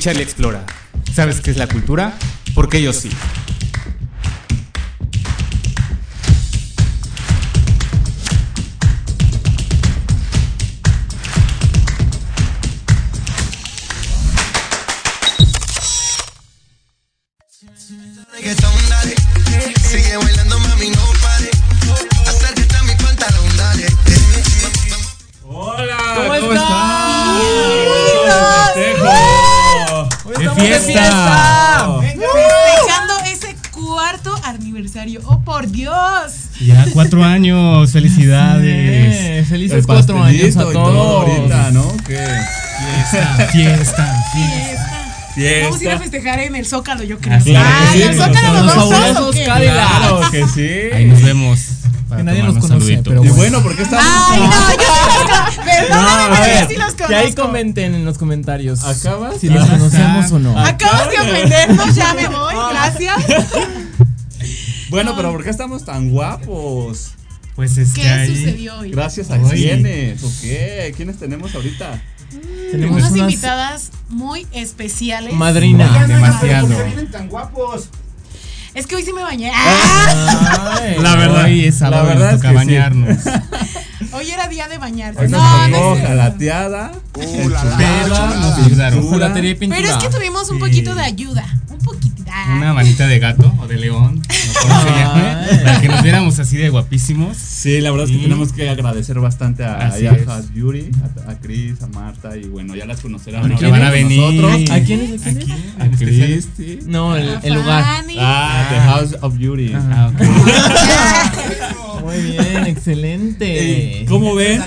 Charlie Explora. ¿Sabes qué es la cultura? Porque yo sí. Fiesta, fiesta, Fiesta. Vamos a ir a festejar en el Zócalo, yo creo. Ah, claro sí, el Zócalo los nos vamos. Claro que sí. Ahí nos vemos. Que nadie los conoce, saludito. pero Y bueno. bueno, ¿por qué estamos? Ay, no, yo conozco. Perdóname, A pero ver, sí los que ahí conozco. comenten en los comentarios. ¿Acabas? Si los Ah, conocemos o no. Acabas de ofendernos, ya me voy, gracias. Bueno, pero ¿por qué estamos tan guapos? Pues es que ¿Qué ahí. sucedió hoy? Gracias a Oye. quiénes, ¿o qué? ¿Quiénes tenemos ahorita? Tenemos Unas unas invitadas muy especiales. madrina. Demasiado. Es que hoy sí me bañé. ¡Ah! Ay, La verdad, Hoy es la verdad es toca que sí. bañarnos. Hoy era día de bañarse. Hoy nos No, no cierto. jalateada, Pero nos ayudaron. Chocolatería y pintura. Pero es que tuvimos un Sí. poquito de ayuda. Un poquito. Una manita de gato o de león, como se llame, para que nos viéramos así de guapísimos. Sí, la verdad es que tenemos que agradecer bastante a, a. House Beauty, a, a Chris, a Marta y bueno, ya las conocerán. Ahorita van a venir. nosotros. ¿A quién es? ¿A quién A. Christy. No, el, el lugar. Ah, The Ah. House of Beauty. Ah, ok. Muy bien, excelente. Eh, ¿Cómo ven?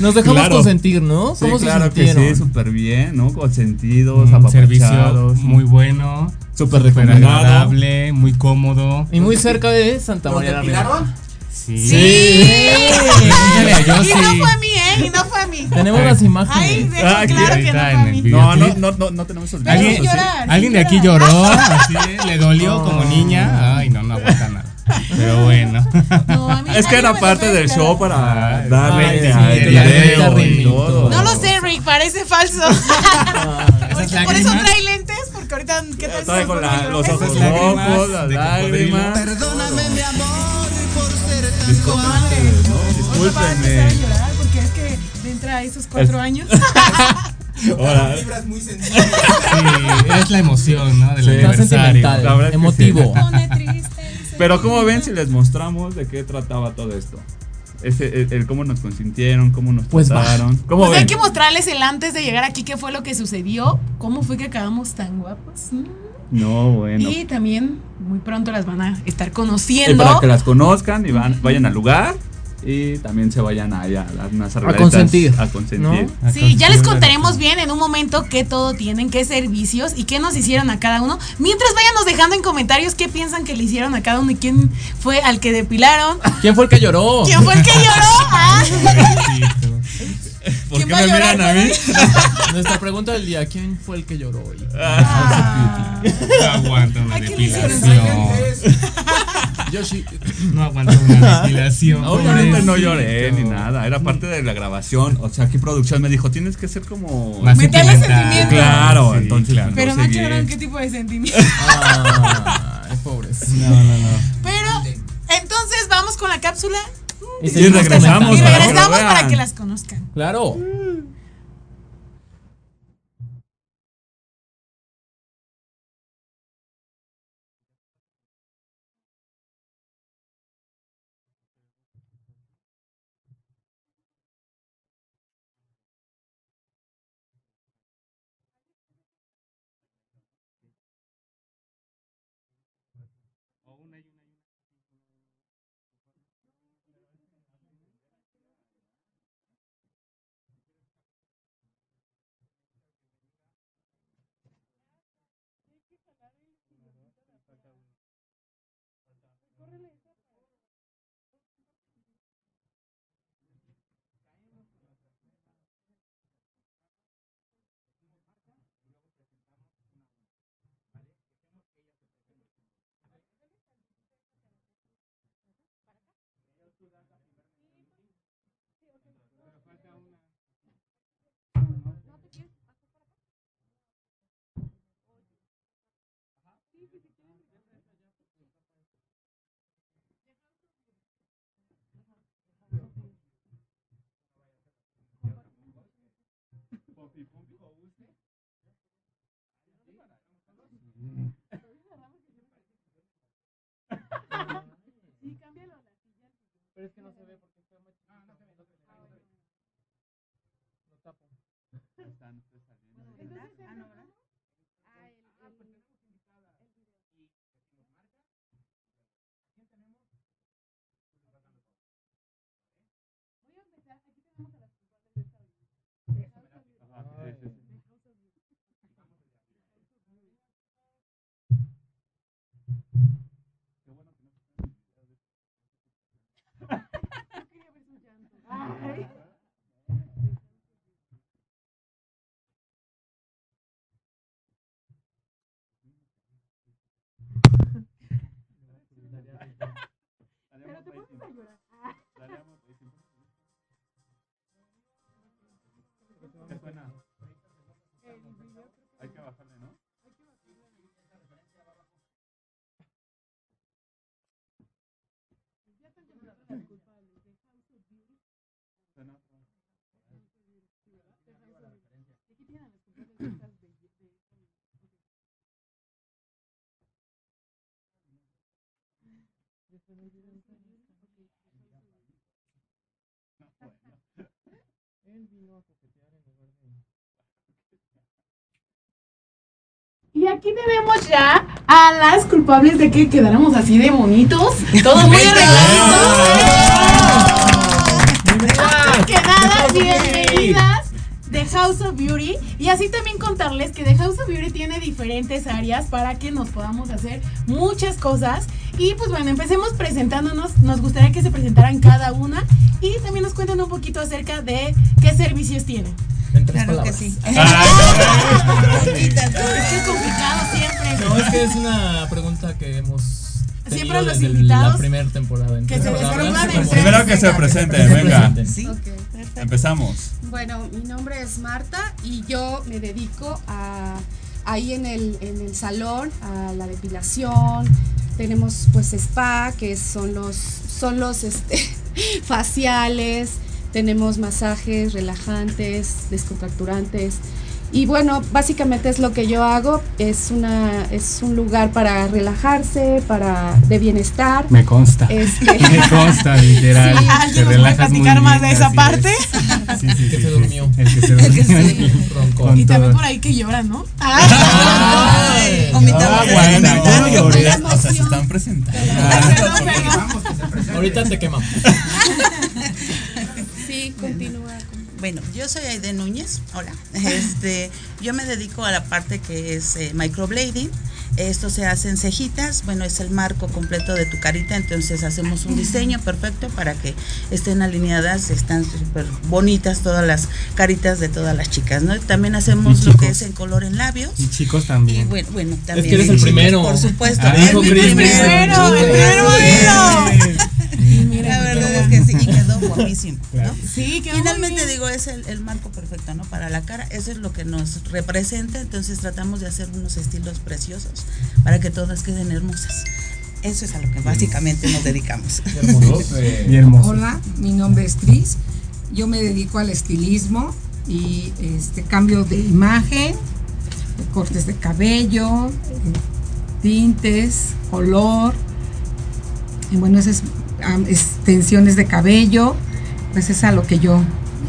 Nos dejamos Claro. consentir, ¿no? Sí, ¿Cómo claro se que sintieron? sí, súper bien, ¿no? Consentidos, Un servicio apapachados. muy bueno, Súper agradable, muy cómodo. Y muy cerca de Santa María la Reina. Sí. A Y no fue a mí, ¿eh? Y no fue a mí. Tenemos Ay. las Ay, imágenes. dejo Ah, claro que no ahorita fue en a el mí. No, no, no, no, no tenemos esos videos, sin ¿o sí? llorar. Alguien de aquí lloró, así, le dolió como niña. Ay, no, no aguanta nada. Pero bueno. No, a mí Es que era parte del claro. show para Ay, darle ay, al video. No lo sé, Rick, parece falso. Esas Por eso trae lentes, porque ahorita, ¿qué tal Trae con la- los ojos rojos, las de lágrimas. Perdóname, mi amor, por ser tan Disculpen cobarde. ustedes, ¿no? Hoy va a empezar a Discúlpenme. llorar porque es que de entra esos cuatro años. Sí, es la emoción, ¿no? Del Sí. Está aniversario. sentimental, La verdad que emotivo. Pone triste. Pero como ven si les mostramos de qué trataba todo esto. Ese, el, el cómo nos consintieron, cómo nos Pues trataron. ¿Cómo Pues ven? hay que mostrarles el antes de llegar aquí qué fue lo que sucedió, cómo fue que acabamos tan guapos. No, bueno. Y también muy pronto las van a estar Y conociendo. para que las conozcan y van, vayan al lugar y también se vayan allá a las unas arregladitas consentir, A consentir. ¿no? Sí, ya les contaremos bien en un momento qué todo tienen, qué servicios y qué nos hicieron a cada uno. Mientras váyanos dejando en comentarios qué piensan que le hicieron a cada uno y quién fue al que depilaron. ¿Quién fue el que lloró? ¿Quién fue el que lloró? Ah. ¿Por ¿Quién qué me llorar miran a mí? Nuestra pregunta del día, ¿quién fue el que lloró hoy? Ah. No aguanta una ¿A quién le hicieron depilación. Yoshi. No aguanta una depilación. Obviamente no lloré ni nada, era parte de la grabación. O sea, aquí producción me dijo, tienes que ser como. Más Meterle sentimiento. Claro, Sí, entonces. claro. Pero no lloraron qué tipo de sentimiento. Ay, pobres. No, no, no. Pero entonces vamos con la cápsula Y, regresamos para regresamos que las conozcan. Claro. Córrele. Pero es que no se ve porque está muy chiquito. Lo tapo. Ajá, sí, sí, sí. Rating. ¿Qué suena? Hay que bajarle. No, Él vino a coquetear en lugar de. Y aquí tenemos ya a las culpables de que quedáramos así de bonitos. Todos muy arregladitos. Antes que nada, bienvenidas de House of Beauty. Y así también contarles que The House of Beauty tiene diferentes áreas para que nos podamos hacer muchas cosas. Y pues bueno, empecemos presentándonos. Nos gustaría que se presentaran cada una y también nos cuenten un poquito acerca de qué servicios tienen. En tres Claro que sí. Es que es complicado siempre. No, es que es una pregunta que hemos. Siempre los invitados La primera temporada. Que se Primero que se presente, que se venga. presenten. Sí. Ok, perfecto. Empezamos. Bueno, mi nombre es Marta y yo me dedico a ahí en el, en el salón a la depilación. Tenemos pues spa, que son los son los este, faciales, tenemos masajes relajantes, descontracturantes. Y bueno, básicamente es lo que yo hago, es una es un lugar para relajarse, para de bienestar. Me consta. Este, Me consta, literal. Sí. Te ¿Alguien nos puede relajas platicar muy más bien, de esa parte? es. Sí, sí, Que sí, se durmió. El que se El que durmió. sí. Ronco. Con Y también por ahí que lloran, ¿no? Ay, vomitaba. Ah, bueno, yo no lloré. O sea, se están presentando. Perdón, perdón. Ahorita te quemamos. sí, continúa. Bueno, yo soy Aide Núñez. Hola. Este, yo me dedico a la parte que es eh, microblading. Esto se hace en cejitas. Bueno, es el marco completo de tu carita. Entonces hacemos un diseño perfecto para que estén alineadas. Están súper bonitas todas las caritas de todas las chicas, ¿no? También hacemos Y lo que es en color en labios. Y chicos Y también. bueno, bueno, también. que eres el primero. Por supuesto. Ah, es dijo mi Chris, primero. Primero, modelo. La verdad es que sí, y quedó guapísimo, ¿no? Sí, Finalmente digo, es el, el marco perfecto, ¿no? Para la cara, eso es lo que nos representa, entonces tratamos de hacer unos estilos preciosos para que todas queden hermosas. Eso es a lo que básicamente nos dedicamos. Y hermoso. Hola, mi nombre es Tris. Yo me dedico al estilismo y este cambio de imagen, cortes de cabello, eh, tintes, color. Y bueno, esas am, extensiones de cabello, pues es a lo que yo.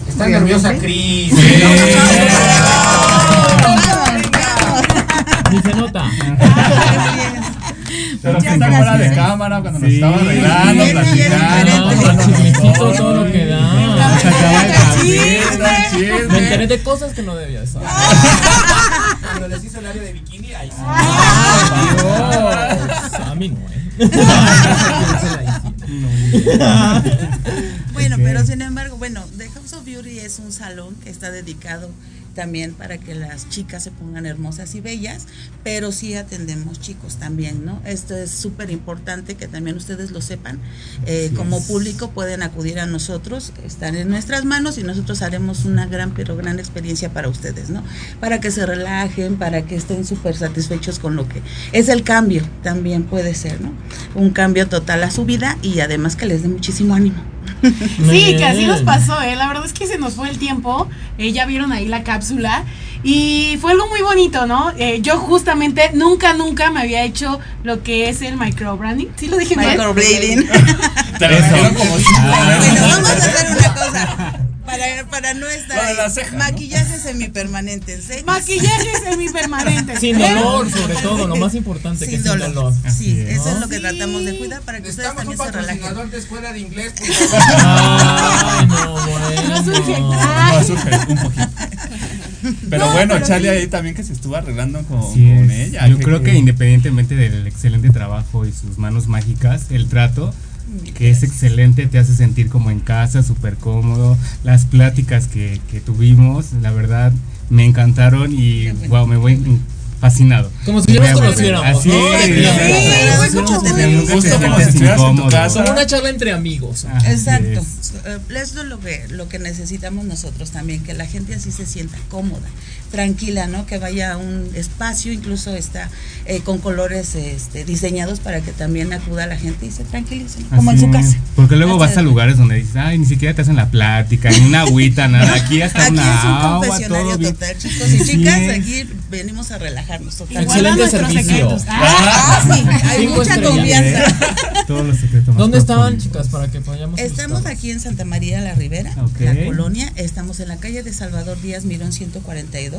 Está nerviosa Cris. Ni se nota. Pero que está fuera de cámara cuando nos estaba arreglando, platicando. todo lo que da. Me enteré de cosas que no debía saber. Cuando les hizo el área de bikini, ahí sí. Dios. A mí no, ¿eh? Bueno, pero sin embargo, bueno, The House of Beauty es un salón que está dedicado también para que las chicas se pongan hermosas y bellas, pero sí atendemos chicos también, ¿no? Esto es súper importante que también ustedes lo sepan. Eh, como público pueden acudir a nosotros, están en nuestras manos y nosotros haremos una gran, pero gran experiencia para ustedes, ¿no? Para que se relajen, para que estén súper satisfechos con lo que es el cambio, también puede ser, ¿no? Un cambio total a su vida y además que les dé muchísimo ánimo. Sí, que así nos pasó, ¿eh? La verdad es que se nos fue el tiempo. Eh, ya vieron ahí la cápsula. Y fue algo muy bonito, ¿no? Eh, yo justamente nunca, nunca me había hecho lo que es el microbranding. ¿Sí lo dije bien? Microblading. Te lo como Bueno, vamos a hacer una cosa. Para, para no estar ahí. la ceja, ¿no? Maquillaje semipermanente. ¿sí? Maquillaje semipermanente. Sin dolor, sobre todo, lo más importante que Sin es sin dolor. dolor. Sí, es. eso es ¿No? lo que tratamos de cuidar para que ustedes también se relajen. patrocinador de escuela de inglés. Ay, no, bueno. No surge. No, surge un poquito. Pero No, bueno, pero Charlie sí. ahí también que se estuvo arreglando con, ella. Yo creo que independientemente del excelente trabajo y sus manos mágicas, el trato que es excelente, te hace sentir como en casa, súper cómodo. Las pláticas que, que tuvimos, la verdad, me encantaron y wow, me voy fascinado. Como si ya nos conociéramos, Así ¿no? es, Justo como si estuvieras en tu casa. Como una charla entre amigos. Exacto. es. Eh, Esto es lo que, lo que necesitamos nosotros también, que la gente así se sienta cómoda, tranquila, ¿no? Que vaya a un espacio, incluso está eh, con colores este, diseñados para que también acuda la gente y se tranquilice, ¿no? como en su es. casa. Porque luego vas a es. lugares donde dices, ay, ni siquiera te hacen la plática, ni una agüita, nada. Aquí hasta Aquí una es un agua, confesionario todo bien. total, chicos y chicas. es. Aquí venimos a relajarnos a Excelente servicio. secretos. Ah, Ah, sí, hay mucha estrellas. confianza. Todos los secretos más ¿Dónde estaban, chicas, para que vayamos a Estamos aquí en Santa María la Ribera, la colonia. Estamos en la calle de Salvador Díaz Mirón 142.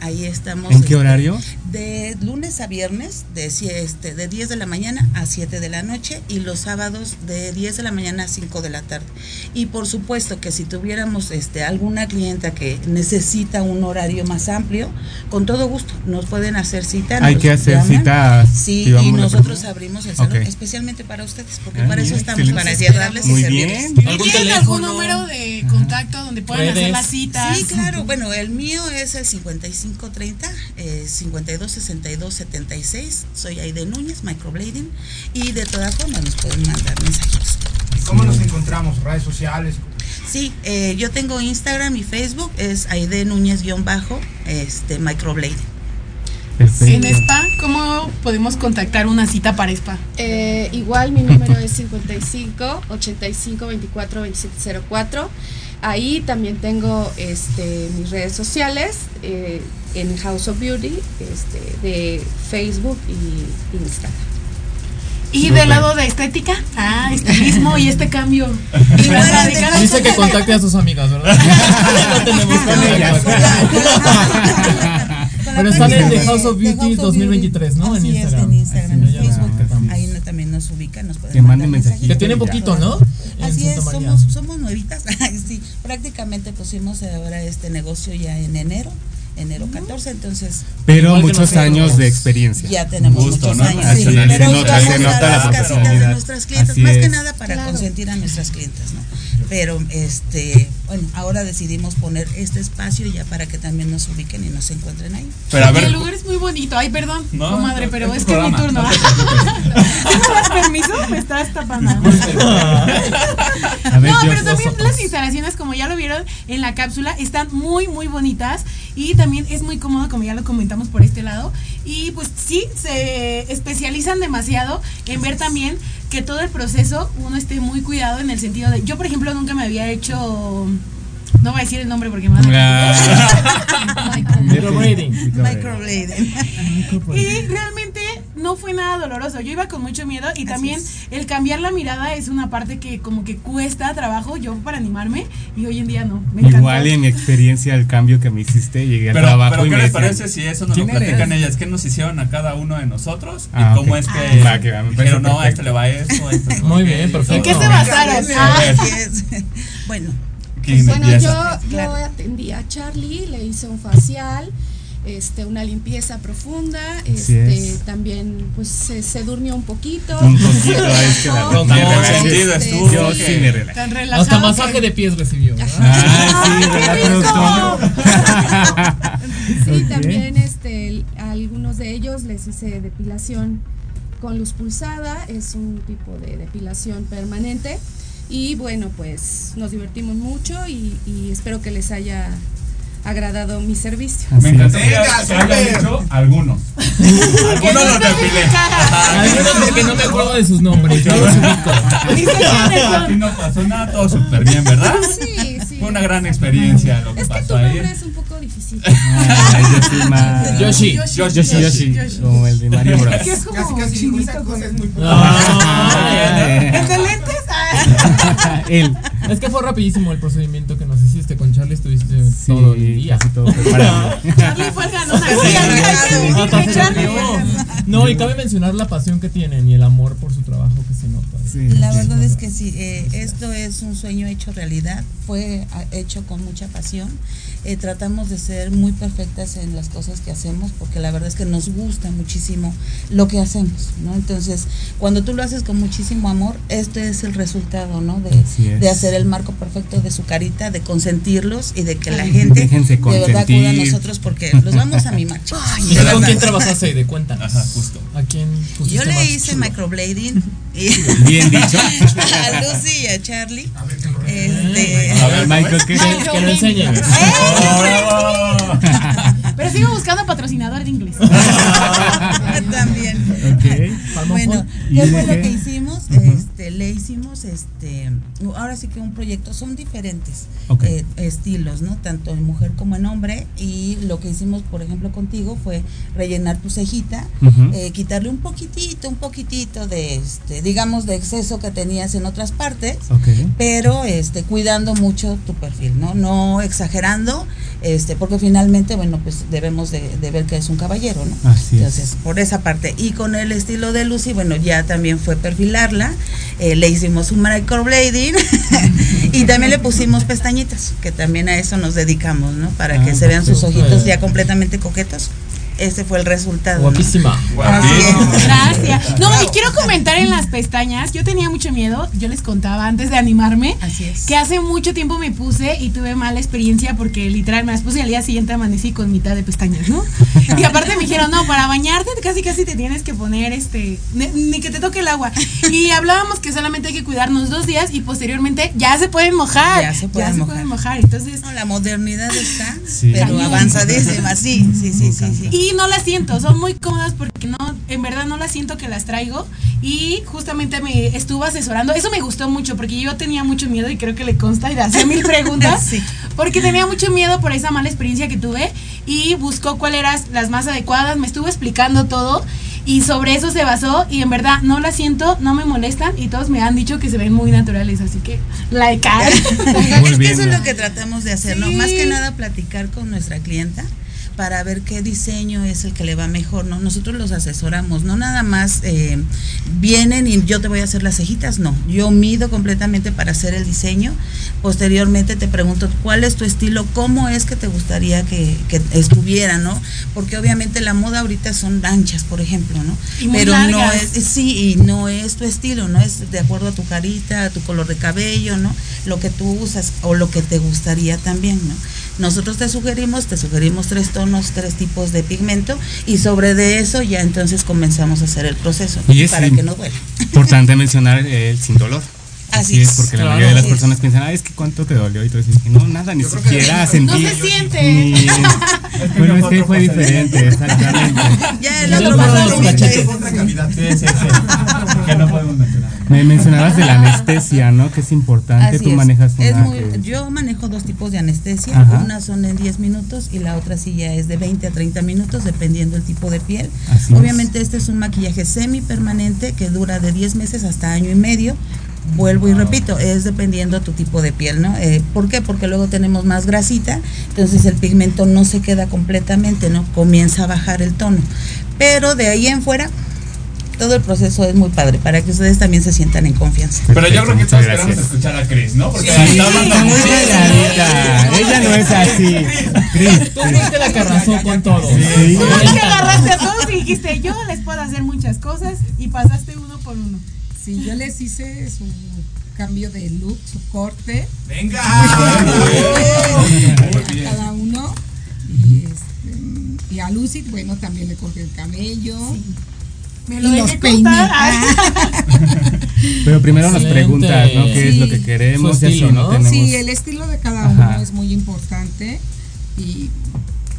Ahí estamos. ¿En qué este, horario? De lunes a viernes, de, este, de 10 de la mañana a 7 de la noche y los sábados de 10 de la mañana a 5 de la tarde. Y por supuesto que si tuviéramos este, alguna clienta que necesita un horario más amplio, con todo gusto nos pueden hacer cita. Hay que hacer llaman. citas. Sí, y la nosotros abrimos el salón especialmente para ustedes, porque Ah, para eso estamos, para llevarles y servirles. bien. ¿Algún ¿Tienen algún número de contacto donde puedan hacer las citas? Sí, claro. Bueno, el mío es el 5530 eh, 52 62 76. Soy Aide Núñez, Microblading. Y de todas formas nos pueden mandar mensajitos. ¿Cómo nos encontramos? ¿Redes sociales? Sí, eh, yo tengo Instagram y Facebook, es Aide Núñez-bajo, este, Microblading. Perfecto. En spa, ¿cómo podemos contactar una cita para spa? Eh, igual mi número es 55 85 24 27 04. Ahí también tengo este, mis redes sociales eh, en House of Beauty, este, de Facebook y Instagram. Y del lado de estética, ah, estilismo y este cambio. Dice que contacte a sus amigas, ¿verdad? no tenemos Con ellas. Pero están en página The de- House of Beauty House of 2023, ¿no? En Instagram. en Instagram, Así en Facebook. Nos ubican, nos pueden Que mandar mensajitos. Que tiene poquito, ¿no? Así es, somos, somos nuevitas. Sí, prácticamente pusimos ahora este negocio ya en enero, enero 14, entonces Pero muchos años de experiencia. ya tenemos Gusto, muchos ¿no? años. Sí, pero nota, se a nota dar la las casitas de nuestras clientes, más que nada para Claro. consentir a nuestras clientes, ¿no? Pero este, bueno, ahora decidimos poner este espacio ya para que también nos ubiquen y nos encuentren ahí. Pero a Y ver, el lugar es muy bonito. Ay, perdón, No, comadre, no, pero es es que es mi turno. no te preocupes. ¿Sí me das permiso? Me estás tapando. Ver, No, pero también las instalaciones, como ya lo vieron en la cápsula, están muy, muy bonitas y también es muy cómodo, como ya lo comentamos por este lado. Y pues sí, se especializan demasiado en ver también que todo el proceso uno esté muy cuidado en el sentido de, yo por ejemplo nunca me había hecho, no voy a decir el nombre porque me van a... Ah. Microblading. Microblading. Y realmente no fue nada doloroso. Yo iba con mucho miedo y también el cambiar la mirada es una parte que como que cuesta trabajo yo para animarme y hoy en día no. Me. Igual en mi experiencia, el cambio que me hiciste, llegué al pero, trabajo pero y ¿qué me les decían, parece si eso nos lo ¿quién eres? platican ellas? ¿Qué nos hicieron a cada uno de nosotros? Ah, y cómo ok. es que, Ah, va, que dijeron, no, a este le va esto, a este no. Muy bien, perfecto. ¿En qué se No. basaron? Ah, Así es. Bueno, ¿Quién Bueno, empieza? yo, yo Claro. atendí a Charlie, le hice un facial, este, una limpieza profunda, este, es. también pues se, se durmió un poquito. Un poquito, es que la No, sentido este, estuvo, Yo sí me relajé. tan relajado. Hasta que- masaje de pies recibió. ¿verdad? Ah, sí, ¿verdad, rico! productor? Sí, también este, a algunos de ellos les hice depilación con luz pulsada, es un tipo de depilación permanente. Y bueno, pues nos divertimos mucho y, y espero que les haya agradado mi servicio. Me encantó que Venga, haya- que haya súper. dicho algunos. algunos los depilé. Algunos porque no me acuerdo de sus nombres. Yo los ubico. Aquí no pasó nada, todo súper bien, ¿verdad? Sí, sí. Fue una gran experiencia lo que Es que pasó tu ahí. nombre es un poco difícil. Ay, yo soy más. Yoshi. Yoshi, Yoshi, como el de Mario Bros. Que es como Casi, casi chinito con es muy Ah, ¿El de lentes? Ah. Él. Es que fue rapidísimo el procedimiento que nos hiciste con Charlie. Estuviste Sí, todo el día. casi todo preparado. Charlie fue el ganón. Ah. No, y cabe mencionar la pasión que tienen y el amor por su trabajo que se nota. Sí, La verdad es que sí, eh, esto es un sueño hecho realidad, fue ah, hecho con mucha pasión. Eh, tratamos de ser muy perfectas en las cosas que hacemos porque la verdad es que nos gusta muchísimo lo que hacemos, ¿no? Entonces, cuando tú lo haces con muchísimo amor, este es el resultado, ¿no? De, de hacer el marco perfecto de su carita, de consentirlos y de que la gente Déjense de verdad acuda a nosotros porque los vamos a mimar. ¿Y de con quién trabajaste, Aide? Cuéntanos. Ajá, justo. ¿A quién Yo le hice chulo? microblading y Bien dicho. a Lucy y a Charlie. A ver, lo Este, A ver, Michael, ¿qué? Que, que lo enseñen. Pero sigo buscando patrocinador de inglés. también. Ok. Bueno, ¿Y ¿qué fue lo que hicimos? Este, le hicimos, este, ahora sí que un proyecto, son diferentes eh, estilos, ¿no? Tanto en mujer como en hombre. Y lo que hicimos, por ejemplo, contigo fue rellenar tu cejita, eh, quitarle un poquitito, un poquitito de, este, digamos, de exceso que tenías en otras partes Ok. pero este cuidando mucho tu perfil, ¿no? No exagerando, este, porque finalmente, bueno, pues debemos de, de ver que es un caballero, ¿no? Así es. Entonces, por esa parte. Y con el estilo de Lucy, bueno, ya también fue perfilarla, eh, le hicimos un microblading y también le pusimos pestañitas, que también a eso nos dedicamos, ¿no? Para que Ah, se vean sus ojitos ya completamente coquetos. Ese fue el resultado. Guapísima. Así es. Gracias. No, y quiero comentar en las pestañas. Yo tenía mucho miedo. Yo les contaba antes de animarme. Así es. Que hace mucho tiempo me puse y tuve mala experiencia porque literal me las puse y al día siguiente amanecí con mitad de pestañas, ¿no? Y aparte me dijeron, no, para bañarte casi casi te tienes que poner este, ni, que te toque el agua. Y hablábamos que solamente hay que cuidarnos dos días y posteriormente ya se pueden mojar. Ya se pueden se mojar. pueden mojar. Entonces, No, la modernidad está, Sí. pero avanzadísima, sí, sí, sí, sí, sí. Y no las siento, son muy cómodas porque no, en verdad no las siento que las traigo. Y justamente me estuvo asesorando. Eso me gustó mucho porque yo tenía mucho miedo y creo que le consta y le hacía mil preguntas. Sí. Porque tenía mucho miedo por esa mala experiencia que tuve. Y buscó cuáles eran las más adecuadas. Me estuvo explicando todo. Y sobre eso se basó. Y en verdad no las siento, no me molestan. Y todos me han dicho que se ven muy naturales. Así que, like Muy es que eso es lo que tratamos de hacer, ¿no? Sí. Más que nada platicar con nuestra clienta para ver qué diseño es el que le va mejor, ¿no? Nosotros los asesoramos, no nada más eh, vienen y yo te voy a hacer las cejitas, no. Yo mido completamente para hacer el diseño. Posteriormente te pregunto cuál es tu estilo, cómo es que te gustaría que, que estuviera, ¿no? Porque obviamente la moda ahorita son anchas, por ejemplo, ¿no? Y muy Pero no es, sí, y no es tu estilo, no es de acuerdo a tu carita, a tu color de cabello, ¿no? Lo que tú usas o lo que te gustaría también, ¿no? Nosotros te sugerimos, te sugerimos tres tonos, tres tipos de pigmento y sobre de eso ya entonces comenzamos a hacer el proceso Y para que no duela. Importante mencionar el sin dolor. Así es, es. porque la Claro. mayoría de las es. personas piensan, ah, es que cuánto te dolió y tú dices, no, nada, ni Yo siquiera no sentí. No se siente. Ni- bueno, es que fue diferente, exactamente. Ya el otro. Es otra cavidad. Sí, sí, sí. Que no podemos mencionar. Me mencionabas de la anestesia, ¿no? Que es importante, Así tú es. manejas una Es muy- que- yo manejo dos tipos de anestesia, Ajá. una son en 10 minutos y la otra sí ya es de 20 a 30 minutos dependiendo del tipo de piel. Así es. Obviamente este es un maquillaje semipermanente que dura de 10 meses hasta año y medio. Vuelvo y repito, es dependiendo tu tipo de piel, ¿no? Eh, ¿Por qué? Porque luego tenemos más grasita, entonces el pigmento no se queda completamente, ¿no? Comienza a bajar el tono. Pero de ahí en fuera, todo el proceso es muy padre para que ustedes también se sientan en confianza. Pero yo creo que todos queremos escuchar a Chris, ¿no? Porque Sí. está hablando Muy calladita, ella no es así. Cris, Tú fuiste la que arrasó con todo. Sí. Tú que agarraste a todos y dijiste, yo les puedo hacer muchas cosas y pasaste uno por uno. Sí, yo les hice su cambio de look, su corte, Venga. a cada uno. Y, este, y a Lucy, bueno, también le corté el cabello. Me Y lo los dejé peiné. Ah. Pero primero nos preguntas, ¿no? ¿Qué es lo que queremos? Su y así estilo, no ¿no? tenemos. Sí, el estilo de cada Ajá. uno es muy importante. y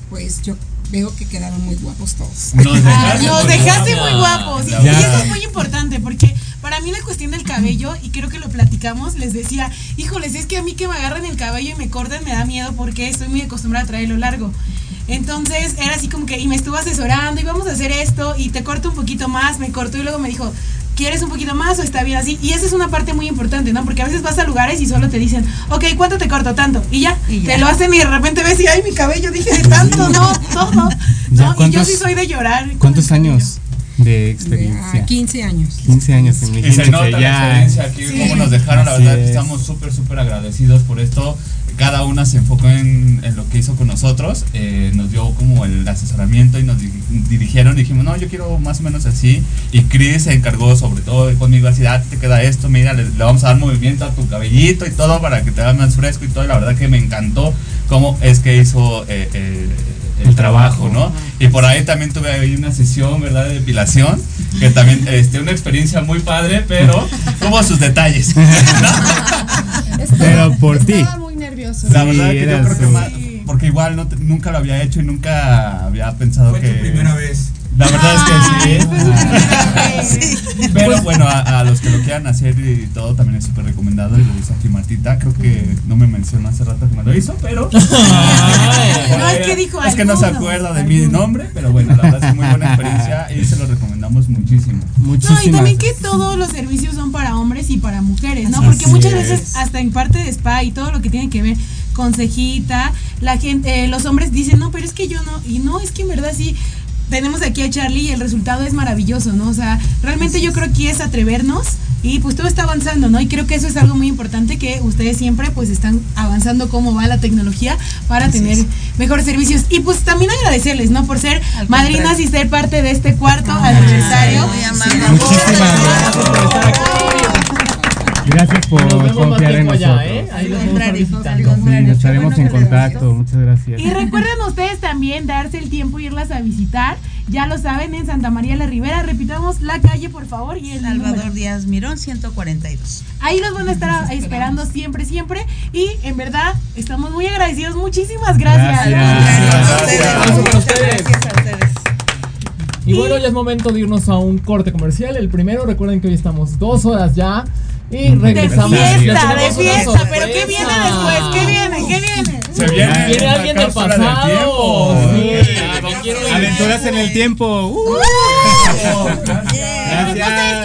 pues yo veo que quedaron muy guapos todos. Nos Ah, dejaste, Nos dejaste muy guapos. Y, y eso es muy importante porque para mí la cuestión del cabello, y creo que lo platicamos, les decía, híjoles, es que a mí que me agarran el cabello y me cortan me da miedo porque estoy muy acostumbrada a traerlo largo. Entonces era así como que, y me estuvo asesorando, y vamos a hacer esto, y te corto un poquito más, me cortó y luego me dijo, ¿quieres un poquito más o está bien así? Y esa es una parte muy importante, ¿no? Porque a veces vas a lugares y solo te dicen, ok, ¿cuánto te corto? Tanto. Y ya, Y ya. te lo hacen y de repente ves y, ay, mi cabello, dije de tanto, no, No, y yo ¿cuántos- sí soy de llorar. ¿Cuántos años de De, experiencia? ah, 15 años. 15 años, Y se nota la ya. experiencia aquí, Sí. cómo nos dejaron, la Así verdad, es. estamos súper, súper agradecidos por esto. Cada una se enfocó en, en lo que hizo con nosotros, eh, nos dio como el asesoramiento y nos di- dirigieron, dijimos, no, yo quiero más o menos así. Y Chris se encargó sobre todo conmigo, así, ah, te queda esto, mira, le, le vamos a dar movimiento a tu cabellito y todo para que te haga más fresco y todo. Y la verdad que me encantó cómo es que hizo eh, eh, el, trabajo. ¿no? Y por ahí también tuve ahí una sesión, ¿verdad? De depilación, que también, este, una experiencia muy padre, pero tuvo sus detalles. Estaba- Pero por ti. Estaba muy nervioso. La Sí, verdad que yo creo que más, porque igual no te- nunca lo había hecho y nunca había pensado Fue que... tu primera vez. La verdad Ay, es que sí. vez. Pero bueno, a, a los que lo quieran hacer y todo también es súper recomendado y lo hizo aquí Martita. Creo que no me mencionó hace rato que me lo hizo, pero... No, es que dijo Es que no se acuerda de mi nombre, pero bueno, la verdad es que muy buena experiencia y se lo recomendamos muchísimo. Muchísimas. No, y también que todos los servicios son para hombres y para mujeres, ¿no? Así Porque muchas es. veces hasta en parte de spa y todo lo que tiene que ver con cejita, la gente, eh, los hombres dicen, no, pero es que yo no, y no, es que en verdad sí, tenemos aquí a Charlie y el resultado es maravilloso, ¿no? O sea, realmente yo creo que es atrevernos y pues todo está avanzando, ¿no? Y creo que eso es algo muy importante que ustedes siempre pues están avanzando cómo va la tecnología para tener mejores servicios. Y pues también agradecerles, ¿no? Por ser Al madrinas contrario. y ser parte de este cuarto aniversario. Muy amable. Muchísimas gracias por Nos vemos más confiar en nosotros. allá, ¿eh? Ahí al Sí, contrario. nos estaremos en contacto. Muchas gracias. Y recuerden ustedes también darse el tiempo y irlas a visitar. Ya lo saben, en Santa María la Ribera. Repitamos la calle, por favor. Y el Salvador número. Díaz Mirón, 142. Ahí los van a estar esperando siempre, siempre. Y en verdad, estamos muy agradecidos. Muchísimas gracias. Gracias. Gracias a ustedes. Y bueno, ya es momento de irnos a un corte comercial. El primero, recuerden que hoy estamos dos horas ya. Y De fiesta, de fiesta. Pero ¿qué viene después? ¿Qué viene? ¿Qué viene? Se viene, Viene alguien del pasado. Aventuras en el tiempo. Uh. Gracias.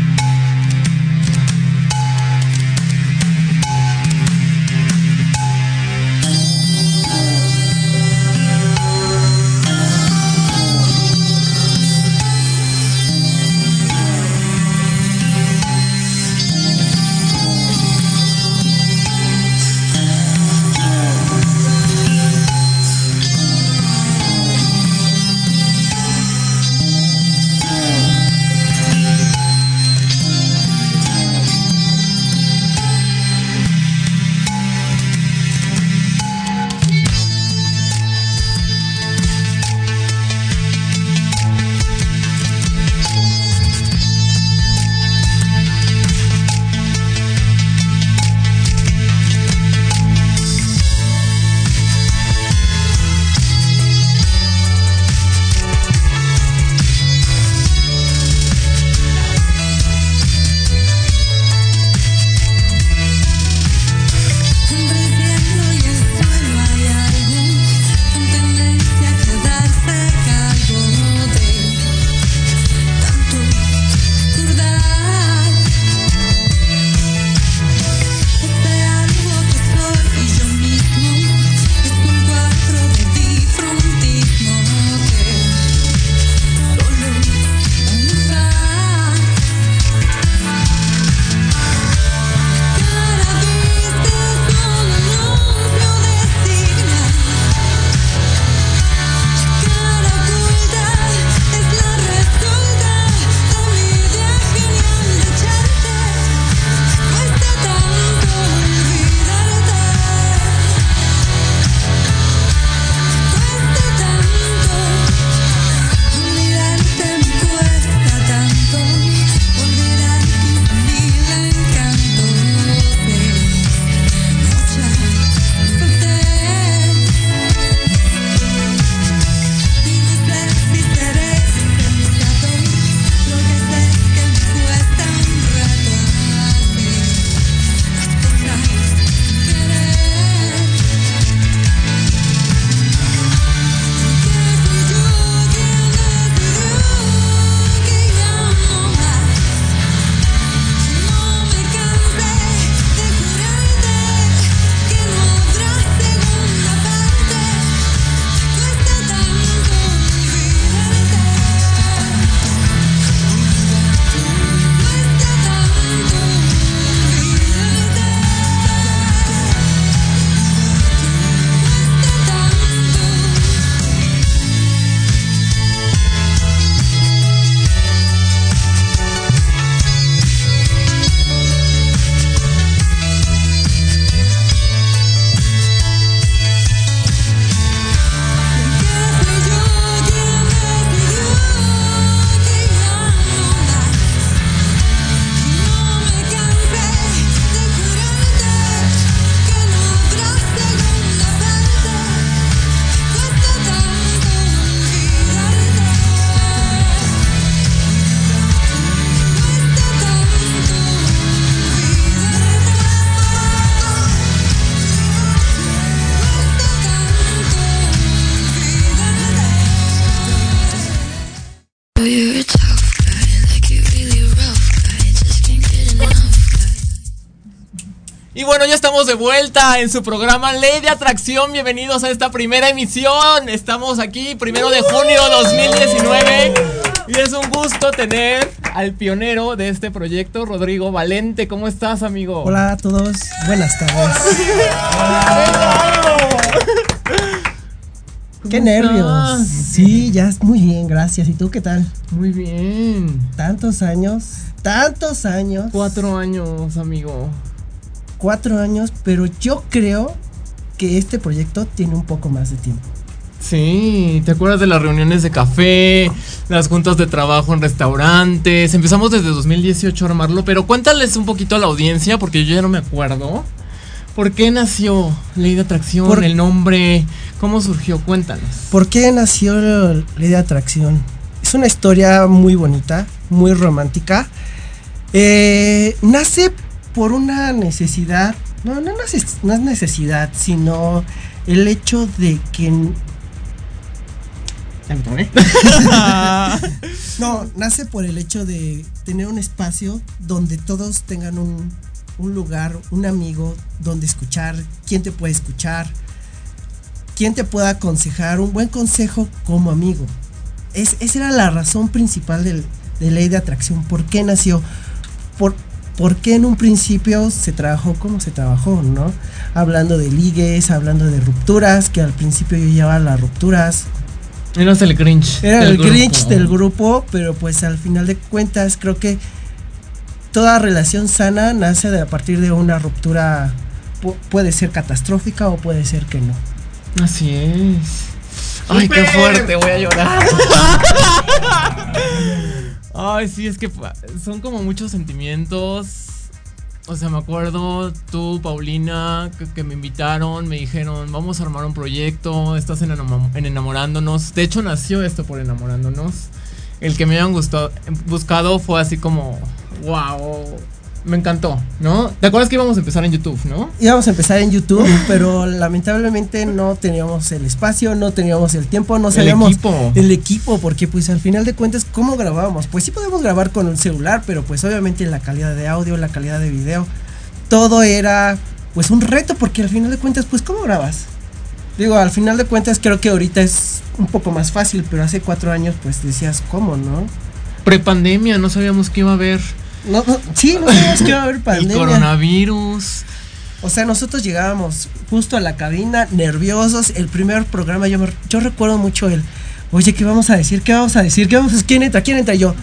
Y bueno, ya estamos de vuelta en su programa Ley de Atracción. Bienvenidos a esta primera emisión. Estamos aquí, primero de junio 2019. Y es un gusto tener al pionero de este proyecto, Rodrigo Valente. ¿Cómo estás, amigo? Hola a todos, buenas tardes. Qué nervios. Sí, ya es muy bien, gracias. ¿Y tú qué tal? Muy bien. Tantos años, tantos años. Cuatro años, amigo cuatro años, pero yo creo que este proyecto tiene un poco más de tiempo. Sí, ¿te acuerdas de las reuniones de café, las juntas de trabajo en restaurantes? Empezamos desde 2018 a armarlo, pero cuéntales un poquito a la audiencia, porque yo ya no me acuerdo. ¿Por qué nació Ley de Atracción? el nombre, ¿cómo surgió? Cuéntanos. ¿Por qué nació Ley de Atracción? Es una historia muy bonita, muy romántica. Eh, nace por una necesidad, no, no, es, no es necesidad, sino el hecho de que... no, nace por el hecho de tener un espacio donde todos tengan un, un lugar, un amigo donde escuchar, quién te puede escuchar, quién te pueda aconsejar, un buen consejo como amigo. Es, esa era la razón principal del, de ley de atracción. ¿Por qué nació? Por, por qué en un principio se trabajó como se trabajó, ¿no? Hablando de ligues, hablando de rupturas, que al principio yo llevaba las rupturas. Eras el Grinch. Era el Grinch del grupo, pero pues al final de cuentas creo que toda relación sana nace de, a partir de una ruptura, puede ser catastrófica o puede ser que no. Así es. Ay, qué fuerte, voy a llorar. Ay, sí, es que son como muchos sentimientos. O sea, me acuerdo tú, Paulina, que, me invitaron, me dijeron, vamos a armar un proyecto, estás en, en, enamorándonos. De hecho, nació esto por enamorándonos. El que me habían buscado fue así como, wow, me encantó, ¿no? ¿Te acuerdas que íbamos a empezar en YouTube, no? Íbamos a empezar en YouTube, pero lamentablemente no teníamos el espacio, no teníamos el tiempo, no sabíamos el equipo. el equipo, porque pues al final de cuentas, ¿cómo grabábamos? Pues sí podemos grabar con un celular, pero pues obviamente la calidad de audio, la calidad de video, todo era pues un reto, porque al final de cuentas, pues ¿cómo grabas? Digo, al final de cuentas creo que ahorita es un poco más fácil, pero hace cuatro años pues decías, ¿cómo, no? Prepandemia, no sabíamos qué iba a haber. No, sí, no sabíamos que iba a haber pandemia. El coronavirus. O sea, nosotros llegábamos justo a la cabina, nerviosos. El primer programa, yo, yo recuerdo mucho el, oye, ¿qué vamos a decir? ¿Qué vamos a decir? ¿Qué vamos a ¿Quién entra? ¿Quién entra? yo,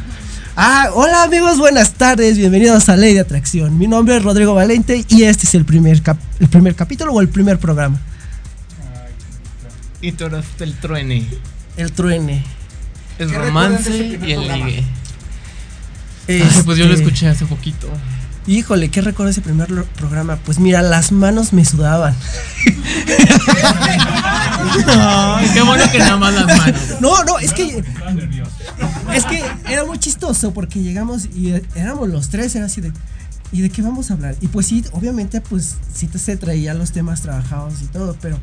ah, hola amigos, buenas tardes, bienvenidos a Ley de Atracción. Mi nombre es Rodrigo Valente y este es el primer, el primer capítulo o el primer programa. Y tú eres el truene. El truene. El romance y el ligue pues yo lo este, escuché hace poquito. Híjole, ¿qué recuerdo ese primer programa? Pues mira, las manos me sudaban. qué bueno que nada más las manos. No, no, es que. Es que era muy chistoso porque llegamos y éramos los tres, era así de. ¿Y de qué vamos a hablar? Y pues sí, obviamente, pues sí se traía los temas trabajados y todo, pero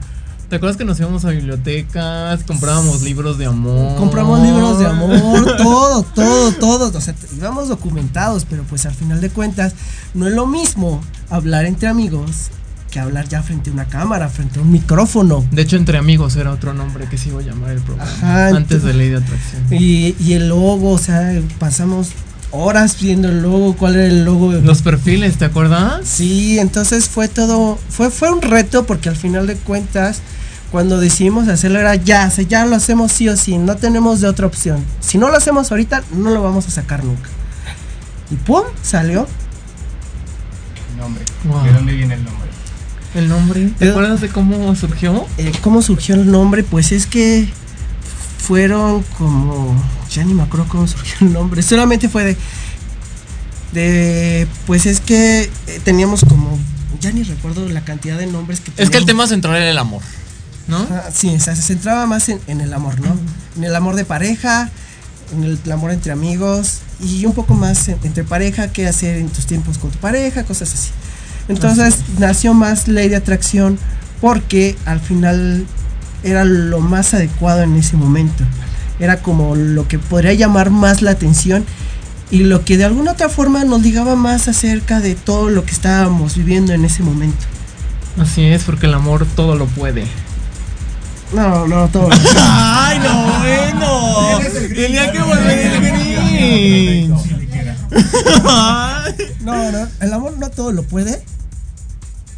¿Te acuerdas que nos íbamos a bibliotecas, comprábamos libros de amor? Compramos libros de amor, todo, todo, todo. O sea, íbamos documentados, pero pues al final de cuentas no es lo mismo hablar entre amigos que hablar ya frente a una cámara, frente a un micrófono. De hecho, entre amigos era otro nombre que se iba a llamar el programa. antes de Ley de Atracción. Y, y el logo, o sea, pasamos horas viendo el logo, cuál era el logo. Los perfiles, ¿te acuerdas? Sí, entonces fue todo, fue, fue un reto porque al final de cuentas cuando decidimos hacerlo era ya, ya lo hacemos sí o sí, no tenemos de otra opción. Si no lo hacemos ahorita, no lo vamos a sacar nunca. Y ¡pum! salió. El nombre. ¿De dónde viene el nombre? ¿El nombre? ¿Te acuerdas de cómo surgió? Eh, ¿Cómo surgió el nombre? Pues es que fueron como. Ya ni me acuerdo cómo surgió el nombre. Solamente fue de. De. Pues es que eh, teníamos como. Ya ni recuerdo la cantidad de nombres que teníamos. Es que el tema central era el amor. ¿No? sí, o sea, se centraba más en, el amor, ¿no? En el amor de pareja, en el, amor entre amigos y un poco más entre pareja, qué hacer en tus tiempos con tu pareja, cosas así. Entonces nació más ley de atracción porque al final era lo más adecuado en ese momento. Era como lo que podría llamar más la atención y lo que de alguna otra forma nos ligaba más acerca de todo lo que estábamos viviendo en ese momento. Así es, porque el amor todo lo puede. No, no, todo. ¡Ay, no, bueno! Tenía que volver el Grinch. No, no, el amor no todo lo puede.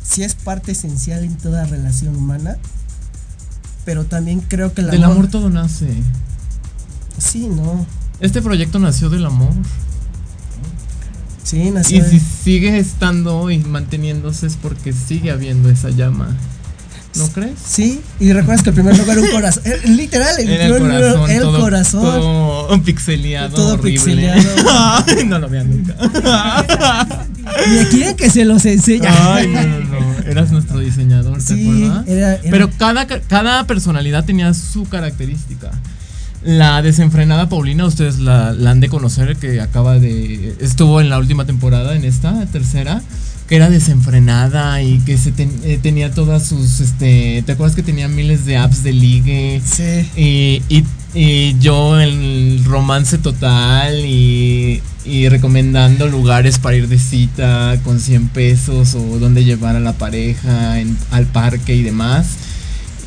Sí es parte esencial en toda relación humana. Pero también creo que el Del amor todo nace. Sí, no. Este proyecto nació del amor. Sí, Y nació. si sigue estando y manteniéndose es porque sigue habiendo esa llama. ¿No crees? Sí, y recuerdas que el primer lugar era un corazón. eh, Literal, el En el primer lugar corazón, era el todo, corazón. todo pixeleado, Todo horrible. pixeleado. No lo vean nunca. Y quieren que se los enseñe. Ay, no, no, no. Eras nuestro diseñador, ¿te Sí, acuerdas? era- era- Pero cada, cada personalidad tenía su característica. La desenfrenada Paulina, ustedes la, la han de conocer, que acaba de. estuvo en la última temporada, en esta tercera, que era desenfrenada y que se ten- eh, tenía todas sus. este ¿Te acuerdas que tenía miles de apps de ligue? Sí. Y, y, y yo el romance total y, y recomendando lugares para ir de cita con 100 pesos o dónde llevar a la pareja en- al parque y demás.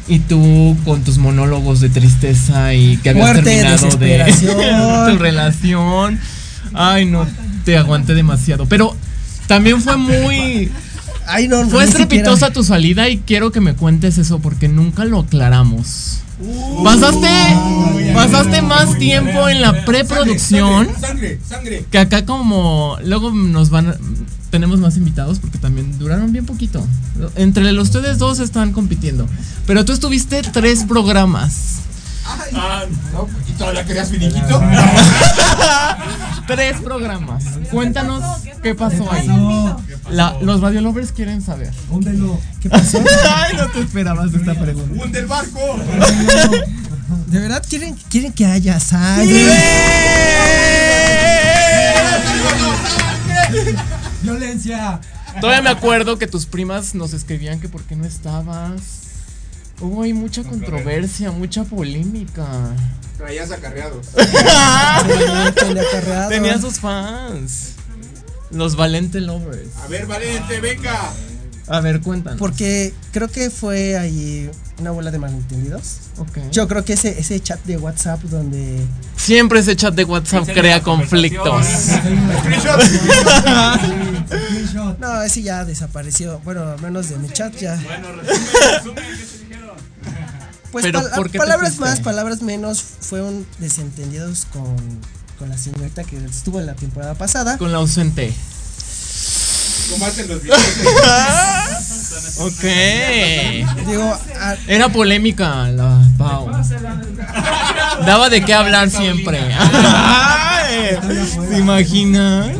Y tú con tus monólogos de tristeza y que habías Muerte, terminado de tu relación. Ay, no, te aguanté demasiado. Pero también fue muy... Ay, no, Fue estrepitosa siquiera. tu salida y quiero que me cuentes eso porque nunca lo aclaramos. Pasaste, pasaste más tiempo en la preproducción Sangre, sangre. que acá como luego nos van tenemos más invitados porque también duraron bien poquito. Entre los ustedes dos están compitiendo, pero tú estuviste tres programas. Ah, no, ¿y todavía querías finiquito? Tres programas. Cuéntanos qué pasó ahí. La- los Radio Lovers quieren saber. ¿Qué pasó? Ay, no te esperabas esta pregunta. ¡Un del barco! ¿De verdad quieren, quieren que haya sangre? ¡Violencia! Todavía me acuerdo que tus primas nos escribían que por qué no estabas. Hubo ahí mucha controversia, mucha polémica. Traías acarreados. Tenía sus fans. Los Valente Lovers. A ver, Valente, venga. A ver, cuéntanos. Porque creo que fue ahí una bola de malentendidos. Ok. Yo creo que ese, ese chat de WhatsApp donde. Siempre ese chat de WhatsApp crea conflictos. No, ese ya desapareció. Bueno, al menos de mi chat ya. Pues Pero, pala- ¿por qué te palabras más, palabras menos, fueron desentendidos con, con la señorita que estuvo en la temporada pasada. Con la ausente. Los. Ok. Digo, a- Era polémica la Pau. Daba de qué hablar siempre. Ay, ¿Se imagina?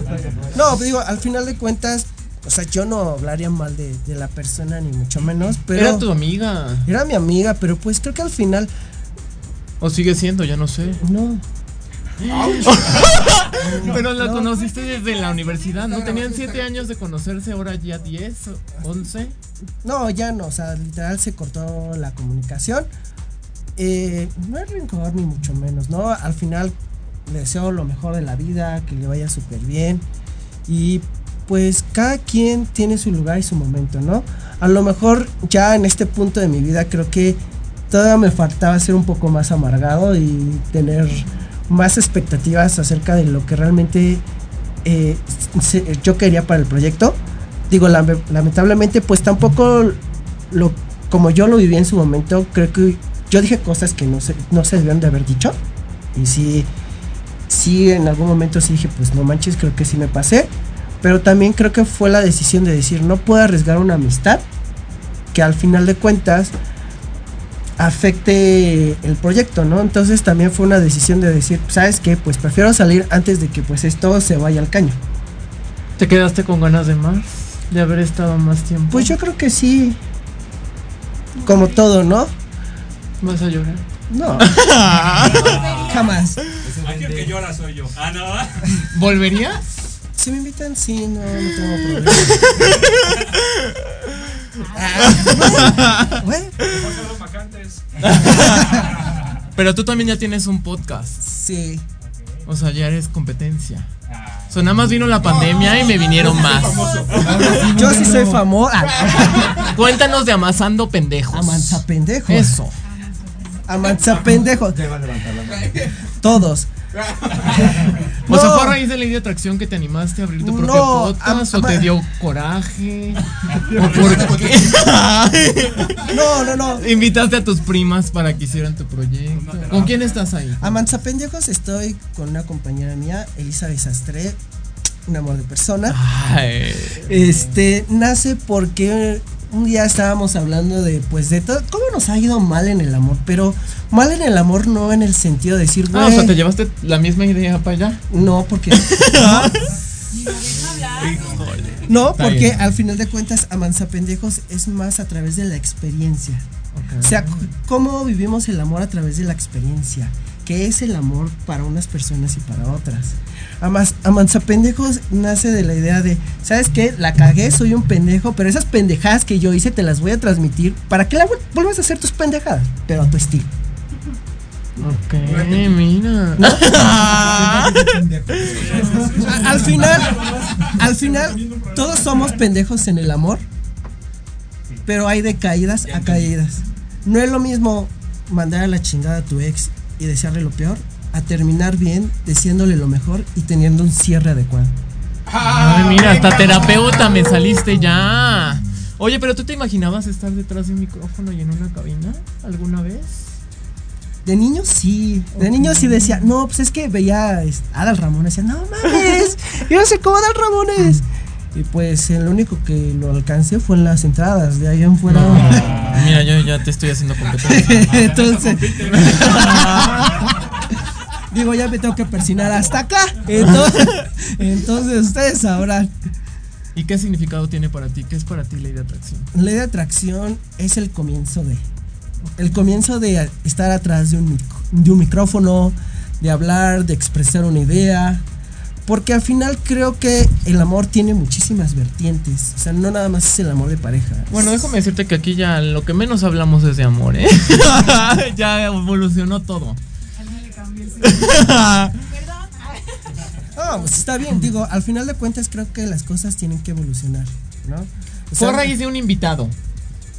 no, digo, al final de cuentas, o sea, yo no hablaría mal de, de la persona, ni mucho menos, pero. Era tu amiga. Era mi amiga, pero pues creo que al final, O sigue siendo, ya no sé. no. Pero la conociste desde la universidad, ¿no? Tenían 7 años de conocerse, ahora ya 10, 11. No, ya no, o sea, literal se cortó la comunicación. Eh, no es rencor ni mucho menos, ¿no? Al final le deseo lo mejor de la vida, que le vaya súper bien. Y pues cada quien tiene su lugar y su momento, ¿no? A lo mejor ya en este punto de mi vida creo que todavía me faltaba ser un poco más amargado y tener más expectativas acerca de lo que realmente eh, yo quería para el proyecto. Digo, lame- lamentablemente, pues tampoco lo como yo lo viví en su momento, creo que yo dije cosas que no se, no se debían de haber dicho. Y sí, sí, en algún momento sí dije, pues no manches, creo que sí me pasé. Pero también creo que fue la decisión de decir, no puedo arriesgar una amistad que al final de cuentas afecte el proyecto, ¿no? Entonces también fue una decisión de decir, ¿sabes qué? Pues prefiero salir antes de que pues esto se vaya al caño. ¿Te quedaste con ganas de más? De haber estado más tiempo. Pues yo creo que sí. Como todo, ¿no? ¿Vas a llorar? No. Jamás. Aquí el que llora soy yo. Ah, no. ¿Volverías? Si me invitan, sí, no, no tengo problema. Ah, bueno. Pero tú también ya tienes un podcast. Sí. O sea, ya eres competencia. O sea, nada más vino la pandemia y me vinieron más. Yo sí soy famoso. Cuéntanos de Amasando Pendejos. Amanza Pendejos. Eso. Amanza Pendejos. Todos. O sea, No. fue a raíz de la idea de atracción que te animaste a abrir tu propio No, podcast o te dio coraje. ¿O por qué? No, no, no. Invitaste a tus primas para que hicieran tu proyecto. ¿Con quién estás ahí? A Manzapendejos estoy con una compañera mía, Elizabeth Sastre, un amor de persona. Ay. Este nace porque un día estábamos hablando de pues de todo cómo nos ha ido mal en el amor, pero mal en el amor no en el sentido de decir, Ah, o sea, "Güey, te llevaste la misma idea para allá. no, porque No, porque al final de cuentas Amanza Pendejos es más a través de la experiencia. O sea, cómo vivimos el amor a través de la experiencia. ¿Qué es el amor para unas personas y para otras? Amas- Amanza Pendejos nace de la idea de, ¿sabes qué? La cagué, soy un pendejo, pero esas pendejadas que yo hice te las voy a transmitir para que la vuel- vuelvas a hacer tus pendejadas, pero a tu estilo. Ok, mira. Al final, al final, todos somos pendejos en el amor, pero hay de caídas a caídas. No es lo mismo mandar a la chingada a tu ex y desearle lo peor, a terminar bien, deseándole lo mejor y teniendo un cierre adecuado. Ay, mira, hasta terapeuta me saliste ya. Oye, pero tú te imaginabas estar detrás de un micrófono y en una cabina alguna vez? De niño sí, de niño sí decía, no, pues es que veía este, a Adal Ramones, decía, no mames, yo no sé cómo Adal Ramones. Y pues el único que lo alcancé fue en las entradas, de ahí en fuera. Mira, yo ya te estoy haciendo competencia. Entonces, digo, ya me tengo que persinar hasta acá. Entonces, entonces ustedes sabrán. ¿Y qué significado tiene para ti? ¿Qué es para ti ley de atracción? Ley de atracción es el comienzo de. El comienzo de estar atrás de un, mic- de un micrófono, de hablar, de expresar una idea. Porque al final creo que el amor tiene muchísimas vertientes. O sea, no nada más es el amor de pareja. Bueno, déjame decirte que aquí ya lo que menos hablamos es de amor, ¿eh? ya evolucionó todo. Ah, pues está bien. Digo, al final de cuentas creo que las cosas tienen que evolucionar, ¿no? O Fue a sea, raíz de un invitado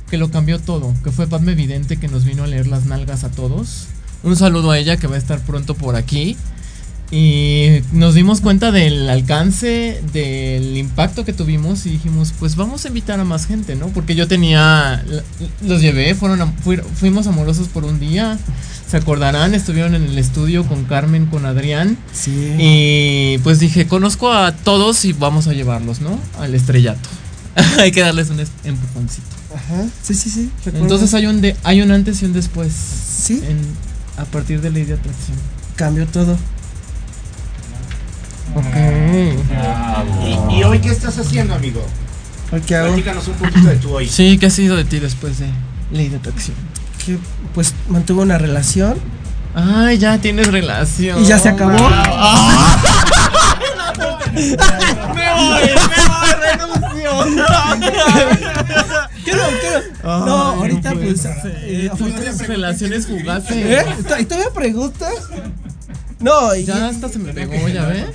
que lo cambió todo, que fue Padme Vidente que nos vino a leer las nalgas a todos. Un saludo a ella que va a estar pronto por aquí. Y nos dimos cuenta del alcance, del impacto que tuvimos y dijimos, pues vamos a invitar a más gente, ¿no? Porque yo tenía, los llevé, fueron, fuimos amorosos por un día, se acordarán, estuvieron en el estudio con Carmen, con Adrián. Sí. Y pues dije, conozco a todos y vamos a llevarlos, ¿no? Al estrellato. hay que darles un empujoncito. Ajá. Sí, sí, sí. recuerdo. Entonces hay un de, hay un antes y un después. Sí. en- a partir de ley de atracción. cambió todo. Ok. ¿Y, y hoy qué estás haciendo, amigo? ¿Qué hago? Platícanos un poquito de tu hoy. Sí, ¿qué ha sido de ti después de ley de atracción? Que pues mantuvo una relación. Ay, ya tienes relación. ¿Y ya se acabó? Ah. me voy, me voy, renuncio. Quiero, quiero. No, ahorita no puede pues. eh, Tuviste relaciones fugaces. ¿Eh? ¿Y todavía preguntas? No, y, Ya hasta se me pegó, ¿ya ves?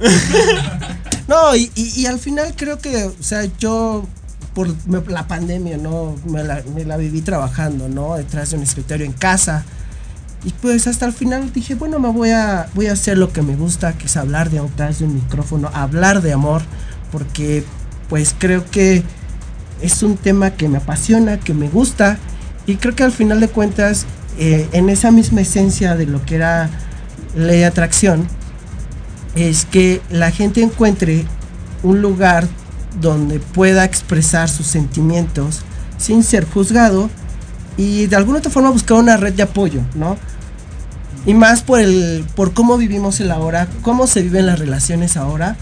no y, y- y al final creo que, o sea, yo por la pandemia, ¿no? Me la, me la viví trabajando, ¿no? Detrás de un escritorio en casa. Y pues hasta el final dije, bueno, me voy a, voy a hacer lo que me gusta, que es hablar de detrás de un micrófono, hablar de amor, porque pues creo que es un tema que me apasiona, que me gusta, y creo que al final de cuentas, eh, en esa misma esencia de lo que era ley de atracción, es que la gente encuentre un lugar donde pueda expresar sus sentimientos sin ser juzgado y de alguna otra forma buscar una red de apoyo, ¿no? Y más por el por cómo vivimos el ahora, cómo se viven las relaciones ahora,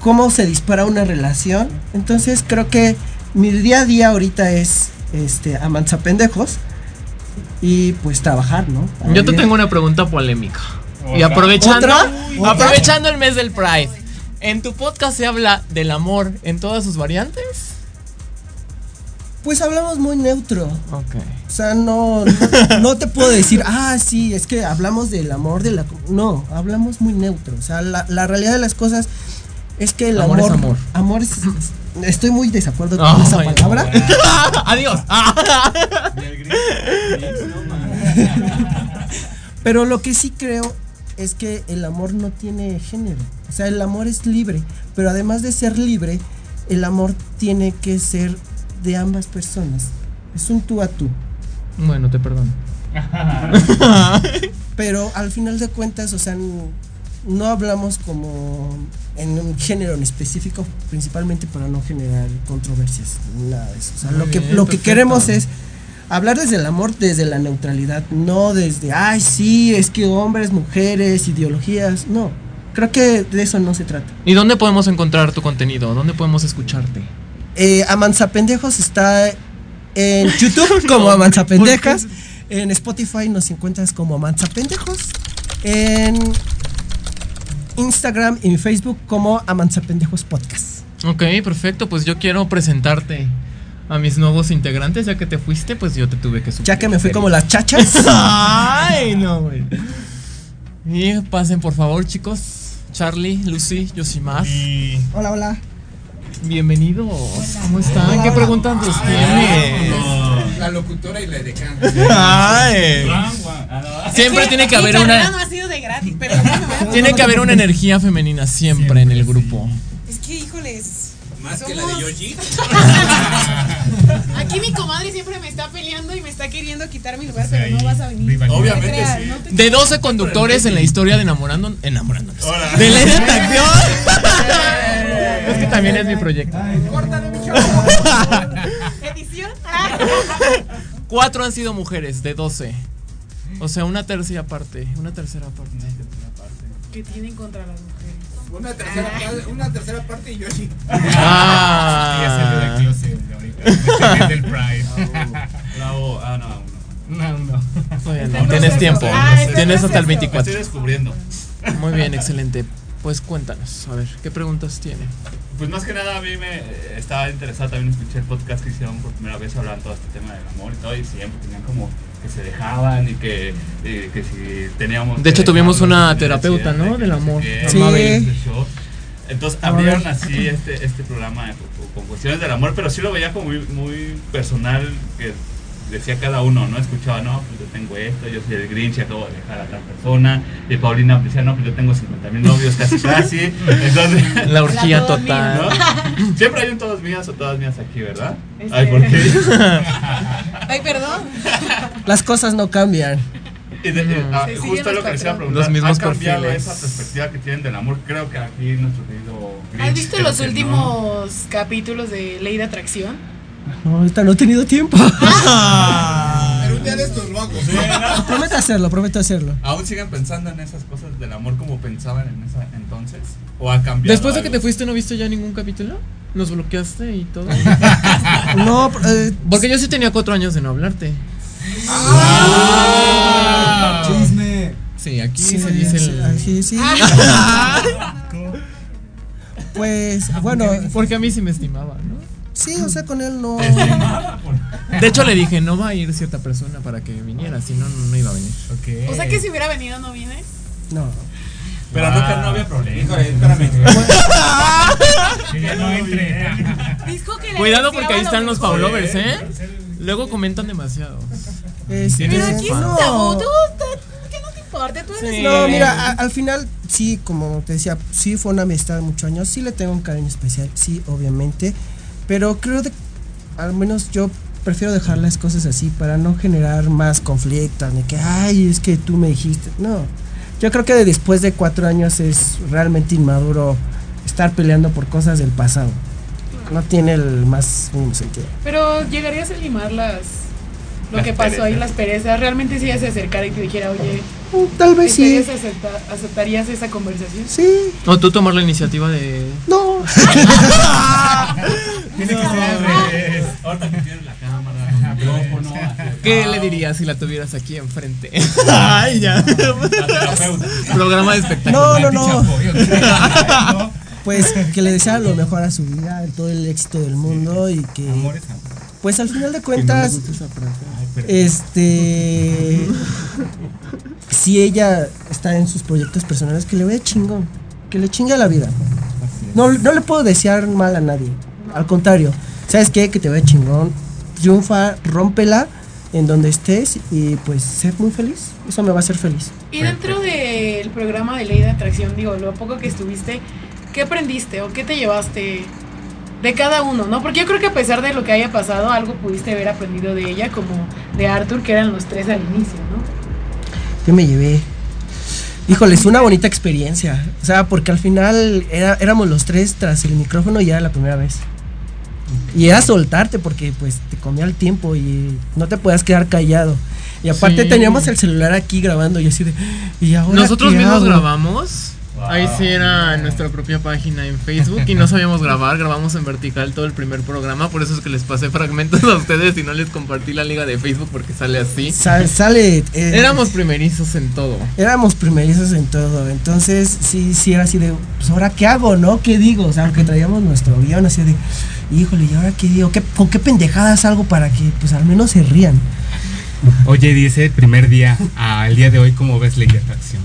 cómo se dispara una relación. Entonces creo que mi día a día ahorita es este amanza pendejos y pues trabajar, ¿no? Para Yo te vivir. tengo una pregunta polémica. Y aprovechando, ¿Otra? ¿Otra? aprovechando el mes del Pride, ¿en tu podcast se habla del amor en todas sus variantes? Pues hablamos muy neutro. Ok. sea, no, no, no te puedo decir, ah, sí, es que hablamos del amor, de la... No, hablamos muy neutro. O sea, la, la realidad de las cosas es que el Amor amor... es amor. amor es- estoy muy desacuerdo con esa palabra. Adiós. Pero lo que sí creo es que el amor no tiene género. O sea, el amor es libre. Pero además de ser libre, el amor tiene que ser de ambas personas. Es un tú a tú. Bueno, te perdono. Pero al final de cuentas, o sea, no hablamos como en un género en específico, principalmente para no generar controversias, nada de eso. O sea, Muy lo que, bien, lo que queremos es hablar desde el amor, desde la neutralidad, no desde, ay, sí, es que hombres, mujeres, ideologías, no. Creo que de eso no se trata. ¿Y dónde podemos encontrar tu contenido? ¿Dónde podemos escucharte? Eh, Amanzapendejos está en YouTube como Amanzapendejas. En Spotify nos encuentras como Amanzapendejos. En Instagram y Facebook como Amanzapendejos Podcast. Ok, perfecto. Pues yo quiero presentarte a mis nuevos integrantes. Ya que te fuiste, pues yo te tuve que Ya que me fui como las chachas. Ay, no, güey. Y pasen, por favor, chicos. Charlie, Lucy, Yosimar. Hola, hola. Bienvenidos. ¿Cómo están? Hola, ¿Qué hola. preguntas nos tienen? La locutora y la edecán. Ay. Siempre tiene que haber una. no ha sido de gratis, pero bueno, bueno. Tiene que haber una energía femenina siempre en el grupo. Es que, híjoles. Más que la de Yoshi. Aquí mi comadre siempre me está peleando y me está queriendo quitar mi lugar, pero no vas a venir. Obviamente creas, sí. no De 12 conductores en la historia de enamorando, enamorándonos. Hola. De ley de atracción. es que también es mi proyecto. ¿Edición? Cuatro han sido mujeres de 12. O sea, una tercera parte. Una tercera parte. ¿Qué tienen contra las mujeres? Una tercera, una tercera parte y Yoshi. Ah. Ya salió del closet ahorita. Del Pride. Bravo. Ah, no, No, no. No. en Tienes tiempo. Ah, Tienes hasta el proceso. 24. Estoy descubriendo. Muy bien, excelente. Pues cuéntanos, a ver, ¿qué preguntas tiene? Pues más que nada a mí me eh, estaba interesado también escuché el podcast que hicieron por primera vez hablando todo este tema del amor y todo y siempre tenían como que se dejaban y que, y que si teníamos De hecho, tuvimos una terapeuta, ¿no? Del amor. Sí. Este show. Entonces abrieron así este, este programa con, con cuestiones del amor, pero sí lo veía como muy, muy personal que decía cada uno, ¿no? Escuchaba, no, pues yo tengo esto, yo soy el Grinch y acabo de dejar a tal persona. Y Paulina decía, no, pues yo tengo 50 mil novios casi casi. Entonces, La orgía La todos total. ¿no? Siempre hay un todas mías o todas mías aquí, ¿verdad? Este- Ay, ¿por qué? Ay, perdón. Las cosas no cambian. Y de- ah, justo los lo que les iba a patrones. preguntar, Los mismos ¿ha cambiado perfiles. esa perspectiva que tienen del amor? Creo que aquí nuestro querido Grinch ¿Has visto los no. últimos capítulos de Ley de Atracción? No, ahorita no he tenido tiempo. Pero un día de estos lo hago. prometo hacerlo, prometo hacerlo. ¿Aún siguen pensando en esas cosas del amor como pensaban en esa entonces? ¿O ha cambiado? Después de que te fuiste, ¿no viste ya ningún capítulo? ¿Nos bloqueaste y todo? No, eh, Porque yo sí tenía cuatro años de no hablarte. Chisme. Sí, aquí sí, se dice sí, el... ah, sí, sí. Pues bueno, Porque a mí sí me estimaba, ¿no? Sí, o sea, con él no. De hecho, le dije, no va a ir cierta persona para que viniera, si no, no iba a venir. O sea que si hubiera venido no viene. No. Pero no, que no había problema. Híjole, espérame. Que ya no entre. Dijo que le Cuidado porque ahí lo están los. Paulovers, ¿eh? Luego comentan demasiado. Este, Pero aquí es fan. un tabú. no. Tú, tú- que no te importe, tú eres Sí. No, mira, a- al final, sí, como te decía, sí fue una amistad de muchos años, sí le tengo un cariño especial, sí, obviamente, pero creo que al menos yo prefiero dejar las cosas así para no generar más conflictos, ni que, ay, es que tú me dijiste, no, yo creo que de después de cuatro años es realmente inmaduro estar peleando por cosas del pasado, no tiene el más mínimo sentido. Pero llegarías a limar las. Lo Las que pasó ahí, perezas. las perezas. Realmente si ella se acercara y te dijera, oye, Tal vez sí, ¿estarías acepta- ¿aceptarías esa conversación? sí, O tú tomar la iniciativa de... no. Tiene que ser. Ahorita que tienes la cámara, el micrófono. ¿Qué le dirías si la tuvieras aquí enfrente? Ay, ya. Programa de espectáculo. No, no, no. Pues que le desea lo mejor a su vida, todo el éxito del mundo y que Amor es amor. Pues al final de cuentas, este. Si ella está en sus proyectos personales, que le vaya chingón. Que le chingue a la vida. No, no le puedo desear mal a nadie. Al contrario, ¿sabes qué? Que te vaya chingón. Triunfa, rómpela en donde estés y pues ser muy feliz. Eso me va a hacer feliz. Y dentro del programa de ley de atracción, digo, lo poco que estuviste, ¿qué aprendiste o qué te llevaste de cada uno, no? Porque yo creo que a pesar de lo que haya pasado, algo pudiste haber aprendido de ella, como de Arthur, que eran los tres al inicio, ¿no? ¿Qué me llevé? Híjoles, una bonita experiencia. O sea, porque al final era- éramos los tres tras el micrófono y era la primera vez. Y era soltarte porque pues te comía el tiempo y no te podías quedar callado. Y aparte Sí. teníamos el celular aquí grabando y así de... ¿y ahora Nosotros mismos hago? grabamos. Ahí sí era en nuestra propia página en Facebook y no sabíamos grabar, grabamos en vertical todo el primer programa, por eso es que les pasé fragmentos a ustedes y no les compartí la liga de Facebook porque sale así. Sal- sale... eh, Éramos primerizos en todo. Éramos primerizos en todo, entonces sí, sí era así de, pues ahora qué hago, ¿no? ¿Qué digo? O sea, aunque traíamos nuestro guion así de, híjole, ¿y ahora qué digo? ¿Qué, ¿Con qué pendejadas algo para que pues al menos se rían? Oye, dice primer día al día de hoy, ¿cómo ves ley de atracción?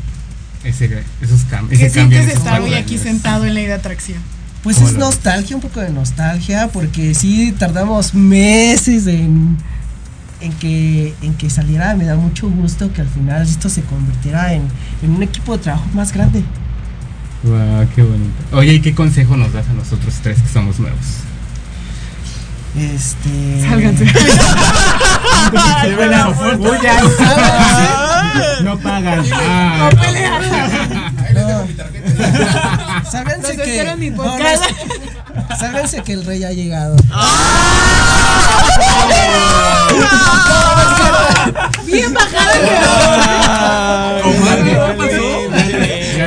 Ese, esos cambios. ¿Qué sientes esos estar hoy aquí sentado en ley de atracción? Pues ¿Cómo es nostalgia, un poco de nostalgia, porque sí tardamos meses en, en, que, en que saliera. Me da mucho gusto que al final esto se convirtiera en, en un equipo de trabajo más grande. Guau, qué bonito. Oye, ¿y qué consejo nos das a nosotros tres que somos nuevos? Este. Sálganse. No pagan. Ah. No pelear. Ságanse Los que. espero en mi no, podcast. no, ságanse que el rey ha llegado. Bien bajado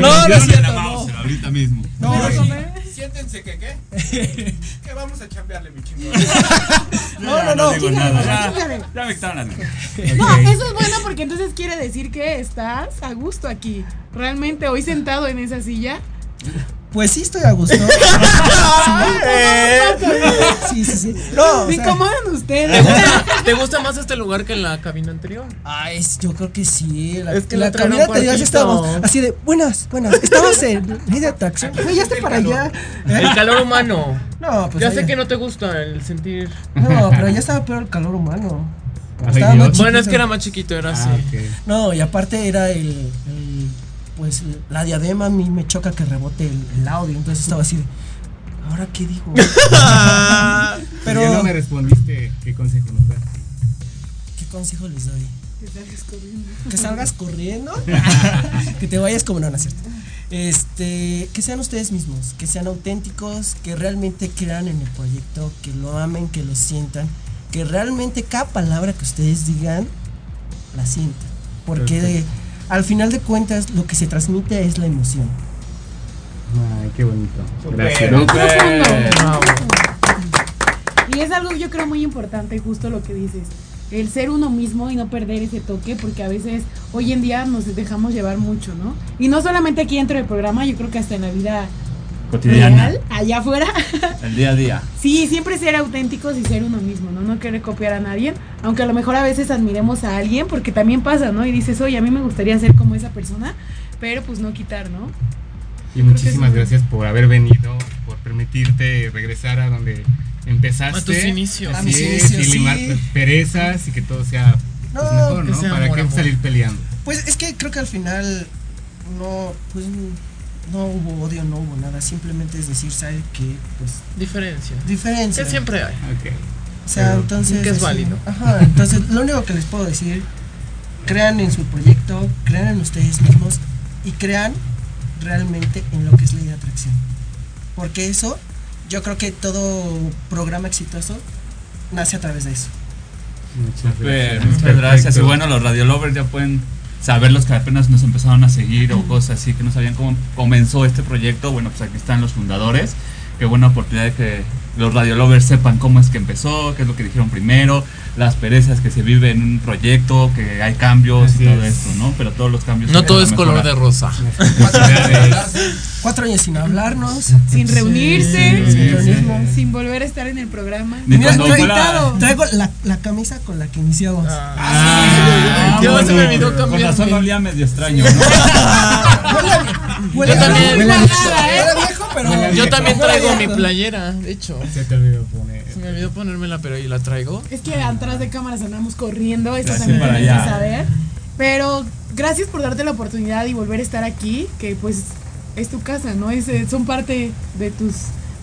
No, no no. Ahorita mismo. No, Que qué. que vamos a chambearle, mi chingón. No, no, no. digo nada. Ya, me quitaron las. No, eso es bueno porque entonces quiere decir que estás a gusto aquí. Realmente hoy sentado en esa silla. Pues sí, estoy a gusto. Sí, sí, sí. No, o ¿Se sea, incomodan ¿Te ustedes? gusta, te gusta más este lugar que la cabina anterior? Ay, yo creo que sí. La, Es que la cabina anterior sí estábamos así de buenas, buenas. Estabas en ley de atracción. Güey, ya está para allá. El calor humano. No, pues ya sé que no te gusta el sentir. No, pero ya estaba peor el calor humano. Ay, Bueno, es que era más chiquito, era así. Ah, ok. No, y aparte era el, el- pues la diadema a mí me choca que rebote el, el audio, entonces estaba así de, ¿ahora qué digo? Pero ya no me respondiste qué consejo nos das. ¿qué consejo les doy? Que salgas corriendo. Que salgas corriendo, que te vayas como no, no es cierto. Este, que sean ustedes mismos, que sean auténticos, que realmente crean en el proyecto, que lo amen, que lo sientan, que realmente cada palabra que ustedes digan la sientan, porque Perfecto. Al final de cuentas lo que se transmite es la emoción. Ay, qué bonito. Gracias. Y es algo yo creo muy importante, justo lo que dices. El ser uno mismo y no perder ese toque, porque a veces hoy en día nos dejamos llevar mucho, ¿no? Y no solamente aquí dentro del programa, yo creo que hasta en la vida Cotidiana. real, allá afuera. El día a día. Sí, siempre ser auténticos y ser uno mismo, ¿no? No querer copiar a nadie, aunque a lo mejor a veces admiremos a alguien, porque también pasa, ¿no? Y dices, oye, a mí me gustaría ser como esa persona, pero pues no quitar, ¿no? Y muchísimas gracias por haber venido, por permitirte regresar a donde empezaste. A tus inicios. Así A mis es, inicios, y limar sí. perezas y que todo sea pues, No, mejor, que ¿no? sea Para amor, qué amor. salir peleando. Pues es que creo que al final no, pues no hubo odio, no hubo nada, simplemente es decir, ¿sabe qué? Pues Diferencia. diferencia. Que siempre hay. Ok. O sea, Pero- entonces. Que es así, válido. Ajá, entonces lo único que les puedo decir, crean en su proyecto, crean en ustedes mismos y crean realmente en lo que es ley de atracción. Porque eso, yo creo que todo programa exitoso nace a través de eso. Muchas gracias. muchas gracias. Y bueno, los radiolovers ya pueden saber los que apenas nos empezaron a seguir o cosas así que no sabían cómo comenzó este proyecto. Bueno, pues aquí están los fundadores. qué buena oportunidad de que los radiolovers sepan cómo es que empezó, qué es lo que dijeron primero, las perezas que se vive en un proyecto, que hay cambios Así y todo es. esto, ¿no? Pero todos los cambios No todo es color mejorar. de rosa. Cuatro años sin hablarnos. Sin reunirse, Sí, sin reunirnos. sin volver a estar en el programa. Mira, traigo, traigo la, la camisa con la que iniciamos. Ah, Yo bueno, se me olvidó Con cambiarme. razón olía medio extraño, ¿no? Huele Yo también. muy guardada, ¿eh? Pero- Yo también traigo mi playera, de hecho. Se te olvidó poner. Se me olvidó ponérmela, pero ¿y la traigo? Es que atrás de cámaras andamos corriendo, esto Gracias también para tienes que allá. saber. Pero gracias por darte la oportunidad y volver a estar aquí, que pues es tu casa, ¿no? Es, eh, son parte de tus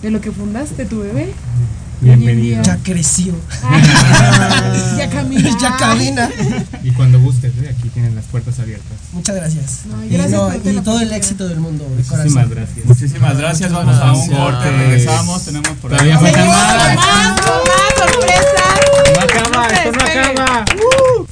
de lo que fundaste, tu bebé. Bienvenido. Ya creció. ya camina. ya camina. Y cuando gustes, ¿eh? aquí tienen las puertas abiertas. Muchas gracias. No, y gracias no, y todo el éxito del mundo. de Muchísimas corazón. gracias. Muchísimas gracias, vamos a un corte, regresamos, tenemos por ahí. Todavía Seguimos más. más, más sorpresas. No acaba, esto no acaba. Uh.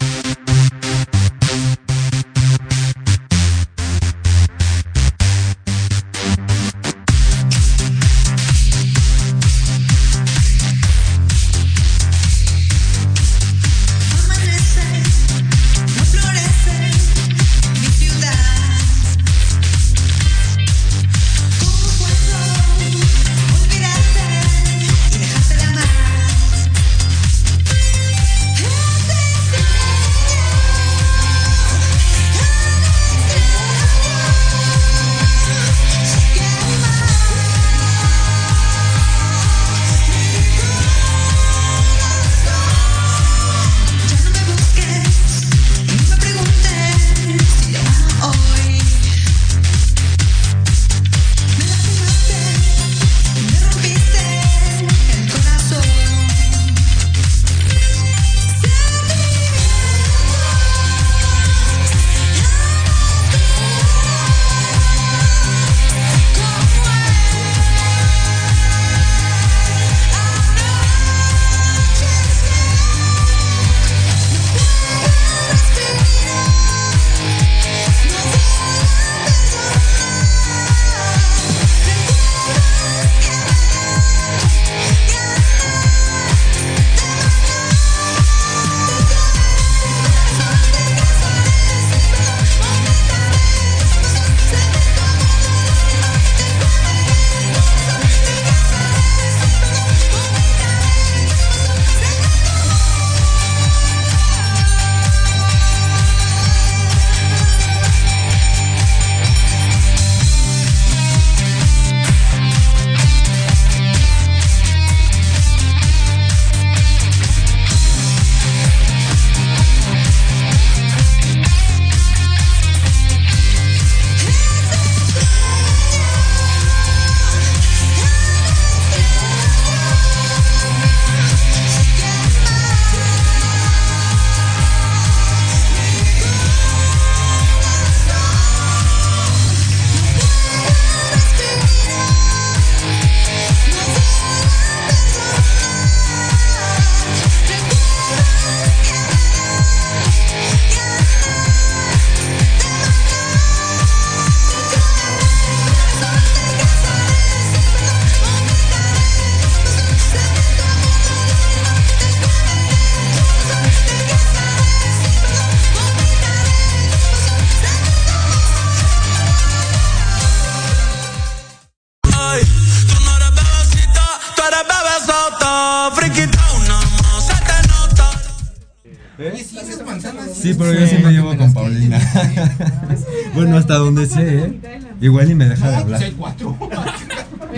Igual y me deja de hablar.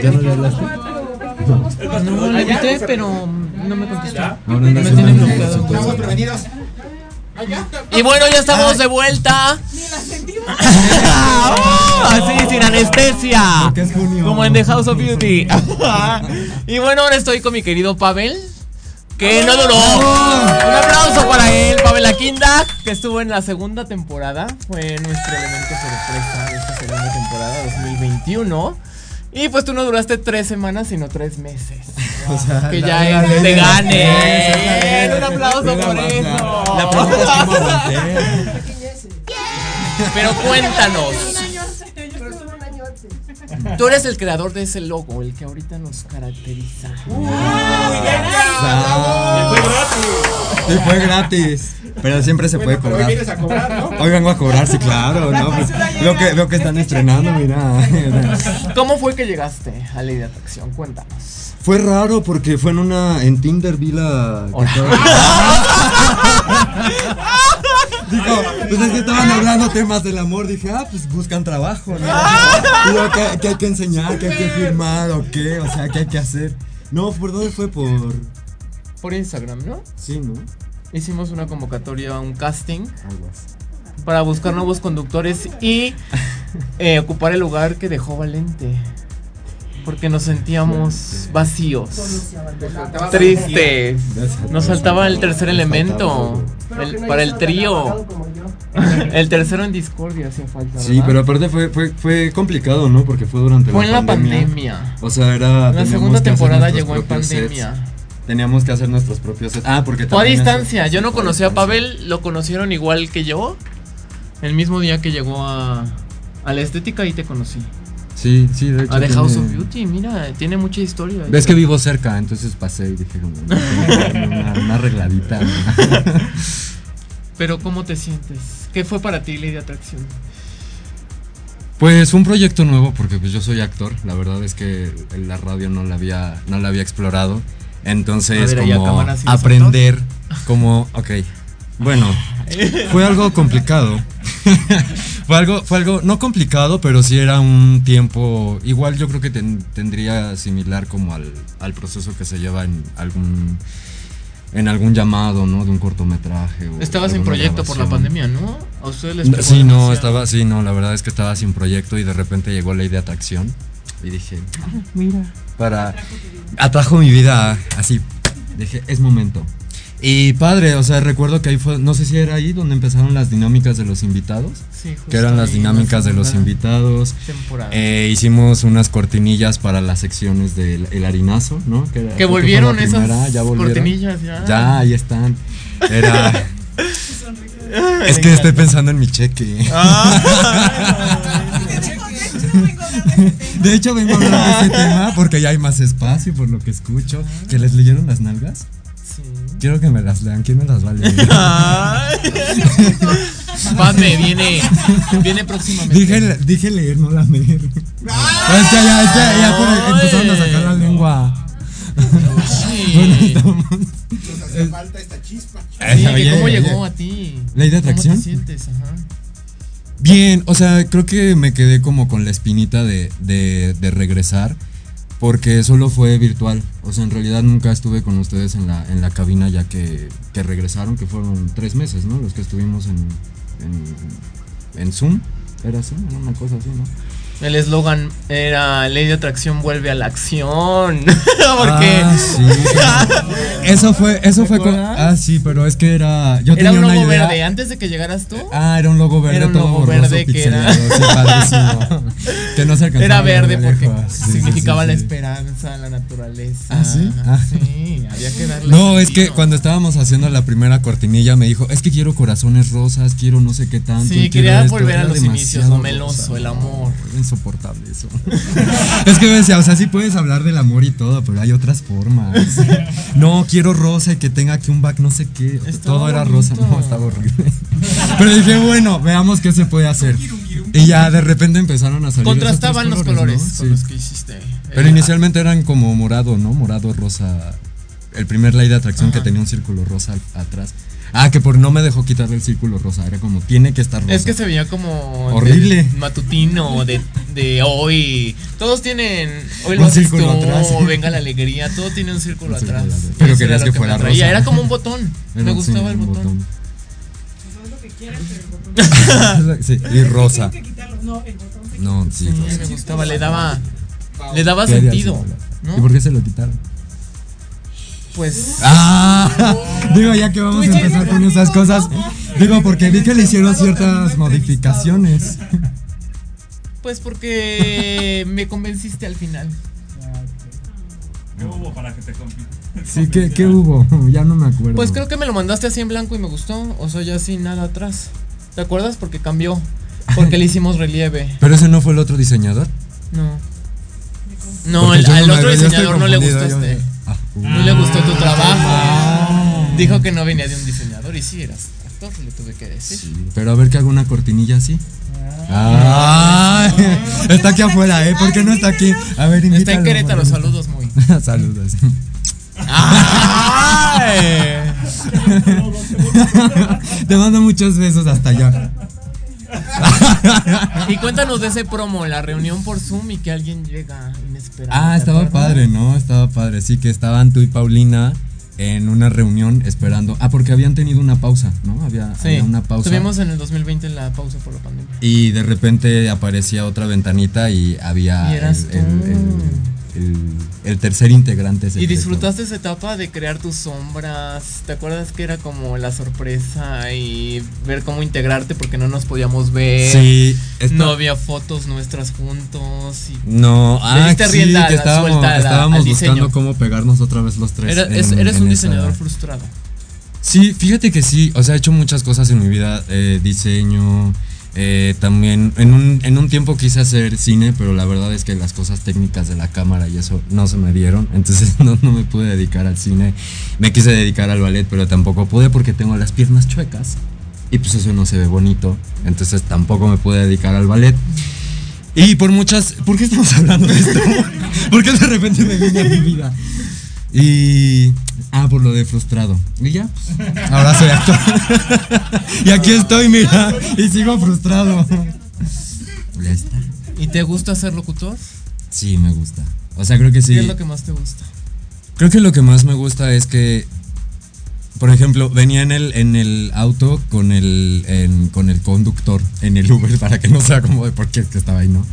¿Ya no le hablaste? No, le invité, pero no me contestó. No bloqueado. Estamos prevenidos. Y bueno, ya estamos de vuelta. Así, sin anestesia. Porque es junio. Como en The House of Beauty. y bueno, ahora estoy con mi querido Pavel. que no duró. Un aplauso para él, Pavel Akinda, que estuvo en la segunda temporada. Fue nuestro elemento sorpresa de esta segunda temporada 2021. Y pues tú no duraste tres semanas, sino tres meses. O sea, que la- ya la- es la- te la- gane. la- Un aplauso la- por la- eso. la aguanté. Pero cuéntanos. Tú eres el creador de ese logo, el que ahorita nos caracteriza. Y fue gratis. Pero siempre se puede pero hoy cobrar. vienes a cobrar, ¿no? Hoy vengo a cobrar, sí, claro, ¿no? Pues, veo, que, veo que están estrenando, mira. ¿Cómo fue que llegaste a Ley de Atracción? Cuéntanos. Fue raro porque fue en una. En Tinder vi la. Dijo, pues es que estaban hablando temas del amor. Dije, ah, pues buscan trabajo, ¿no? ¿qué, qué hay que enseñar? ¿Qué hay que firmar? ¿O qué? O sea, ¿qué hay que hacer? No, ¿por dónde fue? Por. Por Instagram, ¿no? Sí, ¿no? Hicimos una convocatoria, un casting Algo así. para buscar nuevos conductores y eh, ocupar el lugar que dejó Valente. Porque nos sentíamos vacíos, tristes. Nos faltaba el tercer elemento el- para el trío. El tercero en discordia hacía falta. Sí, pero aparte fue, fue, fue complicado, ¿no? Porque fue durante Fue la en la pandemia. O sea, era. La segunda temporada llegó en propios sets. pandemia. Teníamos que hacer nuestros propios sets. Ah, porque Fue a también eso- distancia. Yo no fue a a. Pavel, lo conocieron igual que yo. El mismo día que llegó a, a la estética y te conocí. Sí, sí, de hecho. A The House tiene- of Beauty, mira, tiene mucha historia. Ves que vivo cerca, entonces pasé y dije como una, una arregladita. Pero ¿cómo te sientes? ¿Qué fue para ti Ley de Atracción? Pues un proyecto nuevo porque pues yo soy actor, la verdad es que la radio no la había no la había explorado. Entonces ver, como cámara, ¿sí lo aprender como ok. Bueno, fue algo complicado. fue algo fue algo no complicado, pero sí era un tiempo igual yo creo que ten- tendría similar como al, al proceso que se lleva en algún en algún llamado, ¿no? De un cortometraje. o en alguna proyecto por la pandemia, ¿no? A ustedes les Sí, no, estaba, sí, no, la verdad es que estaba sin proyecto y de repente llegó ley de atracción y dije, "Ah, mira, para, atrajo mi vida así, dije, es momento. Y padre, o sea, recuerdo que ahí fue, no sé si era ahí donde empezaron las dinámicas de los invitados, Sí, justo que eran las dinámicas de los invitados. temporada. Eh, hicimos unas cortinillas para las secciones del el harinazo, ¿no? Que volvieron esas primera, ya volvieron. cortinillas, ya. Ya, ahí están. Era... Es que estoy pensando en mi cheque. De hecho, vengo a hablar de ese tema porque ya hay más espacio, por lo que escucho. ¿Que les leyeron las nalgas? Quiero que me las lean. ¿Quién me las va a leer? Padme, viene, viene próximamente. dije, dije leer, no lamer. Es que ya, es que ya por- empezaron a sacar la lengua. Bueno, estamos- Nos hacía falta esta chispa. Sí, que Oye, ¿Cómo oye. llegó a ti? ¿Ley de atracción? ¿Cómo te sientes? Ajá. Bien, o sea, creo que me quedé como con la espinita de, de, de regresar porque solo fue virtual. O sea, en realidad nunca estuve con ustedes en la, en la cabina ya que, que regresaron, que fueron tres meses, ¿no? Los que estuvimos en, en, Zoom. Era Zoom, era una cosa así, ¿no? El eslogan era Ley de Atracción vuelve a la acción. Porque Ah, sí. Eso fue, eso fue. con- ah, sí, pero es que era. Yo era tenía un una logo idea. verde. Antes de que llegaras tú, Ah, era un logo verde Era un logo verde que era- sí, que no se alcanzaba era verde de porque. Sí, significaba sí, la esperanza, la naturaleza. ¿Ah, sí? Ah. Sí, había que darle. No, es que cuando estábamos haciendo la primera cortinilla me dijo, es que quiero corazones rosas, quiero no sé qué tanto. Sí, quería esto". volver a los inicios, lo meloso, rosa. el amor. Insoportable eso. es que me decía, o sea, sí puedes hablar del amor y todo, pero hay otras formas. no, quiero rosa y que tenga aquí un back, no sé qué. Estaba todo era bonito. rosa, no, estaba horrible. pero dije, bueno, veamos qué se puede hacer. Y ya de repente empezaron a salir. esos Contrastaban los colores ¿no? con Sí. los que hiciste. Pero Era- inicialmente eran como morado, ¿no? Morado, rosa. El primer ley de atracción que tenía un círculo rosa al- atrás. Ah, que por no me dejó quitarle el círculo rosa. Era como, tiene que estar rosa. Es que se veía como Horrible. de matutino de, de hoy. Todos tienen hoy Un lo haces círculo tú, atrás. venga la alegría, todo tiene un círculo Un círculo atrás. atrás. Pero querías era lo que fuera rosa. Era como un botón. Era, me sí, gustaba el un botón. sí, y rosa. No, el botón se No, sí, Sí, rosa. me gustaba, le daba le daba ¿Qué harías, sentido. ¿Y por qué se lo quitaron? Pues. Ah, digo, ya que vamos a empezar con esas cosas. Digo, porque vi que le hicieron ciertas modificaciones. Pues porque me convenciste al final. ¿Qué hubo para que te Sí, ¿qué, qué hubo? Ya no me acuerdo. Pues creo que me lo mandaste así en blanco y me gustó. O sea, ya sin nada atrás. ¿Te acuerdas? Porque cambió. Porque le hicimos relieve. ¿Pero ese no fue el otro diseñador? No. No, el, al otro diseñador no le gustó yo este. Ah, No le gustó tu trabajo. Dijo que no venía de un diseñador y sí eras actor, le tuve que decir. Pero a ver que haga una cortinilla así. Ah, está aquí afuera, ¿eh? ¿Por qué no está aquí? A ver, invítalo. Está en Querétaro, saludos muy. saludos. Te mando muchos besos hasta allá. Y cuéntanos de ese promo, la reunión por Zoom y que alguien llega inesperado. Ah, ¿te estaba padre, ¿no? Estaba padre. Sí, que estaban tú y Paulina en una reunión esperando. Ah, porque habían tenido una pausa, ¿no? Había, Sí, había una pausa. tuvimos en el 2020 la pausa por la pandemia. Y de repente aparecía otra ventanita y había Y eras el, el- el- el- el tercer integrante. ¿Y disfrutaste esa etapa de crear tus sombras? ¿Te acuerdas que era como la sorpresa y ver cómo integrarte porque no nos podíamos ver? Sí, esta- No había fotos nuestras juntos. Y No, ah, sí, rienda que estábamos, al buscando cómo pegarnos otra vez los tres. Era- es- en- eres en un esa- diseñador frustrado. Sí, fíjate que sí, o sea, he hecho muchas cosas en mi vida, eh, diseño, eh, también en un, en un tiempo quise hacer cine, pero la verdad es que las cosas técnicas de la cámara y eso no se me dieron, entonces no, no me pude dedicar al cine, me quise dedicar al ballet, pero tampoco pude porque tengo las piernas chuecas y pues eso no se ve bonito, entonces tampoco me pude dedicar al ballet. Y por muchas, ¿por qué estamos hablando de esto? ¿Por qué de repente me viene a mi vida? Y. Ah, por lo de frustrado. Y ya, pues, ahora soy actor. y aquí estoy, mira. Y sigo frustrado. Ya está. ¿Y te gusta ser locutor? Sí, me gusta. O sea, creo que sí. ¿Qué es lo que más te gusta? Creo que lo que más me gusta es que. Por ejemplo, venía en el, en el auto con el, en- con el conductor en el Uber para que no sea como de por qué es que estaba ahí, ¿no?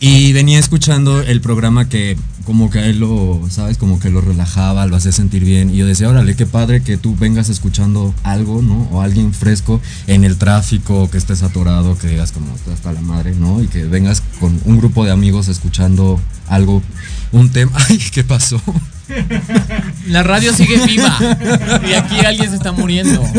Y venía escuchando el programa que como que a él lo, ¿sabes? Como que lo relajaba, lo hacía sentir bien. Y yo decía, órale, qué padre que tú vengas escuchando algo, ¿no? O alguien fresco en el tráfico, que estés atorado, que digas como "Está hasta la madre, ¿no? Y que vengas con un grupo de amigos escuchando algo, un tema. Ay, ¿qué pasó? La radio sigue viva. y aquí alguien se está muriendo.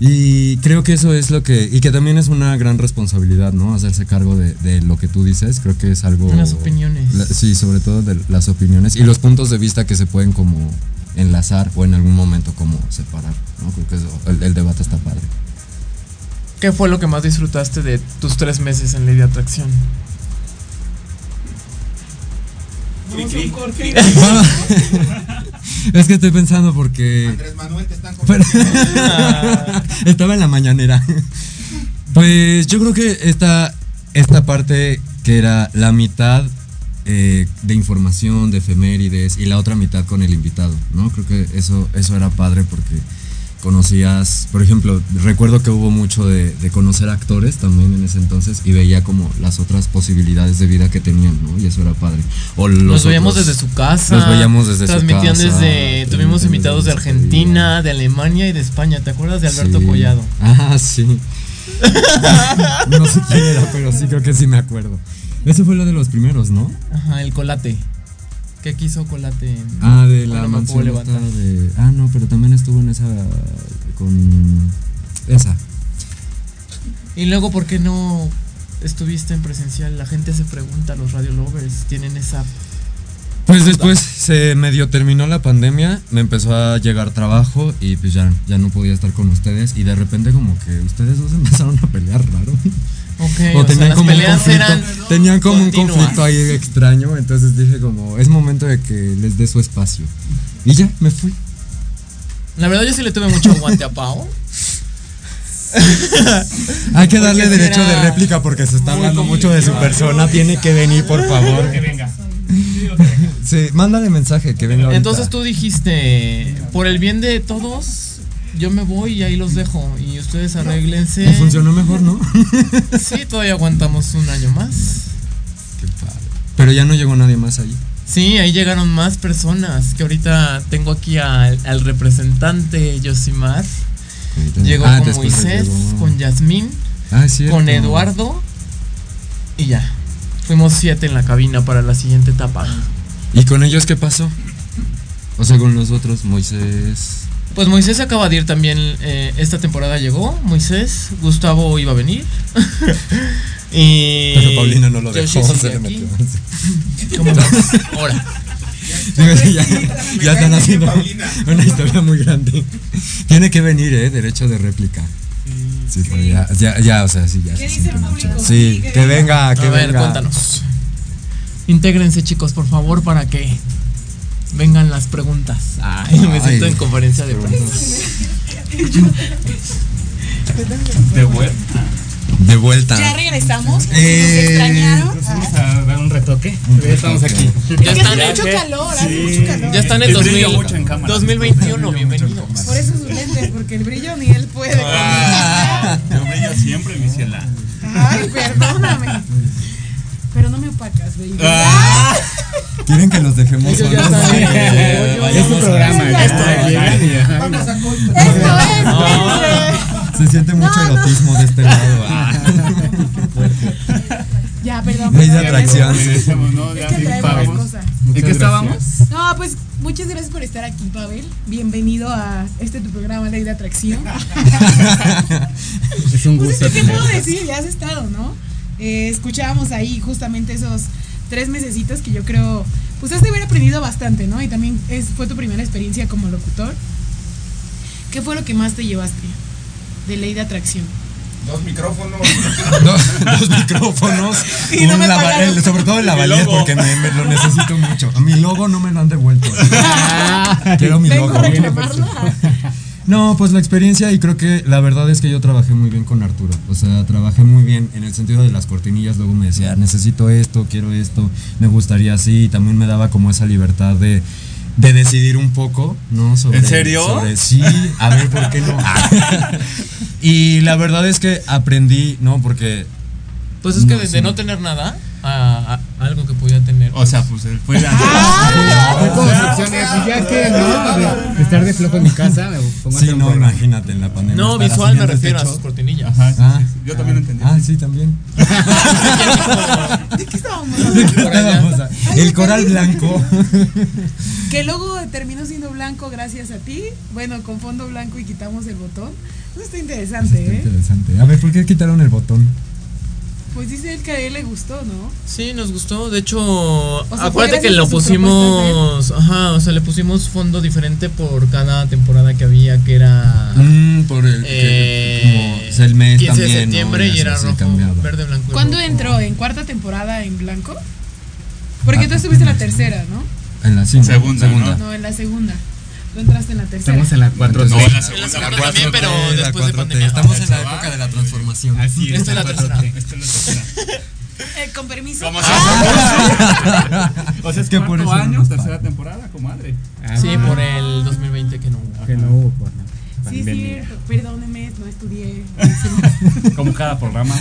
Y creo que eso es lo que. Y que también es una gran responsabilidad, ¿no? Hacerse cargo de, de lo que tú dices. Creo que es algo. Las opiniones. la- sí, sobre todo de las opiniones y los puntos de vista que se pueden como enlazar o en algún momento como separar, ¿no? Creo que eso- el, el debate está padre. ¿Qué fue lo que más disfrutaste de tus tres meses en Ley de Atracción? es que estoy pensando porque. Andrés Manuel te están. Estaba en la mañanera. Pues yo creo que esta, esta parte que era la mitad eh, de información, de efemérides y la otra mitad con el invitado, ¿no? Creo que eso, eso era padre porque conocías, por ejemplo, recuerdo que hubo mucho de, de conocer actores también en ese entonces y veía como las otras posibilidades de vida que tenían, ¿no? Y eso era padre. O los Los veíamos otros- desde su casa. Los veíamos desde su Transmitían casa. desde. Tuvimos transmitían invitados de desde Argentina, de Alemania y de España. ¿Te acuerdas de Alberto Sí. Collado? Ah, sí. no sé quién era, pero sí creo que sí me acuerdo. Ese fue lo de los primeros, ¿no? Ajá, el colate. ¿Qué quiso colate? en- Ah, de la mansión de. Ah, no, pero también estuvo en esa. con. esa. Y luego, ¿por qué no estuviste en presencial? La gente se pregunta, los radio lovers tienen esa. Pues después se medio terminó la pandemia, me empezó a llegar trabajo y pues ya, ya no podía estar con ustedes y de repente como que ustedes dos empezaron a pelear raro. Ok, o o sea, tenían como un conflicto, tenían como un conflicto ahí extraño, entonces dije como es momento de que les dé su espacio. Y ya, me fui. La verdad, yo sí le tuve mucho aguante a Pau. Hay que darle Porque derecho de réplica porque se está hablando mucho de su persona, tiene que venir por favor. Que venga. Sí, mándale mensaje que venga ahorita. Entonces tú dijiste, por el bien de todos, yo me voy y ahí los dejo. Y ustedes arréglense. Me funcionó mejor, ¿no? Sí, todavía aguantamos un año más. Pero ya no llegó nadie más ahí. Sí, ahí llegaron más personas. Que ahorita tengo aquí al, al representante Yosimar. Llegó Ah, con Moisés, llegó- con Yasmín, Ah, con Eduardo. Y ya. Fuimos siete en la cabina para la siguiente etapa. ¿Y con ellos qué pasó? O sea, con los otros, Moisés. Pues Moisés acaba de ir también. eh, esta temporada llegó. Moisés, Gustavo iba a venir. y. Pero Paulina no lo dejó, se le metió. ¿Cómo? Ahora. Ya, ya están haciendo una historia muy grande. Tiene que venir, ¿eh? Derecho de réplica. Sí, pero ya, ya, ya, o sea, sí, ya. se siente mucho. Sí, que venga, que a ver, venga. cuéntanos. Intégrense, chicos, por favor, para que vengan las preguntas. Ay, me siento Ay. en conferencia de prensa. De vuelta. De vuelta. Ya regresamos. Eh, ¿Nos extrañaron? Vamos a dar un retoque. Ya estamos aquí. Ya Es que están, hace mucho calor, hace mucho calor. ya están en Y 2000, brilla mucho en cámara. 2021, bienvenidos. Por eso sus lentes, porque el brillo ni él puede. Ah, yo brillo siempre, mi ciela. Ay, perdóname. Pero no me opacas, baby. Ah. ¿Quieren que los dejemos Ellos ya solos? Es su programa. ya está, y- ajá. Esto es, baby. Se siente mucho erotismo de este lado. Ah. Ya, perdón. Ley de perdón. atracción. Regresamos, ¿no? Es Ya, que traemos las cosas. ¿En qué estábamos? No, pues muchas gracias por estar aquí, Pavel. Bienvenido a este tu programa Ley de Atracción. Es un Pues gusto. es que, ¿qué puedo decir? Ya has estado, ¿no? Eh, escuchábamos ahí justamente esos tres mesecitos que yo creo, pues has de haber aprendido bastante, ¿no? Y también es, fue tu primera experiencia como locutor. ¿Qué fue lo que más te llevaste de Ley de Atracción? Dos micrófonos. Dos, dos micrófonos. Y no un me lava- pagaron. el- sobre todo el lavalier porque me, me lo necesito mucho. A mi logo no me lo han devuelto. Quiero mi Vengo logo. No, pues la experiencia y creo que la verdad es que yo trabajé muy bien con Arturo. O sea, trabajé muy bien en el sentido de las cortinillas. Luego me decía, necesito esto, quiero esto, me gustaría así. Y también me daba como esa libertad de, de decidir un poco, ¿no? Sobre, ¿En serio? sobre- sí, a ver, ¿por qué no? y la verdad es que aprendí, ¿no? Porque... Pues es que No, de, sí. de no tener nada a, a algo que podía tener. O sea, pues él fue la. Fue como opciones, pues ya que no, de, de estar de flojo en mi casa, me pongo a Sí, no, imagínate en la pandemia. no, visual me refiero a sus cortinillas. Ajá, sí, Ah, sí, sí. Yo también lo entendí. Ah, sí, también. ¿De qué estábamos ¿De qué hablando? estábamos a- El coral blanco. Que luego terminó siendo blanco gracias a ti. Bueno, con fondo blanco y quitamos el botón. Eso está interesante, Está ¿eh? interesante. A ver, ¿por qué quitaron el botón? Pues dice él que a él le gustó, ¿no? Sí, nos gustó. De hecho, sea, fue acuérdate que lo pusimos. Ajá, o sea, le pusimos fondo diferente por cada temporada que había, que era. Mm, por el, que- eh, como es el mes 15 de también. ¿no? septiembre y era rojo, cambiaba. verde, blanco. y ¿Cuándo rojo. entró? ¿En cuarta temporada en blanco? Porque Ah, tú estuviste en la tercera, ¿no? En la Segunda, segunda. No, en la segunda. Tú entraste en la tercera. Estamos en la 4 No, en la En la segunda. segunda la también, pero después de 4T. pandemia. Estamos en la Se época de la transformación. Así Esta es la tercera. Esta es la tercera. Eh, con permiso. ¿Cómo Ah, O sea, es que por eso no año, nos tercera temporada, comadre. Ah, Sí, por el 2020 que no hubo. Que no hubo por la Sí, cierto. Perdóneme, no estudié. Como cada programa.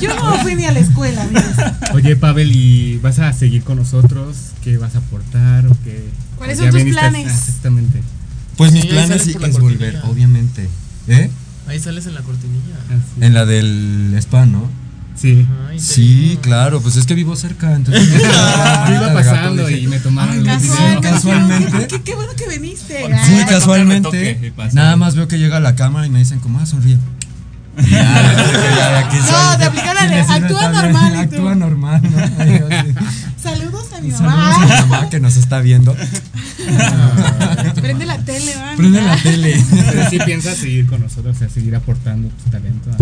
Yo no fui ni a la escuela, amigos. Oye, Pavel, ¿y vas a seguir con nosotros? ¿Qué vas a aportar o qué? ¿Cuáles Ya son tus planes? Ah, Exactamente. Pues mis Sí, planes sí es volver, obviamente. ¿Eh? Ahí sales en la cortinilla. Así. En la del spa, ¿no? Sí. Ay, Sí, claro, pues es que vivo cerca, entonces. Yo iba pasando y me tomaron Casual, casualmente. casual. Qué, qué bueno que viniste. Sí, Ay, casualmente. toque. Nada más veo que llega la cámara y me dicen como, ah, sonríe. Ya, ya, ya, aquí No, te aplicaron Sí, actúa normal. Actúa normal, ¿no? Ay. Saludos a mi Saludos a mamá. mi mamá que nos está viendo. Prende la tele, va. Prende la tele. Pero sí piensas seguir con nosotros, o sea, seguir aportando tu talento a,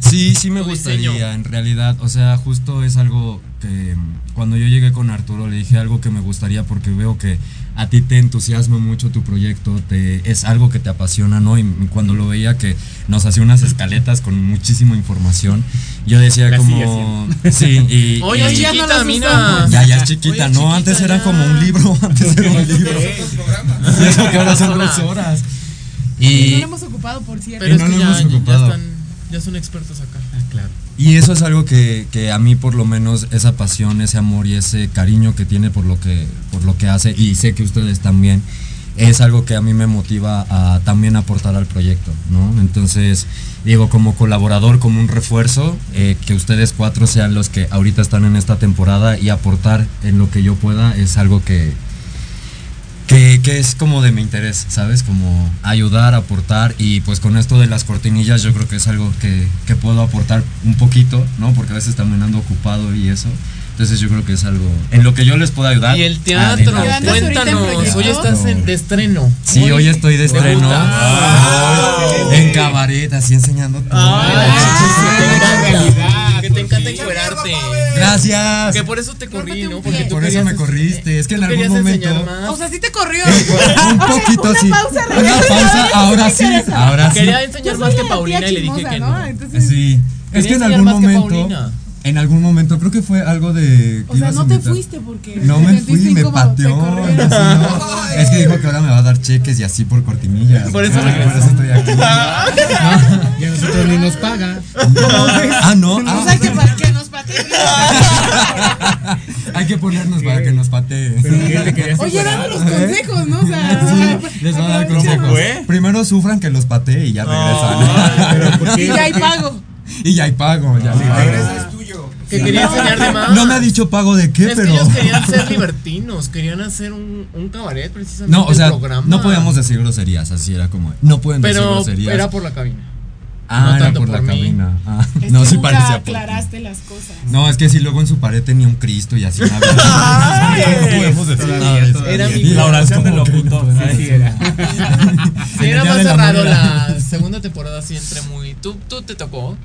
Sí, sí me gustaría, diseño. en realidad. O sea, justo es algo que mm, cuando yo llegué con Arturo le dije algo que me gustaría porque veo que a ti te entusiasma mucho tu proyecto, te, es algo que te apasiona, ¿no? Y cuando lo veía que nos hacía unas escaletas con muchísima información, yo decía La como... Sí, y... Oye, y- es ya no chiquita, las mira. ya, ya es chiquita, Oye, ¿no? chiquita, Antes era como un libro, antes era un libro. Y eso que ahora son Dos dos horas. Y no lo hemos ocupado, por cierto. Pero no lo ya, hemos ya ocupado. están. Ya son expertos acá. Ah, claro. Y eso es algo que, que a mí por lo menos esa pasión, ese amor y ese cariño que tiene por lo que, por lo que hace, y sé que ustedes también, es algo que a mí me motiva a también aportar al proyecto, ¿no? Entonces, digo, como colaborador, como un refuerzo, eh, que ustedes cuatro sean los que ahorita están en esta temporada y aportar en lo que yo pueda es algo que, que, que es como de mi interés, ¿sabes? Como ayudar, aportar y pues con esto de las cortinillas yo creo que es algo que, que puedo aportar un poquito, ¿no? Porque a veces también ando ocupado y eso. Entonces yo creo que es algo en lo que yo les puedo ayudar. Y el teatro, adelante. cuéntanos. Hoy estás en- de estreno. Sí, hoy estoy de estreno. En cabaret, así enseñando todo. Gracias. Que por eso te corrí, ¿no? Porque tú Por eso me corriste. Es que en algún momento. O sea, sí te corrió. Un poquito Una sí. pausa, Una pausa, a ver, ahora ¿qué sí. Ahora sí. Quería enseñar más que Paulina y le dije chismosa, que ¿no? Sí. Es que en algún momento. En algún momento, creo que fue algo de. O sea, no te fuiste porque. No me fui, me pateó. Es que dijo que ahora me va a dar cheques y así por cortinillas. Por eso Ah, regresó. Por eso estoy aquí. Y a nosotros ni nos paga. Ah, no. Pues Ah, hay que para pateen. hay que ponernos para que nos patee. Pero ¿qué le querías Oye, dame los consejos, ¿no? O sea, Sí, les va a dar consejos. fue? Primero sufran que los patee y ya Pero ¿por qué? y ya hay pago. regresan. y ya hay pago. Ya Regresa es tuyo. Que quería enseñar de más. No me ha dicho pago de qué, Es que pero. ellos querían ser libertinos, querían hacer un, un cabaret precisamente. No, o sea, programa. no podíamos decir groserías, así era como. No pueden decir Pero groserías. era por la cabina. Ah, no era tanto por la por mí. cabina. Ah, Es no, que sí nunca parecía por ti. aclaraste las cosas. No, es que si luego en su pared tenía un Cristo y así una No podemos decir nada de eso. Era mi- Y La oración no locutor. era. Sí, era día más de la cerrado la segunda temporada, sí entré muy. ¿Tú, tú te tocó?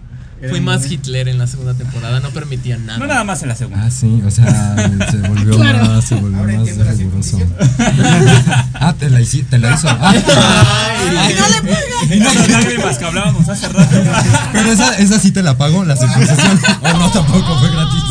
Fui más Hitler en la segunda temporada, no permitían nada. No nada más en la segunda. Ah, sí, o sea, se volvió Claro. más, se volvió Ahora más riguroso. ah, te la, hici- te la hizo. Ah. Ay, no le pegas. Y no las lágrimas que hablábamos hace rato. Pero esa, esa sí te la pago, la circuncisión. o no, tampoco fue gratis.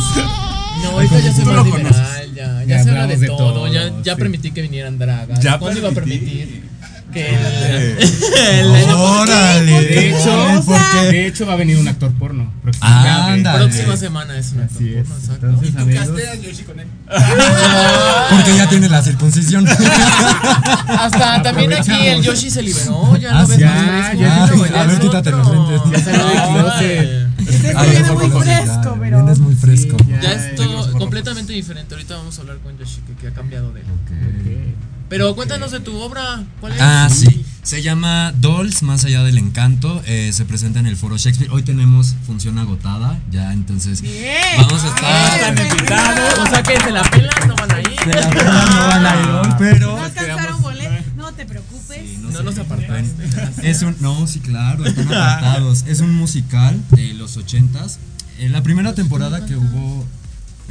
No, ahorita ya más lo liberal, conoces. ya, ya, Ya se habla de, de todo, todo, ya, ya sí. permití que vinieran dragas. Ya ¿Cuándo iba a permitir? Que el, el año Órale. De hecho, Ay, ¿por qué? de hecho va a venir un actor porno. Ah, anda. próxima semana es Así es. exacto. Entonces, Tú casteas Yoshi con él. Porque ya tiene la circuncisión. Hasta también aquí el Yoshi se liberó, ya Ah, lo ves más Ya, fresco. ya, No, a es ver, quítate los lentes. Ya salió del Ay. closet. Este viene muy fresco, ya, pero. Vienes muy fresco. Sí, Ya ya, ya, completamente diferente. Ahorita vamos a hablar con Yoshi que, que ha cambiado de él. Pero cuéntanos de tu obra. ¿Cuál es? Ah, sí. Se llama Dolls, más allá del encanto. eh, se presenta en el Foro Shakespeare. Hoy tenemos función agotada, ya entonces Bien. vamos a estar. Están invitados. O sea que se la pelan, no van a ir. Se la pelan, no van a ir hoy, pero. No alcanzaron boleto. No te preocupes. No los apartaste. Es un, no, sí, claro, están apartados. Es un musical de los ochentas. En la primera temporada que hubo.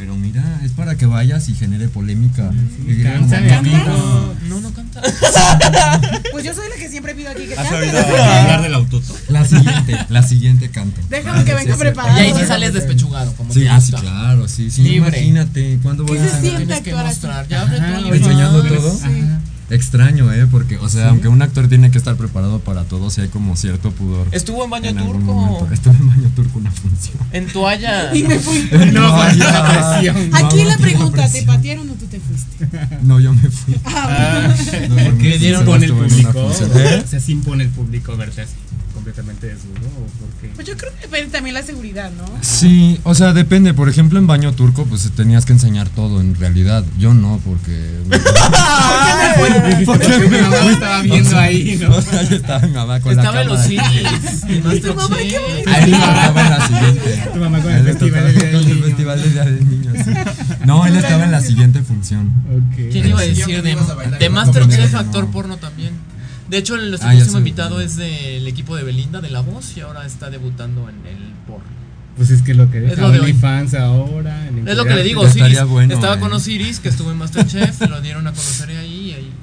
Pero mira, es para que vayas y genere polémica. Y digan, canta. "Amigo". No, no canta. Pues yo soy la que siempre pido aquí que ¿Has cante. oído hablar del autoto? La siguiente, la siguiente canto. Déjame que venga Y preparado. ahí sí sales despechugado, como Sí, te ah, sí, claro, sí, sí. Libre. Imagínate, ¿cuándo voy ¿Qué se a siente Tienes que actuar así? mostrar. Ya abre enseñando todo? Sí. Extraño, ¿eh? Porque, o sea, aunque un actor tiene que estar preparado para todo, sí hay como cierto pudor. Estuvo en baño en algún turco. momento. Estuve en baño turco una función. En toalla. Y me fui. No presión. No Aquí la pregunta, ¿te patearon o tú te fuiste? No, yo me fui. Ah, No, yo me ¿Qué se solo impone el en público? ¿Eh? Sí impone el público verte así, completamente desnudo o por qué? Pues yo creo que depende también la seguridad, ¿no? Sí, o sea, depende. Por ejemplo, en baño turco, pues tenías que enseñar todo en realidad. Yo no, porque. ¿Por qué Mi me mamá fui? estaba viendo ahí, ¿no? O sea, yo estaba mi mamá con Estaba la en los cámara. CDs. En Masterchef. Ahí mi mamá estaba en la siguiente. Tu mamá con A el festival del Día con el festival del Día del Niño. sí. No, él estaba en la siguiente función. ¿Quién iba a decir de, Masterchef, actor porno también? De hecho, el nuestro Ah, ya próximo sé. invitado es del equipo de Belinda, de La Voz, y ahora está debutando en el porno. Pues es que lo que Es lo de hoy. OnlyFans ahora. Es lo que le digo, Osiris. bueno, estaba eh. con Osiris, que estuvo en Masterchef, lo dieron a conocer ahí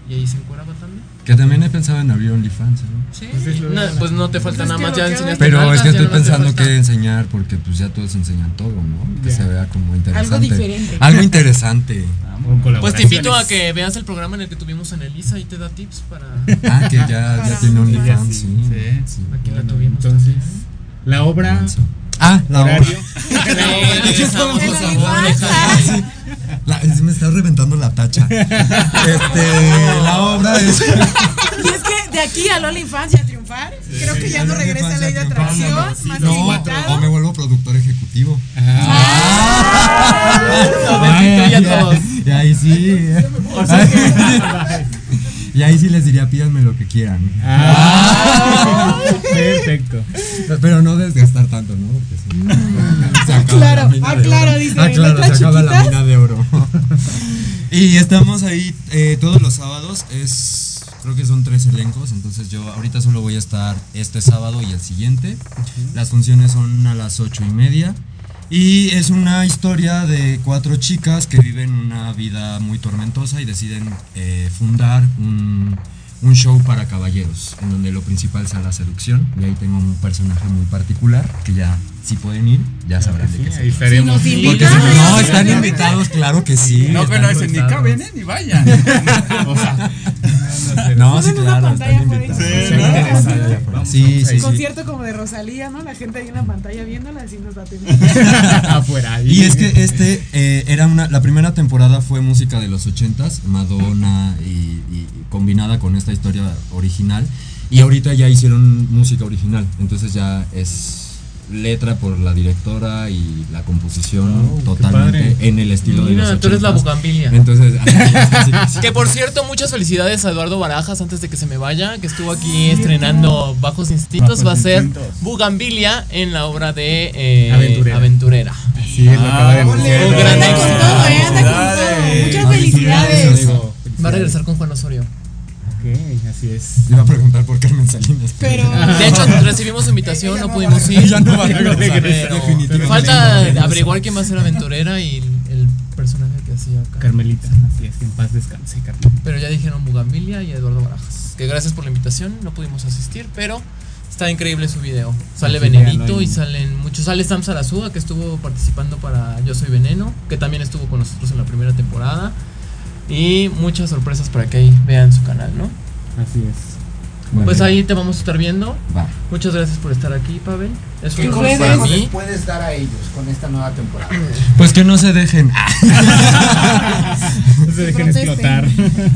y ahí, se encueraba también. Que también he pensado en abrir OnlyFans, ¿no? Sí, Pues no, pues no te falta Pues es nada más, ya enseñaste Pero es que estoy pensando qué enseñar porque pues ya todos enseñan todo, ¿no? Que se vea como interesante. diferente. Algo interesante. Pues te invito a que veas el programa en el que tuvimos en Elisa y te da tips para. Ah, que ya, ya tiene OnlyFans, sí. Sí. sí. Aquí la tuvimos. entonces, La obra. Ah, la obra. horario. La- se me está reventando la tacha. Este, la obra es. Y es que de aquí a Lola Infancia a triunfar, creo que ya no regresa a ley de atracción, más No, o me vuelvo productor ejecutivo. Lo destituye a todos. Y ahí sí. Y ahí sí les diría, pídanme lo que quieran. Ah, perfecto. Pero no desgastar tanto, ¿no? Porque sí. Se acaba Claro, la mina ah, de claro, oro. dice, Ah, claro, se acaba la mina de oro. y estamos ahí eh, todos los sábados. Es, creo que son tres elencos. Entonces yo ahorita solo voy a estar este sábado y el siguiente. Las funciones son a las ocho y media. Y es una historia de cuatro chicas que viven una vida muy tormentosa y deciden eh, fundar un, un show para caballeros, en donde lo principal sea la seducción. Y ahí tengo un personaje muy particular que ya, si pueden ir, ya sabrán de qué se trata. Porque invitan, si no, ¿nos están invitados, claro que sí. No, pero ese ni caben, ¿eh? Ni vayan. o sea, No, sí, Ponen una claro, pantalla están ahí. invitados. Sí, ¿no? Sí, sí, sí. Concierto como de Rosalía, ¿no? La gente ahí en la pantalla viéndola, así nos va a tener. Afuera. Y es que este eh, era una. La primera temporada fue música de los ochentas, Madonna y, y combinada con esta historia original. Y ahorita ya hicieron música original. Entonces ya es letra por la directora y la composición Oh, totalmente en el estilo de Mira, los tú eres la 80s. bugambilia. Entonces, así- así- Que por cierto, muchas felicidades a Eduardo Barajas antes de que se me vaya, que estuvo aquí estrenando Bajos Instintos. Bajos va a ser Instintos. Bugambilia en la obra de eh, Aventurera. Aventurera. Así es, lo de. Un gran éxito. todo, eh, anda con todo. Muchas felicidades. Va a regresar con Juan Osorio. Ok, así es. Iba a preguntar por Carmen Salinas. Pero- De hecho, recibimos invitación, no pudimos ir. Ya no va a regresar, definitivamente. Falta averiguar quién va a ser aventurera y el personaje que hacía acá. Carmelita, así es, que en paz descanse, Carmelita. Pero ya dijeron Bugambilia y Eduardo Barajas. Que gracias por la invitación, no pudimos asistir, pero está increíble su video. Sale véanlo ahí. y salen muchos. Sale Sam Sarazúa, que estuvo participando para Yo Soy Veneno, que también estuvo con nosotros en la primera temporada. Y muchas sorpresas para que ahí vean su canal, ¿no? Así es. Pues ahí te vamos a estar viendo. Va. Muchas gracias por estar aquí, Pavel. Es ¿Qué un honor para consejo les puedes dar a ellos con esta nueva temporada? Pues que no se dejen. No se dejen explotar.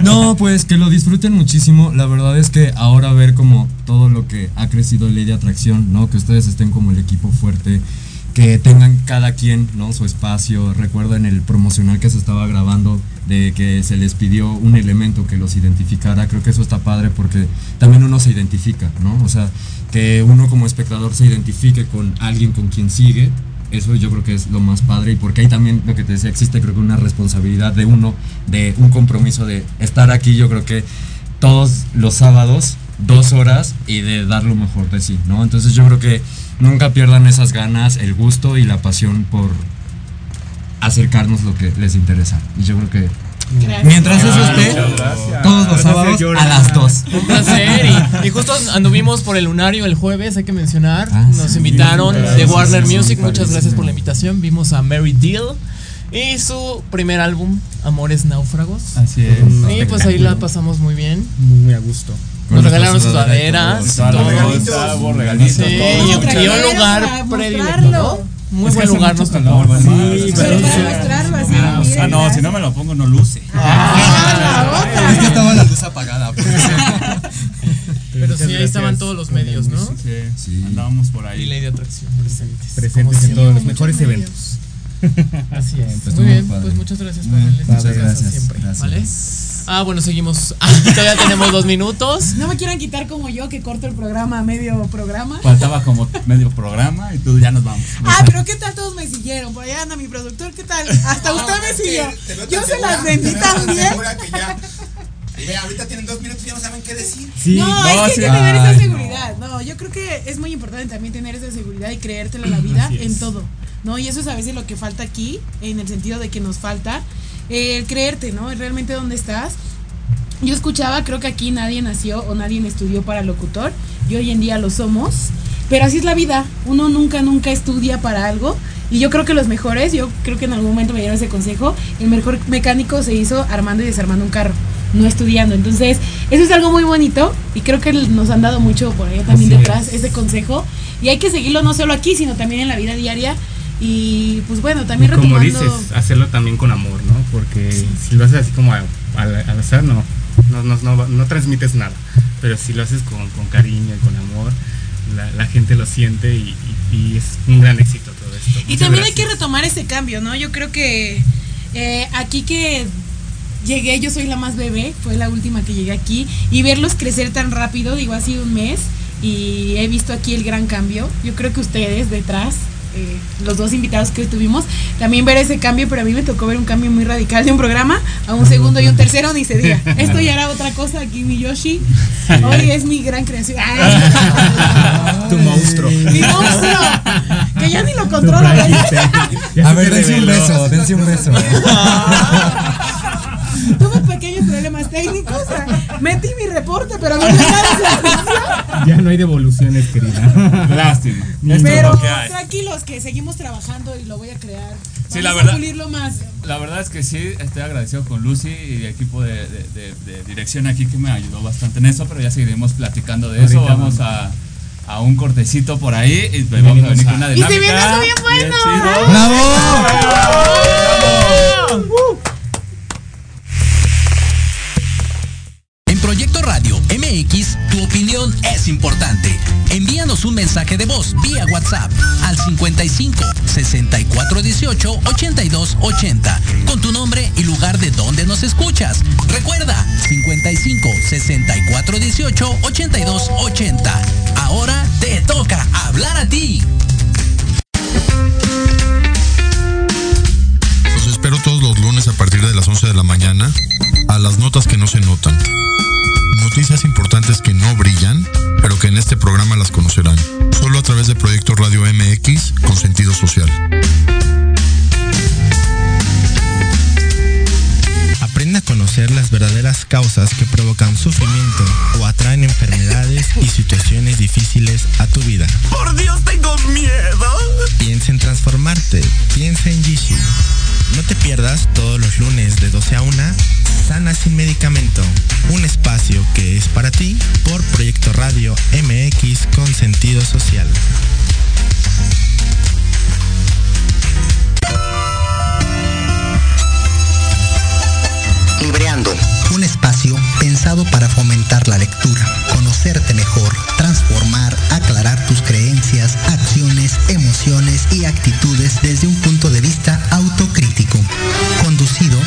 No, pues que lo disfruten muchísimo. La verdad es que ahora ver como todo lo que ha crecido Ley de Atracción, ¿no? Que ustedes estén como el equipo fuerte, que tengan cada quien, ¿no? Su espacio. Recuerdo en el promocional que se estaba grabando de que se les pidió un elemento que los identificara. Creo que eso está padre porque también uno se identifica, ¿no? O sea, que uno como espectador se identifique con alguien con quien sigue. Eso yo creo que es lo más padre y porque ahí también lo que te decía existe creo que una responsabilidad de uno, de un compromiso de estar aquí yo creo que todos los sábados, dos horas y de dar lo mejor de sí, ¿no? Entonces yo creo que nunca pierdan esas ganas, el gusto y la pasión por acercarnos lo que les interesa. Y yo creo que Gracias. mientras eso esté, todos los sábados a las dos. Un placer. Y, y justo anduvimos por el lunario el jueves, hay que mencionar. Ah, Nos sí. invitaron de Warner Music. Muchas gracias por la invitación. Vimos a Mary Deal y su primer álbum, Amores Náufragos. Así es. Y pues ahí la pasamos muy bien. Muy, muy a gusto. Nos regalaron sudaderas. y. Regalitos, regalitos, Sí, y, y un lugar predilecto. ¿no? Muy Es buen lugar nos tocó. Sí, Pero mostrarlo así. Ah, o sea, miren, no, si no me lo pongo, no luce. Ah, la otra. Es que estaba la luz apagada. pues. Pero sí, ahí gracias, estaban todos los medios, ¿no? Sí, Sí. andábamos por Y ahí. Ley de Atracción presentes. Presentes Como en todos los mejores eventos. Así es. Pues Muy bien, padre. pues muchas gracias, bien, Muchas padre, gracias gracias, siempre. gracias. ¿Vale? Ah, bueno, seguimos. Ah, todavía tenemos dos minutos. No me quieran quitar como yo que corto el programa a medio programa. Faltaba como medio programa y tú ya nos vamos. Ah, pero ¿qué tal todos me siguieron? Por allá anda mi productor, ¿qué tal? Hasta usted me siguió. Yo se las vendí también. que ya. Ve, ahorita tienen dos minutos y ya no saben qué decir. Sí, no, no, es que hay sí. que tener esa seguridad. No. yo creo que es muy importante también tener esa seguridad y creértela la vida en todo. ¿No? Y eso es a veces lo que falta aquí, en el sentido de que nos falta eh, el creerte, ¿no? Realmente dónde estás. Yo escuchaba, creo que aquí nadie nació o nadie estudió para locutor, y hoy en día lo somos, pero así es la vida, uno nunca, nunca estudia para algo, y yo creo que los mejores, yo creo que en algún momento me dieron ese consejo, el mejor mecánico se hizo armando y desarmando un carro, no estudiando, entonces eso es algo muy bonito, y creo que nos han dado mucho por allá también Así detrás, es. ese consejo, y hay que seguirlo no solo aquí, sino también en la vida diaria. Y pues bueno, también Y como retomando. dices, hacerlo también con amor, ¿no? Porque si lo haces así como al, al azar, no, no, no, no, no transmites nada. Pero si lo haces con, con cariño y con amor, la, la gente lo siente y, y- y es un gran éxito todo esto. Y también hay que retomar ese cambio, ¿no? Yo creo que eh, aquí que llegué, yo soy la más bebé, fue la última que llegué aquí, y verlos crecer tan rápido, digo, ha sido un mes, y he visto aquí el gran cambio. Yo creo que ustedes detrás, eh, los dos invitados que tuvimos, también ver ese cambio, pero a mí me tocó ver un cambio muy radical de un programa a un segundo y un tercero, ni se diga. Esto ya era otra cosa aquí, mi Yoshi. Hoy es mi gran creación. Ay. Tu monstruo. Mi monstruo. Que ya ni lo controla. A ver, dense un beso, dense un beso. Técnicos. o sea, Metí mi reporte, pero no me da Ya no hay devoluciones, querida. Lástima. Pero lo que hay. tranquilos que seguimos trabajando y lo voy a crear. Sí, Vamos la a verdad. pulirlo más. La verdad es que sí, estoy agradecido con Lucy y el equipo de, de- de- de dirección aquí que me ayudó bastante en eso, pero ya seguiremos platicando de eso. Vamos a, a un cortecito por ahí y pues Y vamos a venir con una Y dinámica. se viene algo bien bueno. chido. En MX, tu opinión es importante. Envíanos un mensaje de voz vía WhatsApp al 55 64 18 82 80 con tu nombre y lugar de donde nos escuchas. Recuerda 55 64 18 82 80. Ahora te toca hablar a ti. Los espero todos los lunes a partir de las 11 de la mañana a las notas que no se notan. Noticias importantes que no brillan, pero que en este programa las conocerán. Solo a través de Proyecto Radio MX con sentido social. Aprende a conocer las verdaderas causas que provocan sufrimiento o atraen enfermedades y situaciones difíciles a tu vida. Por Dios, tengo miedo. Piensa en transformarte. Piensa en Jishu. No te pierdas todos los lunes de 12 a 1 Sana sin medicamento. Un espacio que es para ti por Proyecto Radio MX con sentido social. Libreando, un espacio pensado para fomentar la lectura, conocerte mejor, transformar, aclarar tus creencias, acciones, emociones y actitudes desde un punto de vista autocrítico. Conducido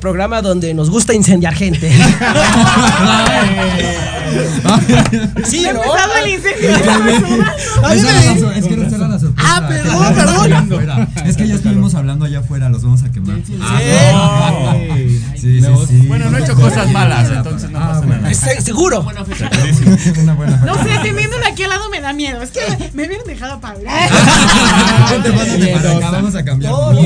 programa donde nos gusta incendiar gente. sí, ¿no? El incendio. Es que no era la sorpresa. Ah, perdón, perdón. Es que ya estuvimos hablando allá afuera, los vamos a quemar. Ah, Sí, sí, No, sí. bueno, no he hecho cosas malas, entonces no pasa nada. Se- seguro. Una buena No sé, teniéndolo aquí al lado me da miedo. Es que me hubieran dejado para hablar. Vamos a cambiar. No, no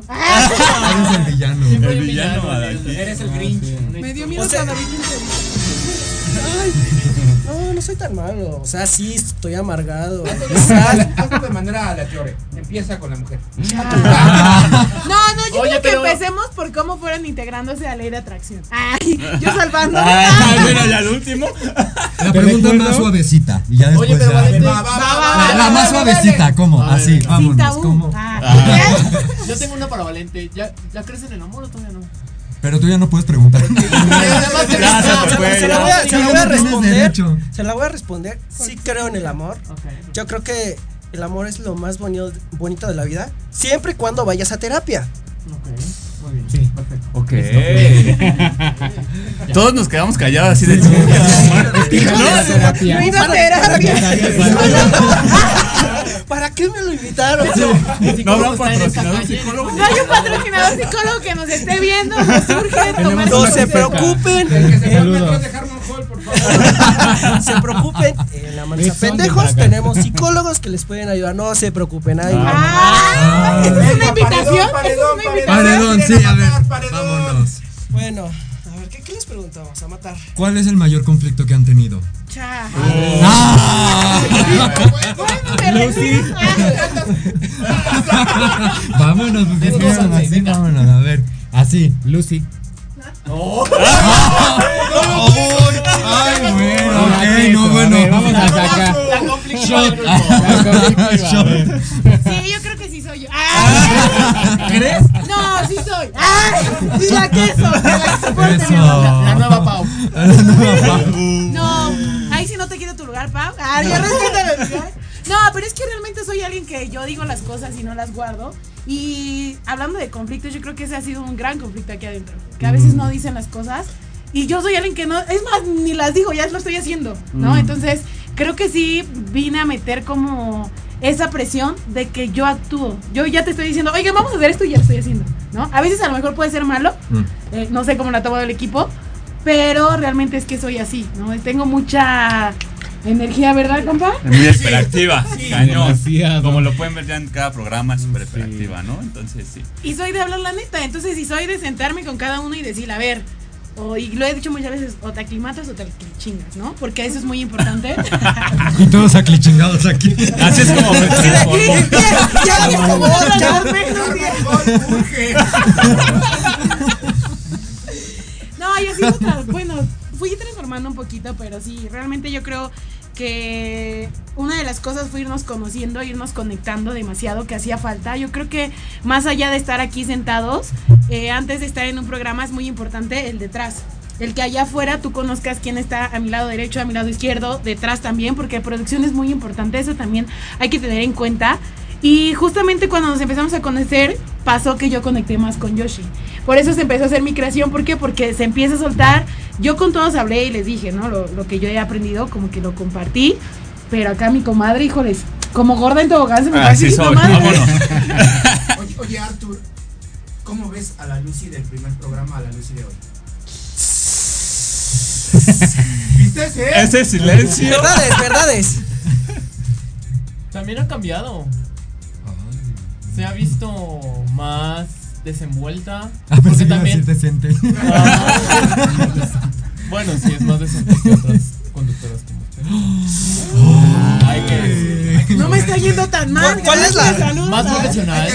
eres el el villano. El villano. Eres el Grinch. Me dio miedo O sea- cuando vi. No, no soy tan malo. O sea, sí, estoy amargado. Hazlo de manera aleatoria. Empieza con la mujer. No, no, yo Oye, creo que pero- empecemos por cómo fueron integrándose a ley de atracción. Ay, yo salvando. Ay, mira, ya al último. La pregunta más suavecita. Y ya después Oye, pero ya- Valente, Va, va, va, va, La, la más suavecita, ¿cómo? Así, vámonos. ¿cómo? Ah. Yo tengo una para Valente. ¿Ya, ¿Ya crees en el amor o todavía no? Pero tú ya no puedes preguntar. Se la voy a, se la Ya voy no a tienes responder. Se la voy a responder. Sí creo en el amor. Yo creo que el amor es lo más bonito, bonito de la vida. Siempre y cuando vayas a terapia. Ok, muy bien. Sí. Perfecto. Ok. Todos nos quedamos callados así de No, no, terapia. ¿Para qué me lo invitaron? No habrá patrocinador psicólogo. No hay un patrocinador psicólogo que nos esté viendo. Nos urge tomar No se preocupen. Que se de Harmon Hall, por favor. se preocupen. En la mancha pendejos tenemos psicólogos que les pueden ayudar. No se preocupen. Ahí. Ah, ¿Es una invitación? Paredón, ¿Es una paredón, invitación? Paredón, sí, a ver. Vámonos. Bueno, ¿qué, les preguntamos? A matar. ¿Cuál es el mayor conflicto que han tenido? Cha. ¡Ah! Vámonos, así, venga. vámonos, a ver. Así. Lucy. Ay, bueno, ok, no, bueno. vamos a sacar. La conflictiva del grupo. La conflictiva, a ver. Sí, yo ¿Crees? No, sí soy. ¡Ay! Sí, la queso. La pone Eso. nerviosa. La nueva Pau. No, ahí sí no te quito tu lugar, Pau. Ah, el lugar. No, pero es que realmente soy alguien que yo digo las cosas y no las guardo. Y hablando de conflictos, yo creo que ese ha sido un gran conflicto aquí adentro. Que a veces no dicen las cosas. Y yo soy alguien que no, es más, ni las digo, ya lo estoy haciendo, ¿no? Entonces, creo que sí vine a meter como esa presión de que yo actúo. Yo ya te estoy diciendo, oiga, vamos a hacer esto y ya lo estoy haciendo, ¿no? A veces a lo mejor puede ser malo, Mm. eh, no sé cómo lo ha tomado el equipo, pero realmente es que soy así, ¿no? Tengo mucha energía, ¿verdad, compa? Muy hiperactiva, cañón. demasiado. Como lo pueden ver ya en cada programa, es súper hiperactiva, ¿no? Entonces sí. Y soy de hablar la neta, entonces si soy de sentarme con cada uno y decir, a ver, o, y lo he dicho muchas veces, o te aclimatas o te chingas, ¿no? Porque eso es muy importante. Y todos aclichingados aquí. Así es como me transformo. ya, ya, como otra, ya. No, y así, otra- bueno, fui transformando un poquito, pero sí, realmente yo creo que una de las cosas fue irnos conociendo, irnos conectando demasiado, que hacía falta. Yo creo que más allá de estar aquí sentados, eh, antes de estar en un programa es muy importante el detrás. El que allá afuera tú conozcas quién está a mi lado derecho, a mi lado izquierdo, detrás también, porque producción es muy importante, eso también hay que tener en cuenta. Y justamente cuando nos empezamos a conocer, pasó que yo conecté más con Yoshi. Por eso se empezó a hacer mi creación. ¿Por qué? Porque se empieza a soltar. Yo con todos hablé y les dije, ¿no? Lo, lo que yo he aprendido, como que lo compartí. Pero acá mi comadre, híjoles, como gorda en tobogán se me va a Así decir mi soy, comadre. vámonos. Oye, oye, Arthur, ¿cómo ves a la Lucy del primer programa a la Lucy de hoy? ¿Viste ese? Ese silencio. Verdades, verdades. También ha cambiado. Se ha visto más desenvuelta. Ah, Porque también. decente. Ah, bueno, sí, es más decente que otras conductoras como usted. Hay que decir. hay que No me está yendo tan mal. ¿Cuál- es la-. Más profesional.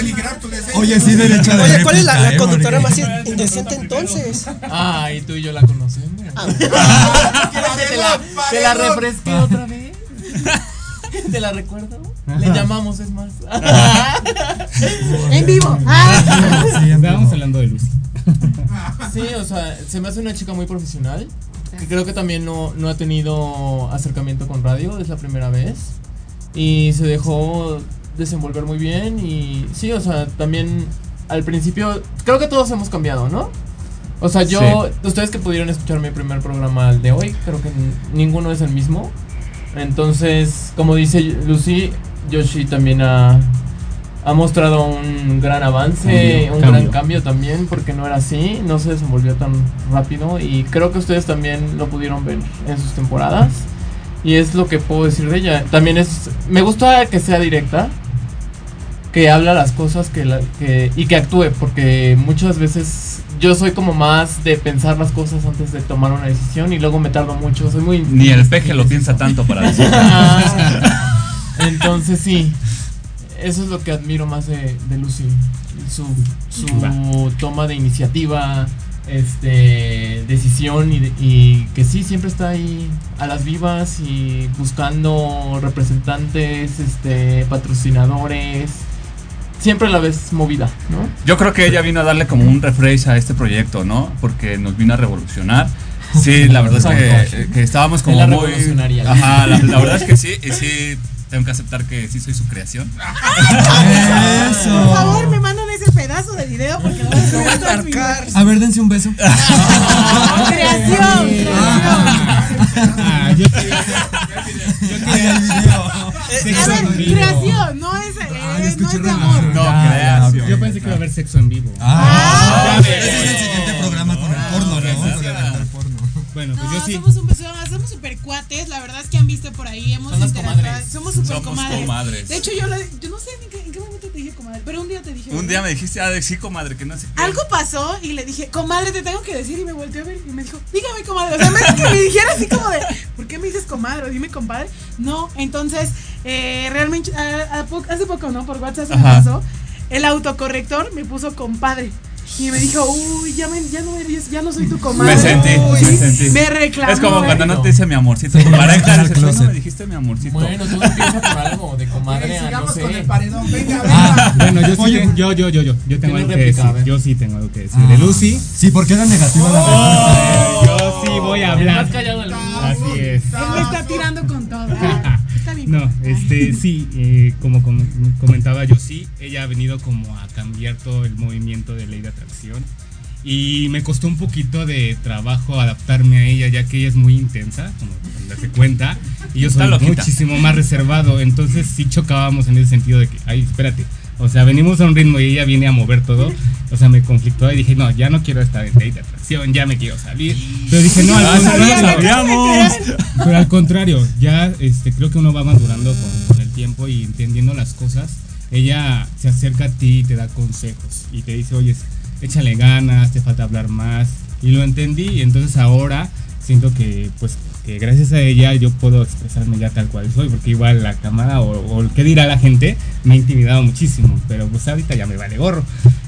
Oye, sí, derecho de Oye, ¿cuál es la, eh, conductora más in- indecente entonces? Ah, y tú y yo la conocemos. Ah. ¿Quieres que te la, te la refresque otra vez? ¿Te la recuerdo? Le llamamos, es más. En vivo. Ah. Sí, vivo. hablando de Lucy. Sí, o sea, se me hace una chica muy profesional. Que creo que también no, no ha tenido acercamiento con radio, es la primera vez. Y se dejó desenvolver muy bien. Y sí, o sea, también al principio, creo que todos hemos cambiado, ¿no? O sea, yo, ustedes que pudieron escuchar mi primer programa al de hoy, creo que ninguno es el mismo. Entonces, como dice Lucy, Yoshi también ha, ha mostrado un gran avance, Cambio, un cambio. gran cambio también, porque no era así, no se desenvolvió tan rápido y creo que ustedes también lo pudieron ver en sus temporadas. Y es lo que puedo decir de ella. También es, me gusta que sea directa, que habla las cosas que, la- que y que actúe, porque muchas veces yo soy como más de pensar las cosas antes de tomar una decisión y luego me tardo mucho. Soy muy. Ni el peje lo piensa tanto para decir. Entonces sí, eso es lo que admiro más de, de Lucy. Su, su toma de iniciativa, este, decisión y, que sí, siempre está ahí a las vivas y buscando representantes, este, patrocinadores. Siempre la vez movida, ¿no? Yo creo que ella vino a darle como un refresh a este proyecto, ¿no? Porque nos vino a revolucionar. Sí, la verdad es que, que estábamos como la muy. revolucionaria. Ajá, la, la verdad es que sí, y sí, tengo que aceptar que sí soy su creación. Por favor, me mandan ese pedazo de video porque lo voy a subir a. A ver, dense un beso. Creación, Ah, yo quería, el video. A ver, creación, no es, eh, no es de amor. No, creación. Yo pensé que iba a haber sexo en vivo. Ah, Ya ese es el siguiente programa con el porno, ¿no? Con el del porno. Bueno, pues No, yo sí. somos un super cuates, la verdad es que han visto por ahí, hemos comadres. somos super Somos comadres. comadres. De hecho, yo, la- yo no sé en qué, en qué momento te dije comadre, pero un día te dije. Un ¿verdad? día me dijiste, ah, sí, comadre, que no sé qué. Algo pasó y le dije, comadre, te tengo que decir. Y me volteó a ver y me dijo, dígame, comadre. O sea, me, que me dijera así como de, ¿por qué me dices comadre? O dime, compadre. No, entonces, eh, realmente, a- a po- hace poco, ¿no? Por WhatsApp se me pasó. El autocorrector me puso compadre. Y me dijo, uy, ya, me- ya, no, eres, ya no soy tu comadre. Me sentí, Uy, me sentí. Me reclamó. Es como cuando no te dice mi amorcito. Dices, "Oye, no me dijiste mi amorcito. Bueno, tú empieza por algo de comadre a no sigamos sé. con el paredón. Venga, venga. Ah, bueno, yo sí, yo, yo, yo, yo, yo tengo algo que decir. Yo sí tengo algo que decir. De Lucy, Sí, porque era negativa la respuesta. yo sí voy a hablar. Así es. Él me está tirando con todo. No, este sí, eh, como com- comentaba yo sí, ella ha venido como a cambiar todo el movimiento de ley de atracción y me costó un poquito de trabajo adaptarme a ella ya que ella es muy intensa, como darse cuenta, y yo soy muchísimo más reservado, entonces sí chocábamos en ese sentido de que, ay, espérate, o sea, venimos a un ritmo y ella viene a mover todo, o sea, me conflictó y dije, no, ya no quiero estar en ley de atracción, ya me quiero salir, pero dije, no, al contrario, pero al contrario, ya este, creo que uno va madurando con, con el tiempo y entendiendo las cosas. Ella se acerca a ti y te da consejos y te dice, oye, échale ganas, te falta hablar más. Y lo entendí y entonces ahora siento que pues que gracias a ella yo puedo expresarme ya tal cual soy, porque igual la cámara o, o el qué dirá la gente me ha intimidado muchísimo, pero pues ahorita ya me vale gorro.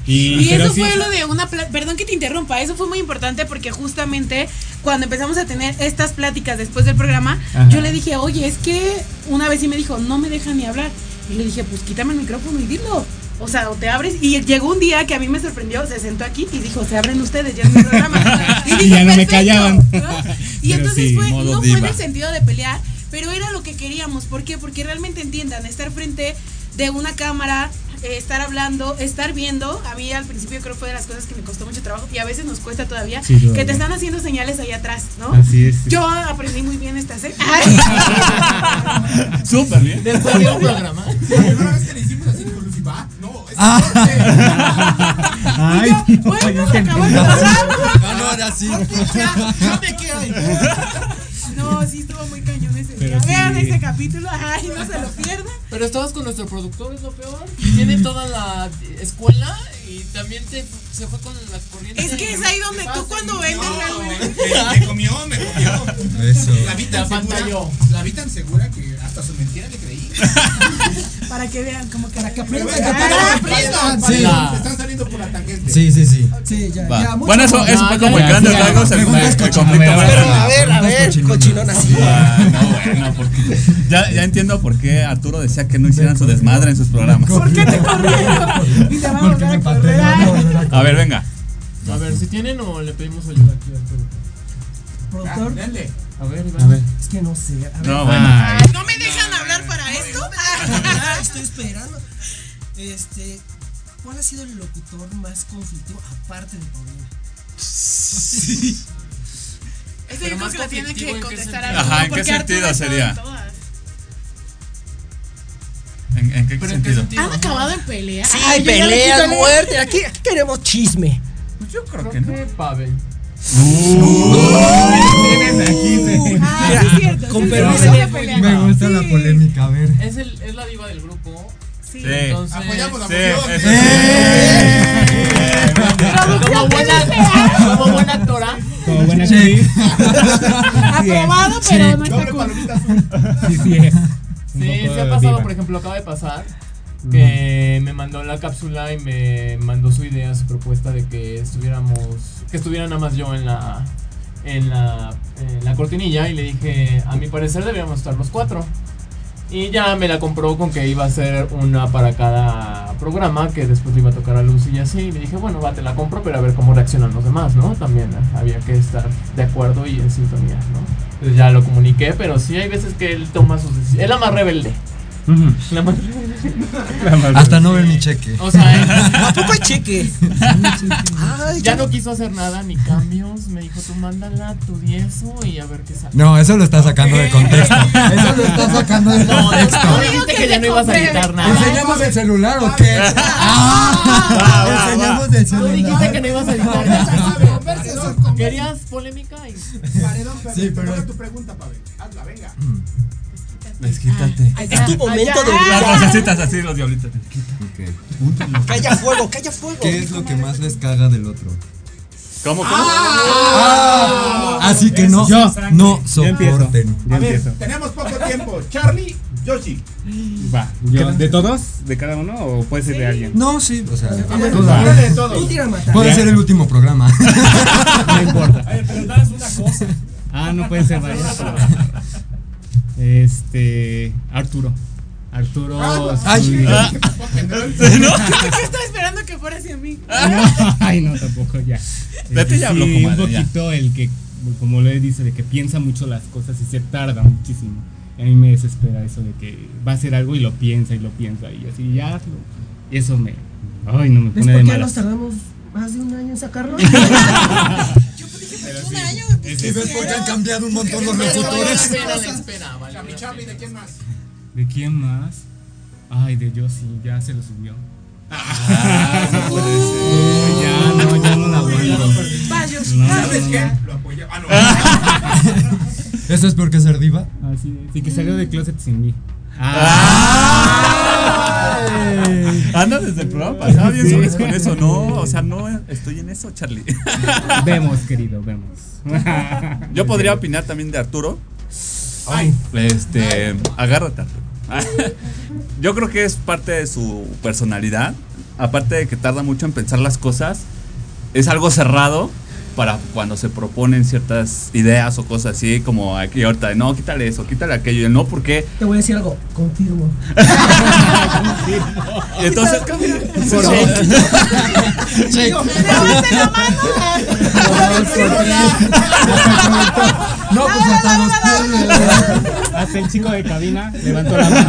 Y, eso sí- fue lo de una, perdón que te interrumpa, eso fue muy importante porque justamente cuando empezamos a tener estas pláticas después del programa, Ajá. yo le dije, oye, es que una vez sí me dijo, no me dejan ni hablar. Y le dije, pues quítame el micrófono y dilo. O sea, o te abres. Y llegó un día que a mí me sorprendió, se sentó aquí y dijo, se abren ustedes, ya es mi programa. Y ya no me callaban. ¿no? Y Pero entonces sí, fue, no fue en el sentido de pelear, pero era lo que queríamos. ¿Por qué? Porque realmente entiendan, estar frente de una cámara, eh, estar hablando, estar viendo. A mí al principio creo que fue de las cosas que me costó mucho trabajo y a veces nos cuesta todavía, Sí, que te están haciendo señales ahí atrás, ¿no? Así es. Yo aprendí muy bien esta serie. Súper bien. Después de un programa. La primera vez que le hicimos así No, es Ay, no, Bueno, yo se acabó el programa. No, no, era así. Ya me quiero ir. No, sí estuvo muy cañón ese Pero día. sí. Vean ese capítulo, ay, no se lo pierdan. Pero estabas con nuestro productor, es lo peor. Tiene toda la escuela y también te, se fue con las corrientes. Es que es ahí donde tú cuando vendes realmente. Me, me comió, me comió. Eso. La vi tan segura. La vi tan segura que hasta su mentira le creí. Para que vean, como que. Para que aprendan, aprendan. aprendan. Sí. Se están saliendo por la tangente. Sí, sí, sí. Sí, ya, Va. ya, Bueno, eso, eso fue como el, el, Preguntas el cochinonas. conflicto. A ver, Pero a ver, a ver, cochinón así. Ah, no, bueno, porque ya, ya entiendo por qué Arturo decía que no hicieran su desmadre en sus programas. ¿Por qué te corrieron? Y te Porque a me volver a a A ver, venga. A ver, si tienen o le pedimos ayuda aquí al productor. A ver, Iván. A ver. es que no sé. A ver, No, bueno. Ay, ¿No me dejan hablar para esto? Estoy esperando. Este, ¿cuál ha sido el locutor más conflictivo aparte de Paulina? Este Pero yo creo que la tiene que ¿en qué contestar sentido? Arturo, Ajá, ¿en qué sentido sería? En. ¿En, qué ¿Pero en qué sentido? sentido? ¿Han acabado en pelea? Sí, Ay, peleas, muerte. Aquí, aquí queremos chisme. Pues yo creo Creo que no. que Pavel. sí. Ah, sí con sí, permiso. sí, sí. Me gusta Sí. la polémica, a ver. Es, el, es la diva del grupo. Sí. Sí. Entonces, Apoyamos la Sí. ¡Eh! Como buena, como buena actora. Como buena Sí. actriz. Aprobado, Sí. pero no está cool. Sí, sí Sí, se ha pasado, por ejemplo, acaba de pasar que me mandó la cápsula y me mandó su idea, su propuesta de que estuviéramos, que estuviera nada más yo en la, en la, en la cortinilla y le dije, a mi parecer deberíamos estar los cuatro. Y ya me la compró con que iba a ser una para cada programa, que después le iba a tocar a Lucy y así. Y le dije, bueno, va, te la compro, pero a ver cómo reaccionan los demás, ¿no? También había que estar de acuerdo y en sintonía, ¿no? Entonces ya lo comuniqué, pero sí hay veces que él toma sus decisiones. Es la más rebelde. La más Hasta no ver mi cheque. O sea, él- ¿A poco hay cheque? Ay, ya no quiso hacer nada ni cambios. Me dijo, tú mándala, di eso y a ver qué sale. No, eso lo está sacando de contexto. Eso lo está sacando de No, contexto. tú dijiste que ya no ibas a editar nada. ¿Enseñamos el celular o qué? Ah, Enseñamos el Tú dijiste celular. que no ibas a editar nada. ¿Querías polémica? Y... Paredón, pero Sí, pero- tu pregunta, Pavel. Hazla, venga. Desquítate. Es tu momento de Las brillar. vocecitas así, los diablitos. Calla fuego, calla fuego. ¿Qué es lo que más les caga del otro? ¿Cómo, cómo? Ah, así que no, Yo. no Yo empiezo. soporten. A ver, empiezo. tenemos poco tiempo. Charlie, Yoshi. Va, yo, ¿de todos? ¿De cada uno o puede ser de alguien? No, sí, o sea, ver, dale. de todos. Puede ser el último programa. No importa. A ver, pero das una cosa. Ah, no pueden ser varias. Este. Arturo. Arturo. Ay. Zúñiga. Ah. Estaba esperando que fuera hacia mí. No, ay, no, tampoco, ya. Vete ya, sí, habló, un comadre, ya. poquito el que, como le dice, de que piensa mucho las cosas y se tarda muchísimo. Y a mí me desespera eso de que va a hacer algo y lo piensa y lo piensa y así, ya hazlo. Y eso me. Ay, no me ¿Ves pone por de qué nos malas. tardamos más de un año en sacarlo? Un año. ¿Y ves por qué han cambiado un montón los Pero Charlie, pena. Charlie, ¿de quién más? ¿De quién más? Ay, de Josie, ya se lo subió. Ah, no puede ser. Eh, ya, no, ya no la aguanto. Vayos. No, ¿Sabes qué? Lo apoyé. Ah, no. ¿Eso es porque ser diva? Así es. Sí, que salió de closet sin mí. Anda desde el programa pasado bien sobres con eso, no, o sea, no estoy en eso, Charlie. Vemos, querido, vemos. Yo podría opinar también de Arturo. Ay, este, agárrate. Arturo. Yo creo que es parte de su personalidad, aparte de que tarda mucho en pensar las cosas, es algo cerrado para cuando se proponen ciertas ideas o cosas así, como aquí ahorita, no, quítale eso, quítale aquello, no, porque Te voy a decir algo, confirmo. y entonces Por Levante la mano. No, pues hasta los. Hasta el chico de cabina levantó la mano.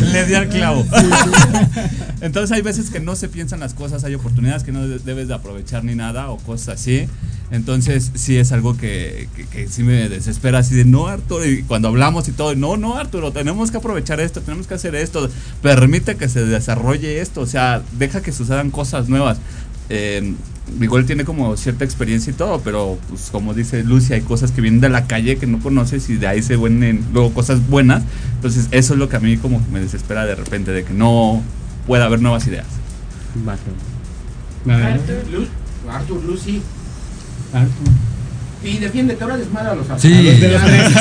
Le di al clavo. Entonces hay veces que no se piensan las cosas, hay oportunidades que no de- debes de aprovechar ni nada o cosas así. Entonces sí es algo que, que, que sí me desespera así de no Arturo y cuando hablamos y todo, no, no Arturo, tenemos que aprovechar esto, tenemos que hacer esto, permite que se desarrolle esto, o sea, deja que sucedan cosas nuevas. Eh, igual tiene como cierta experiencia y todo, pero pues como dice Lucy, hay cosas que vienen de la calle que no conoces y de ahí se vienen luego cosas buenas. Entonces eso es lo que a mí como que me desespera de repente, de que no pueda haber nuevas ideas. A ver, Lu- Arthur, Lucy. Arturo. Y defiéndete, ahora desmadra a los Sí. A los de los tres.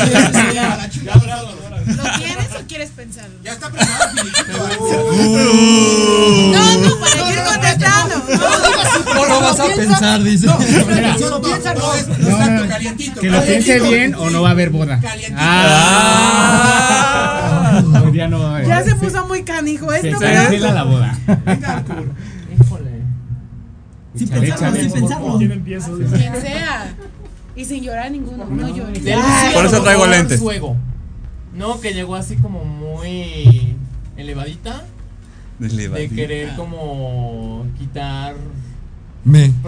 ¿Lo tienes o quieres pensarlo? Ya está preparado, Filipe. No, no, para ir contestando. No lo vas a pensar, dice. Lo piensa, no No, exacto, no, calientito. Que lo piense bien o no va a haber boda. Calientito. Ah. Hoy día no va a haber. Ya se puso muy canijo Se esto, cancela pero. la boda. Venga. Híjole. Sin pensarlo, sin pensarlo. ¿Quién empieza? Quien sea. Y sin llorar ninguno. No llores. Del Ah, Por eso traigo lentes. Su ego. No, que llegó así como muy elevadita. De querer como quitar. Me.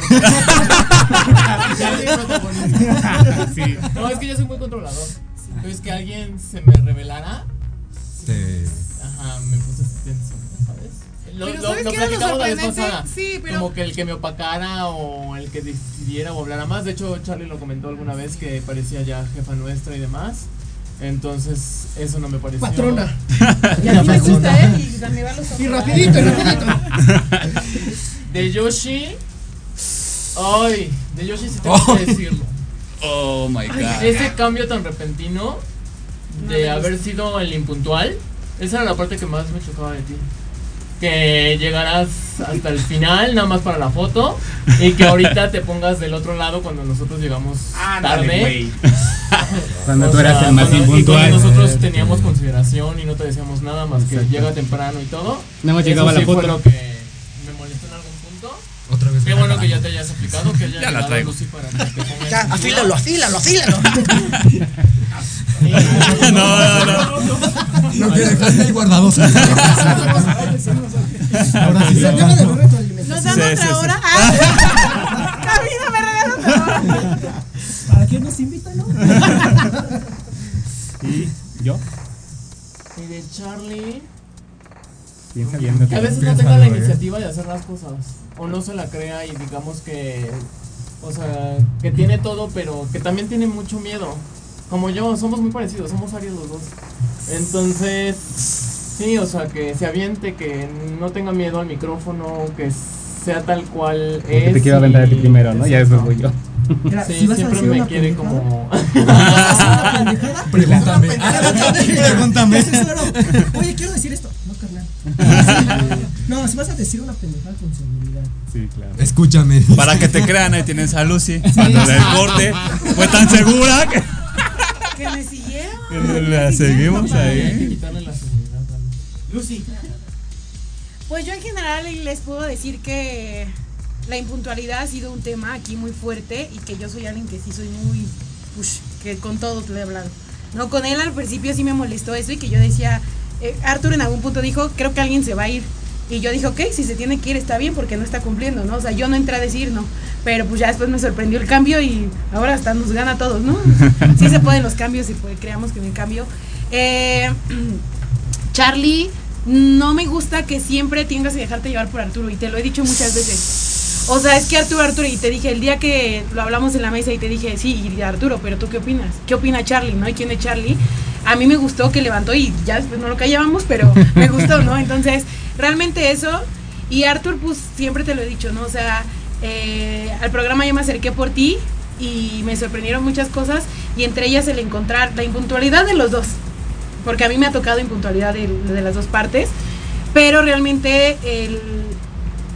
Sí. No, es que yo soy muy controlador. Entonces que alguien se me revelara. Te- Ajá, me puse así tenso. Lo, Pero lo, ¿sabes lo platicamos la vez pasada. Sí, pero- Como que el que me opacara o el que decidiera o hablara más. De hecho, Charlie lo comentó alguna vez que parecía ya jefa nuestra y demás. Entonces, eso no me pareció. Patrona. Y a mí me gusta, ¿eh? Y me va los ojos. Y rapidito, y rapidito. De Yoshi. Ay, de Yoshi sí tengo que decirlo. Oh my god. Ese cambio tan repentino No de haber sido el impuntual, esa era la parte que más me chocaba de ti. Que llegarás hasta el final, nada más para la foto, y que ahorita te pongas del otro lado cuando nosotros llegamos Ándale, tarde. Cuando O tú eras sea, el más cuando- y impuntual. cuando nosotros teníamos consideración y no te decíamos nada más que llega temprano y todo. Nada más Eso llegaba la sí fue foto. lo que me molestó en algún punto. Otra vez. Qué bueno que ya te hayas aplicado, que haya Ya la llegado traigo. Lucy para que te Ya, afílalo, afílalo, afílalo. No, no, no. Lo que dejaste ahí. Ahora sí. ¿Nos dan Sí, otra hora? ¡Ah! Camila, me regalas otra hora. ¿Para qué nos invitan, no? ¿Y yo? Y de Charlie. Piensa bien. Que a veces no tenga la iniciativa de hacer las cosas. O no se la crea y digamos que. O sea, que tiene todo, pero que también tiene mucho miedo. Como yo, somos muy parecidos, somos Aries los dos. Entonces, sí, o sea, que se aviente, que no tenga miedo al micrófono, que sea tal cual Que es. te quiero aventar a ti primero, ¿no? Ya después voy yo. Mira, Sí, si vas a siempre decir me quiere como. Pregúntame. Pregúntame. Oye, quiero decir esto. No, carnal. No, si vas a decir una pendejada con seguridad. Sí, claro. Escúchame. Para que te crean, ahí tienes a Lucy. Cuando del corte fue tan segura que Que me siguieron. que la seguimos Hay que ahí. quitarle la seguridad a Lucy. Lucy. Pues yo en general les puedo decir que la impuntualidad ha sido un tema aquí muy fuerte y que yo soy alguien que sí soy muy push, que con todo te he hablado. No, con él al principio sí me molestó eso y que yo decía, eh, Arthur en algún punto dijo, creo que alguien se va a ir. Y yo dije, ok, si se tiene que ir está bien porque no está cumpliendo, ¿no? O sea, yo no entré a decir no. Pero pues ya después me sorprendió el cambio y ahora hasta nos gana a todos, ¿no? Sí se pueden los cambios y pues, creamos que en el cambio. Eh, Charlie, no me gusta que siempre tengas que dejarte llevar por Arturo y te lo he dicho muchas veces. O sea, es que Arturo, Arturo, y te dije el día que lo hablamos en la mesa y te dije, sí, y Arturo, pero tú qué opinas? ¿Qué opina Charlie, no? ¿Y quién es Charlie? A mí me gustó que levantó y ya después no lo callábamos, pero me gustó, ¿no? Entonces, realmente eso. Y Artur, pues siempre te lo he dicho, ¿no? O sea, eh, al programa yo me acerqué por ti y me sorprendieron muchas cosas y entre ellas el encontrar la impuntualidad de los dos porque a mí me ha tocado impuntualidad de, de las dos partes, pero realmente el,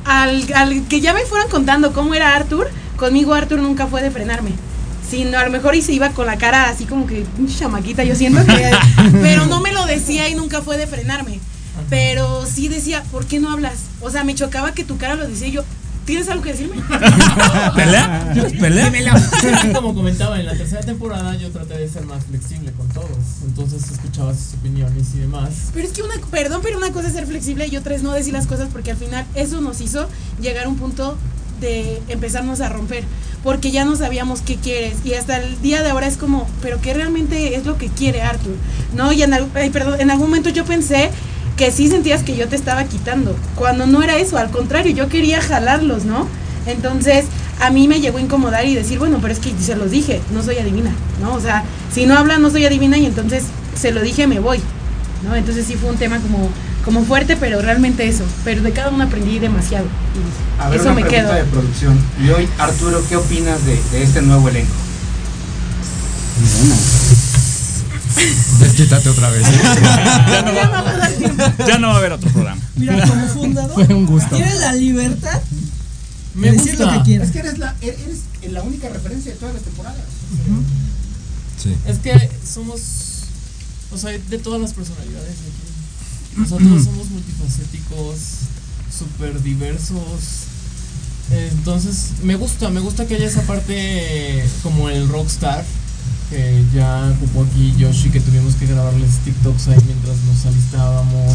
al, al que ya me fueran contando cómo era Arthur, conmigo Arthur nunca fue de frenarme. Sino a lo mejor y se iba con la cara así como que chamaquita, yo siento que. pero no me lo decía y nunca fue de frenarme. Pero sí decía, ¿por qué no hablas? O sea, me chocaba que tu cara lo decía y yo, ¿tienes algo que decirme? ¿Pelea? ¿Pelea? Como comentaba, en la tercera temporada yo traté de ser más flexible con todos. Entonces escuchaba sus opiniones y demás. Pero es que una, perdón, pero una cosa es ser flexible y otra es no decir las cosas porque al final eso nos hizo llegar a un punto de empezarnos a romper porque ya no sabíamos qué quieres y hasta el día de ahora es como, pero qué realmente es lo que quiere Arthur, ¿no? Y en, ay, perdón, en algún momento yo pensé que sí sentías que yo te estaba quitando, cuando no era eso, al contrario, yo quería jalarlos, ¿no? Entonces, a mí me llegó a incomodar y decir, bueno, pero es que se los dije, no soy adivina, ¿no? O sea, si no hablan, no soy adivina y entonces se lo dije, me voy, ¿no? Entonces sí fue un tema como, como fuerte, pero realmente eso. Pero de cada uno aprendí demasiado. Y A ver, eso una me pregunta quedo. de producción. Y hoy, Arturo, ¿qué opinas de, de este nuevo elenco? Desquítate otra vez. Ya no va, ya no va a haber otro programa. Mira, como fundador, Fue un gusto. tienes la libertad Me de decir lo gusta. que quieras. Es que eres la, eres la única referencia de todas las temporadas. Sí. Es que somos, o sea, de todas las personalidades de aquí. O sea, todos somos multifacéticos, súper diversos. Entonces, me gusta, me gusta que haya esa parte como el rockstar que ya ocupó aquí Yoshi, que tuvimos que grabarles TikToks ahí mientras nos alistábamos,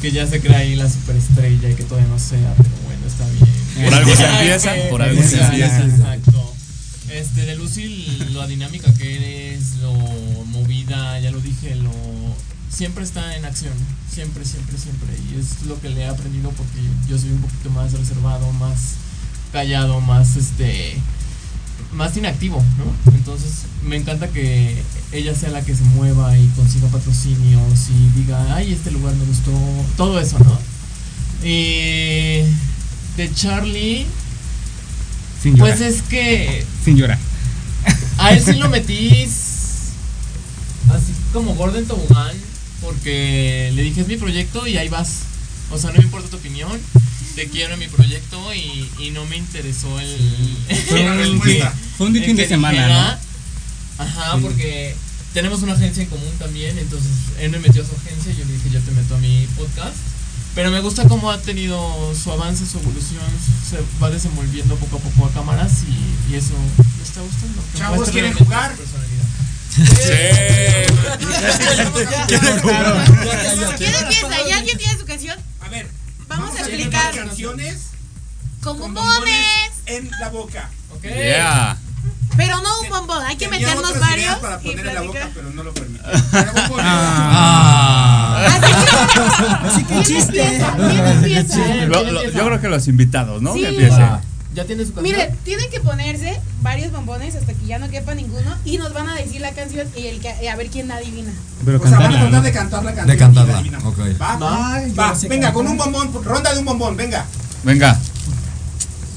que ya se crea ahí la superestrella y que todavía no sea, pero bueno, está bien. Por algo se empieza, por algo se empieza. Exacto. Este, de Lucy, lo dinámica que eres, lo movida, ya lo dije, lo siempre está en acción, siempre, siempre, siempre. Y es lo que le he aprendido porque yo soy un poquito más reservado, más callado, más este más inactivo, ¿no? Entonces me encanta que ella sea la que se mueva y consiga patrocinios y diga, ay, este lugar me gustó, todo eso, ¿no? Y de Charlie, Sin llorar. pues es que Sin llorar. a él sí lo metí s- así como Gordon Tobogán porque le dije es mi proyecto y ahí vas. O sea, no me importa tu opinión, te quiero en mi proyecto y, y no me interesó el... Fue un- el sí, fue un el fin de semana, dijera, Ajá, Sí. porque tenemos una agencia en común también, entonces él me metió a su agencia y yo le dije yo te meto a mi podcast. Pero me gusta cómo ha tenido su avance, su evolución, se va desenvolviendo poco a poco a cámaras y, y eso me está gustando. Chavos, ¿quieren jugar? personalidad. ¿Quién empieza? ¿Ya alguien tiene su canción? Vamos, a explicar. canciones Con bombones. en la boca. Yeah. Pero no un bombón, hay que Tenía meternos varios. ideas para y poner en la boca, platicar. pero no lo permite. Pero bombones. Así que yo creo que los invitados, ¿no? Sí. Que empiecen. Ya tiene su Miren, tienen que ponerse varios bombones hasta que ya no quepa ninguno y nos van a decir la canción y el que, a ver quién adivina. Pero O sea, van a tratar ¿no? de cantar la canción. De y cantarla, la ok. Va, venga, con un bombón, ronda de un bombón, venga. Venga.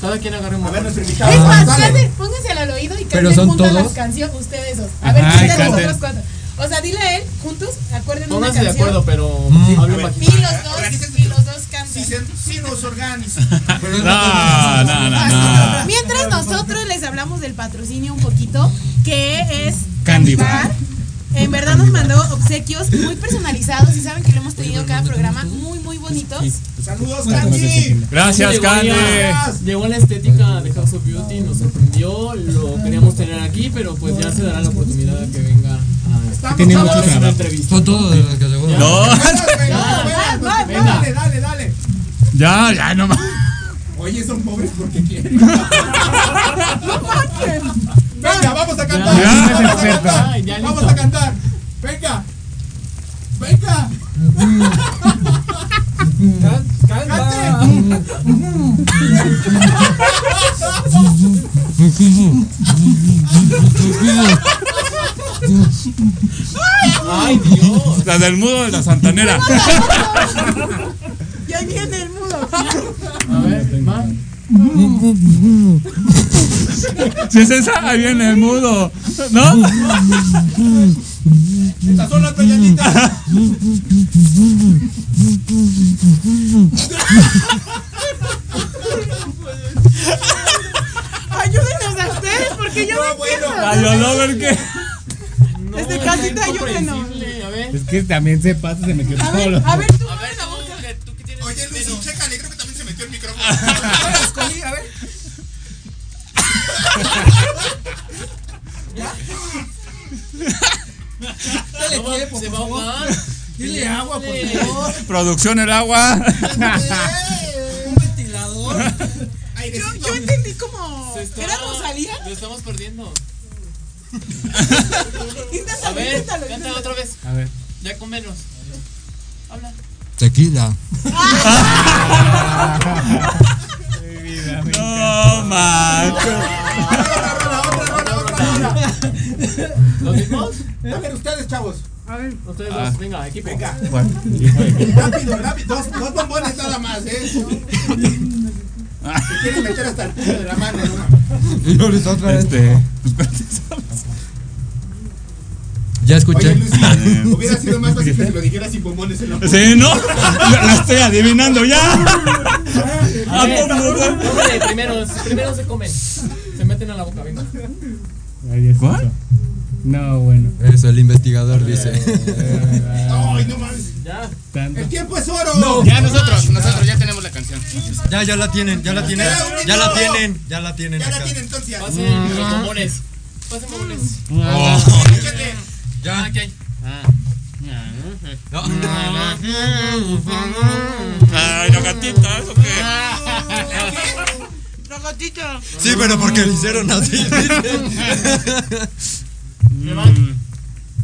Cada quien agarre un A ver, bombón. nuestro invitado. Es más, pónganse al oído y canten son juntos todos. las canciones, ustedes dos. A ver, Ajá, canten canten. nosotros cuatro. O sea, dile a él, juntos, acuerden una Pónganse de canción. acuerdo, pero Mm. A ver. Y los dos, y los dos cantan. Si, se, si nos organizan. No, no, no, no. Mientras nosotros les hablamos del patrocinio un poquito, que es Candy Bar. En verdad nos mandó obsequios muy personalizados y saben que lo hemos tenido cada programa muy muy bonitos. Saludos, ¿Cuánto más de Candy. tequila? Gracias, Candy. Llegó la estética de House of Beauty, nos sorprendió, lo queríamos tener aquí, pero pues ya se dará la oportunidad de que venga a Estamos Tiene todos. mucho hacer una trabajo. entrevista. Son todos de los que seguro. No. Venga, venga, Ya, venga, va, venga, va. Dale, dale, dale. Ya, ya, no más. Oye, son pobres porque quieren. Venga, vamos a cantar. Ya. Vamos a cantar. Vamos a cantar. Venga. Venga. Ay, Dios. La del mudo de la santanera. Y ahí viene el mudo. A ver, va. Si es esa, ahí viene el mudo. ¿No? Estas son las peñanitas. Ayúdenos a ustedes porque yo no, No, bueno. entiendo. Ay, yo no ver qué. Desde casita, ayúdenos. A. Es que también se pasa, se metió A ver, solo. a ver tú. A ver, tú, que, tú que tienes Oye, Lucy, chécale, creo que también se metió el micrófono. Dale No va- tiempo, se va a ahogar. Dile agua, por favor. Producción el agua. Un ventilador. Yo, entendí como. Está- ¿Era Rosalía? Lo estamos perdiendo. Inténtalo, A ver, inténtalo, canta inténtalo. otra vez. A ver. Ya con menos. Habla. Tequila. Mi vida, me No, macho. Otra rola, otra rola, otra rola. ¿Los mismos? A ver, ustedes, chavos. A ver. Ustedes Ah. dos, venga, equipo. Venga. Rápido, rápido. Dos, dos bombones nada más, ¿eh? Se quieren meter hasta el puño de la mano, ¿no? Y ahorita otra vez. Este. Ya Oye, escuché. Lucy, hubiera sido más fácil que se lo dijeras sin bombones en la boca. Sí, ¿no? La, estoy adivinando ya. A ver, póngale, primero, primero se comen. Se meten a la boca, venga. ¿Cuál? No, bueno. Eso, el investigador dice. Ay, no mames. Ya. Tanto. El tiempo es oro. No. Ya nosotros, nosotros ya tenemos la canción. Ya, ya la tienen, ya la tienen. Ya la tienen, ya la tienen Ya la tienen entonces. Pasen los bombones. Pasen bombones. Ya. aquí hay. Ay, la gatita, ¿eso qué? La gatita. Sí, pero porque lo hicieron así. Mm.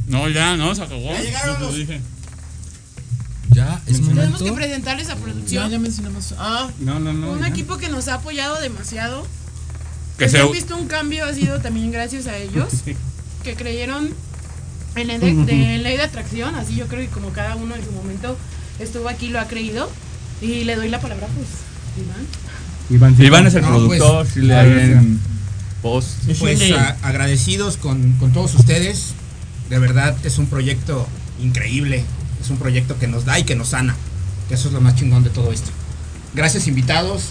No, ya, no, se acabó. Ya llegaron los- dije. Ya, es Tenemos momento. que presentarles a producción. ya mencionamos. Ah, No, no, no. Un ya. equipo que nos ha apoyado demasiado. Que se- han visto un cambio ha sido también gracias a ellos que creyeron en la de, de ley de atracción, así yo creo que como cada uno en su momento estuvo aquí lo ha creído y le doy la palabra pues Iván. Iván, sí. Iván es el No, productor, pues, si le post. Pues a- agradecidos con, con todos ustedes. De verdad es un proyecto increíble. Es un proyecto que nos da y que nos sana. Que eso es lo más chingón de todo esto. Gracias invitados.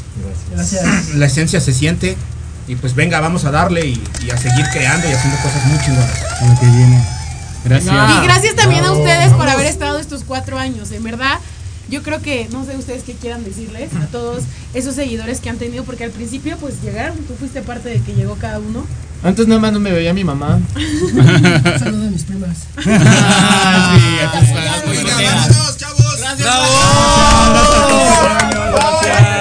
Gracias. La esencia se siente. Y pues venga, vamos a darle y, y a seguir creando y haciendo cosas muy chingonas. Lo que viene. Gracias. Y gracias también a Bravo. ustedes por haber estado estos cuatro años. En verdad, yo creo que, no sé ustedes qué quieran decirles a todos esos seguidores que han tenido, porque al principio pues llegaron, tú fuiste parte de que llegó cada uno. Antes nada más no me veía mi mamá. Saludos a mis primas. Ah, sí, aquí está. Muy Venga, buena. vámonos, chavos. Ay,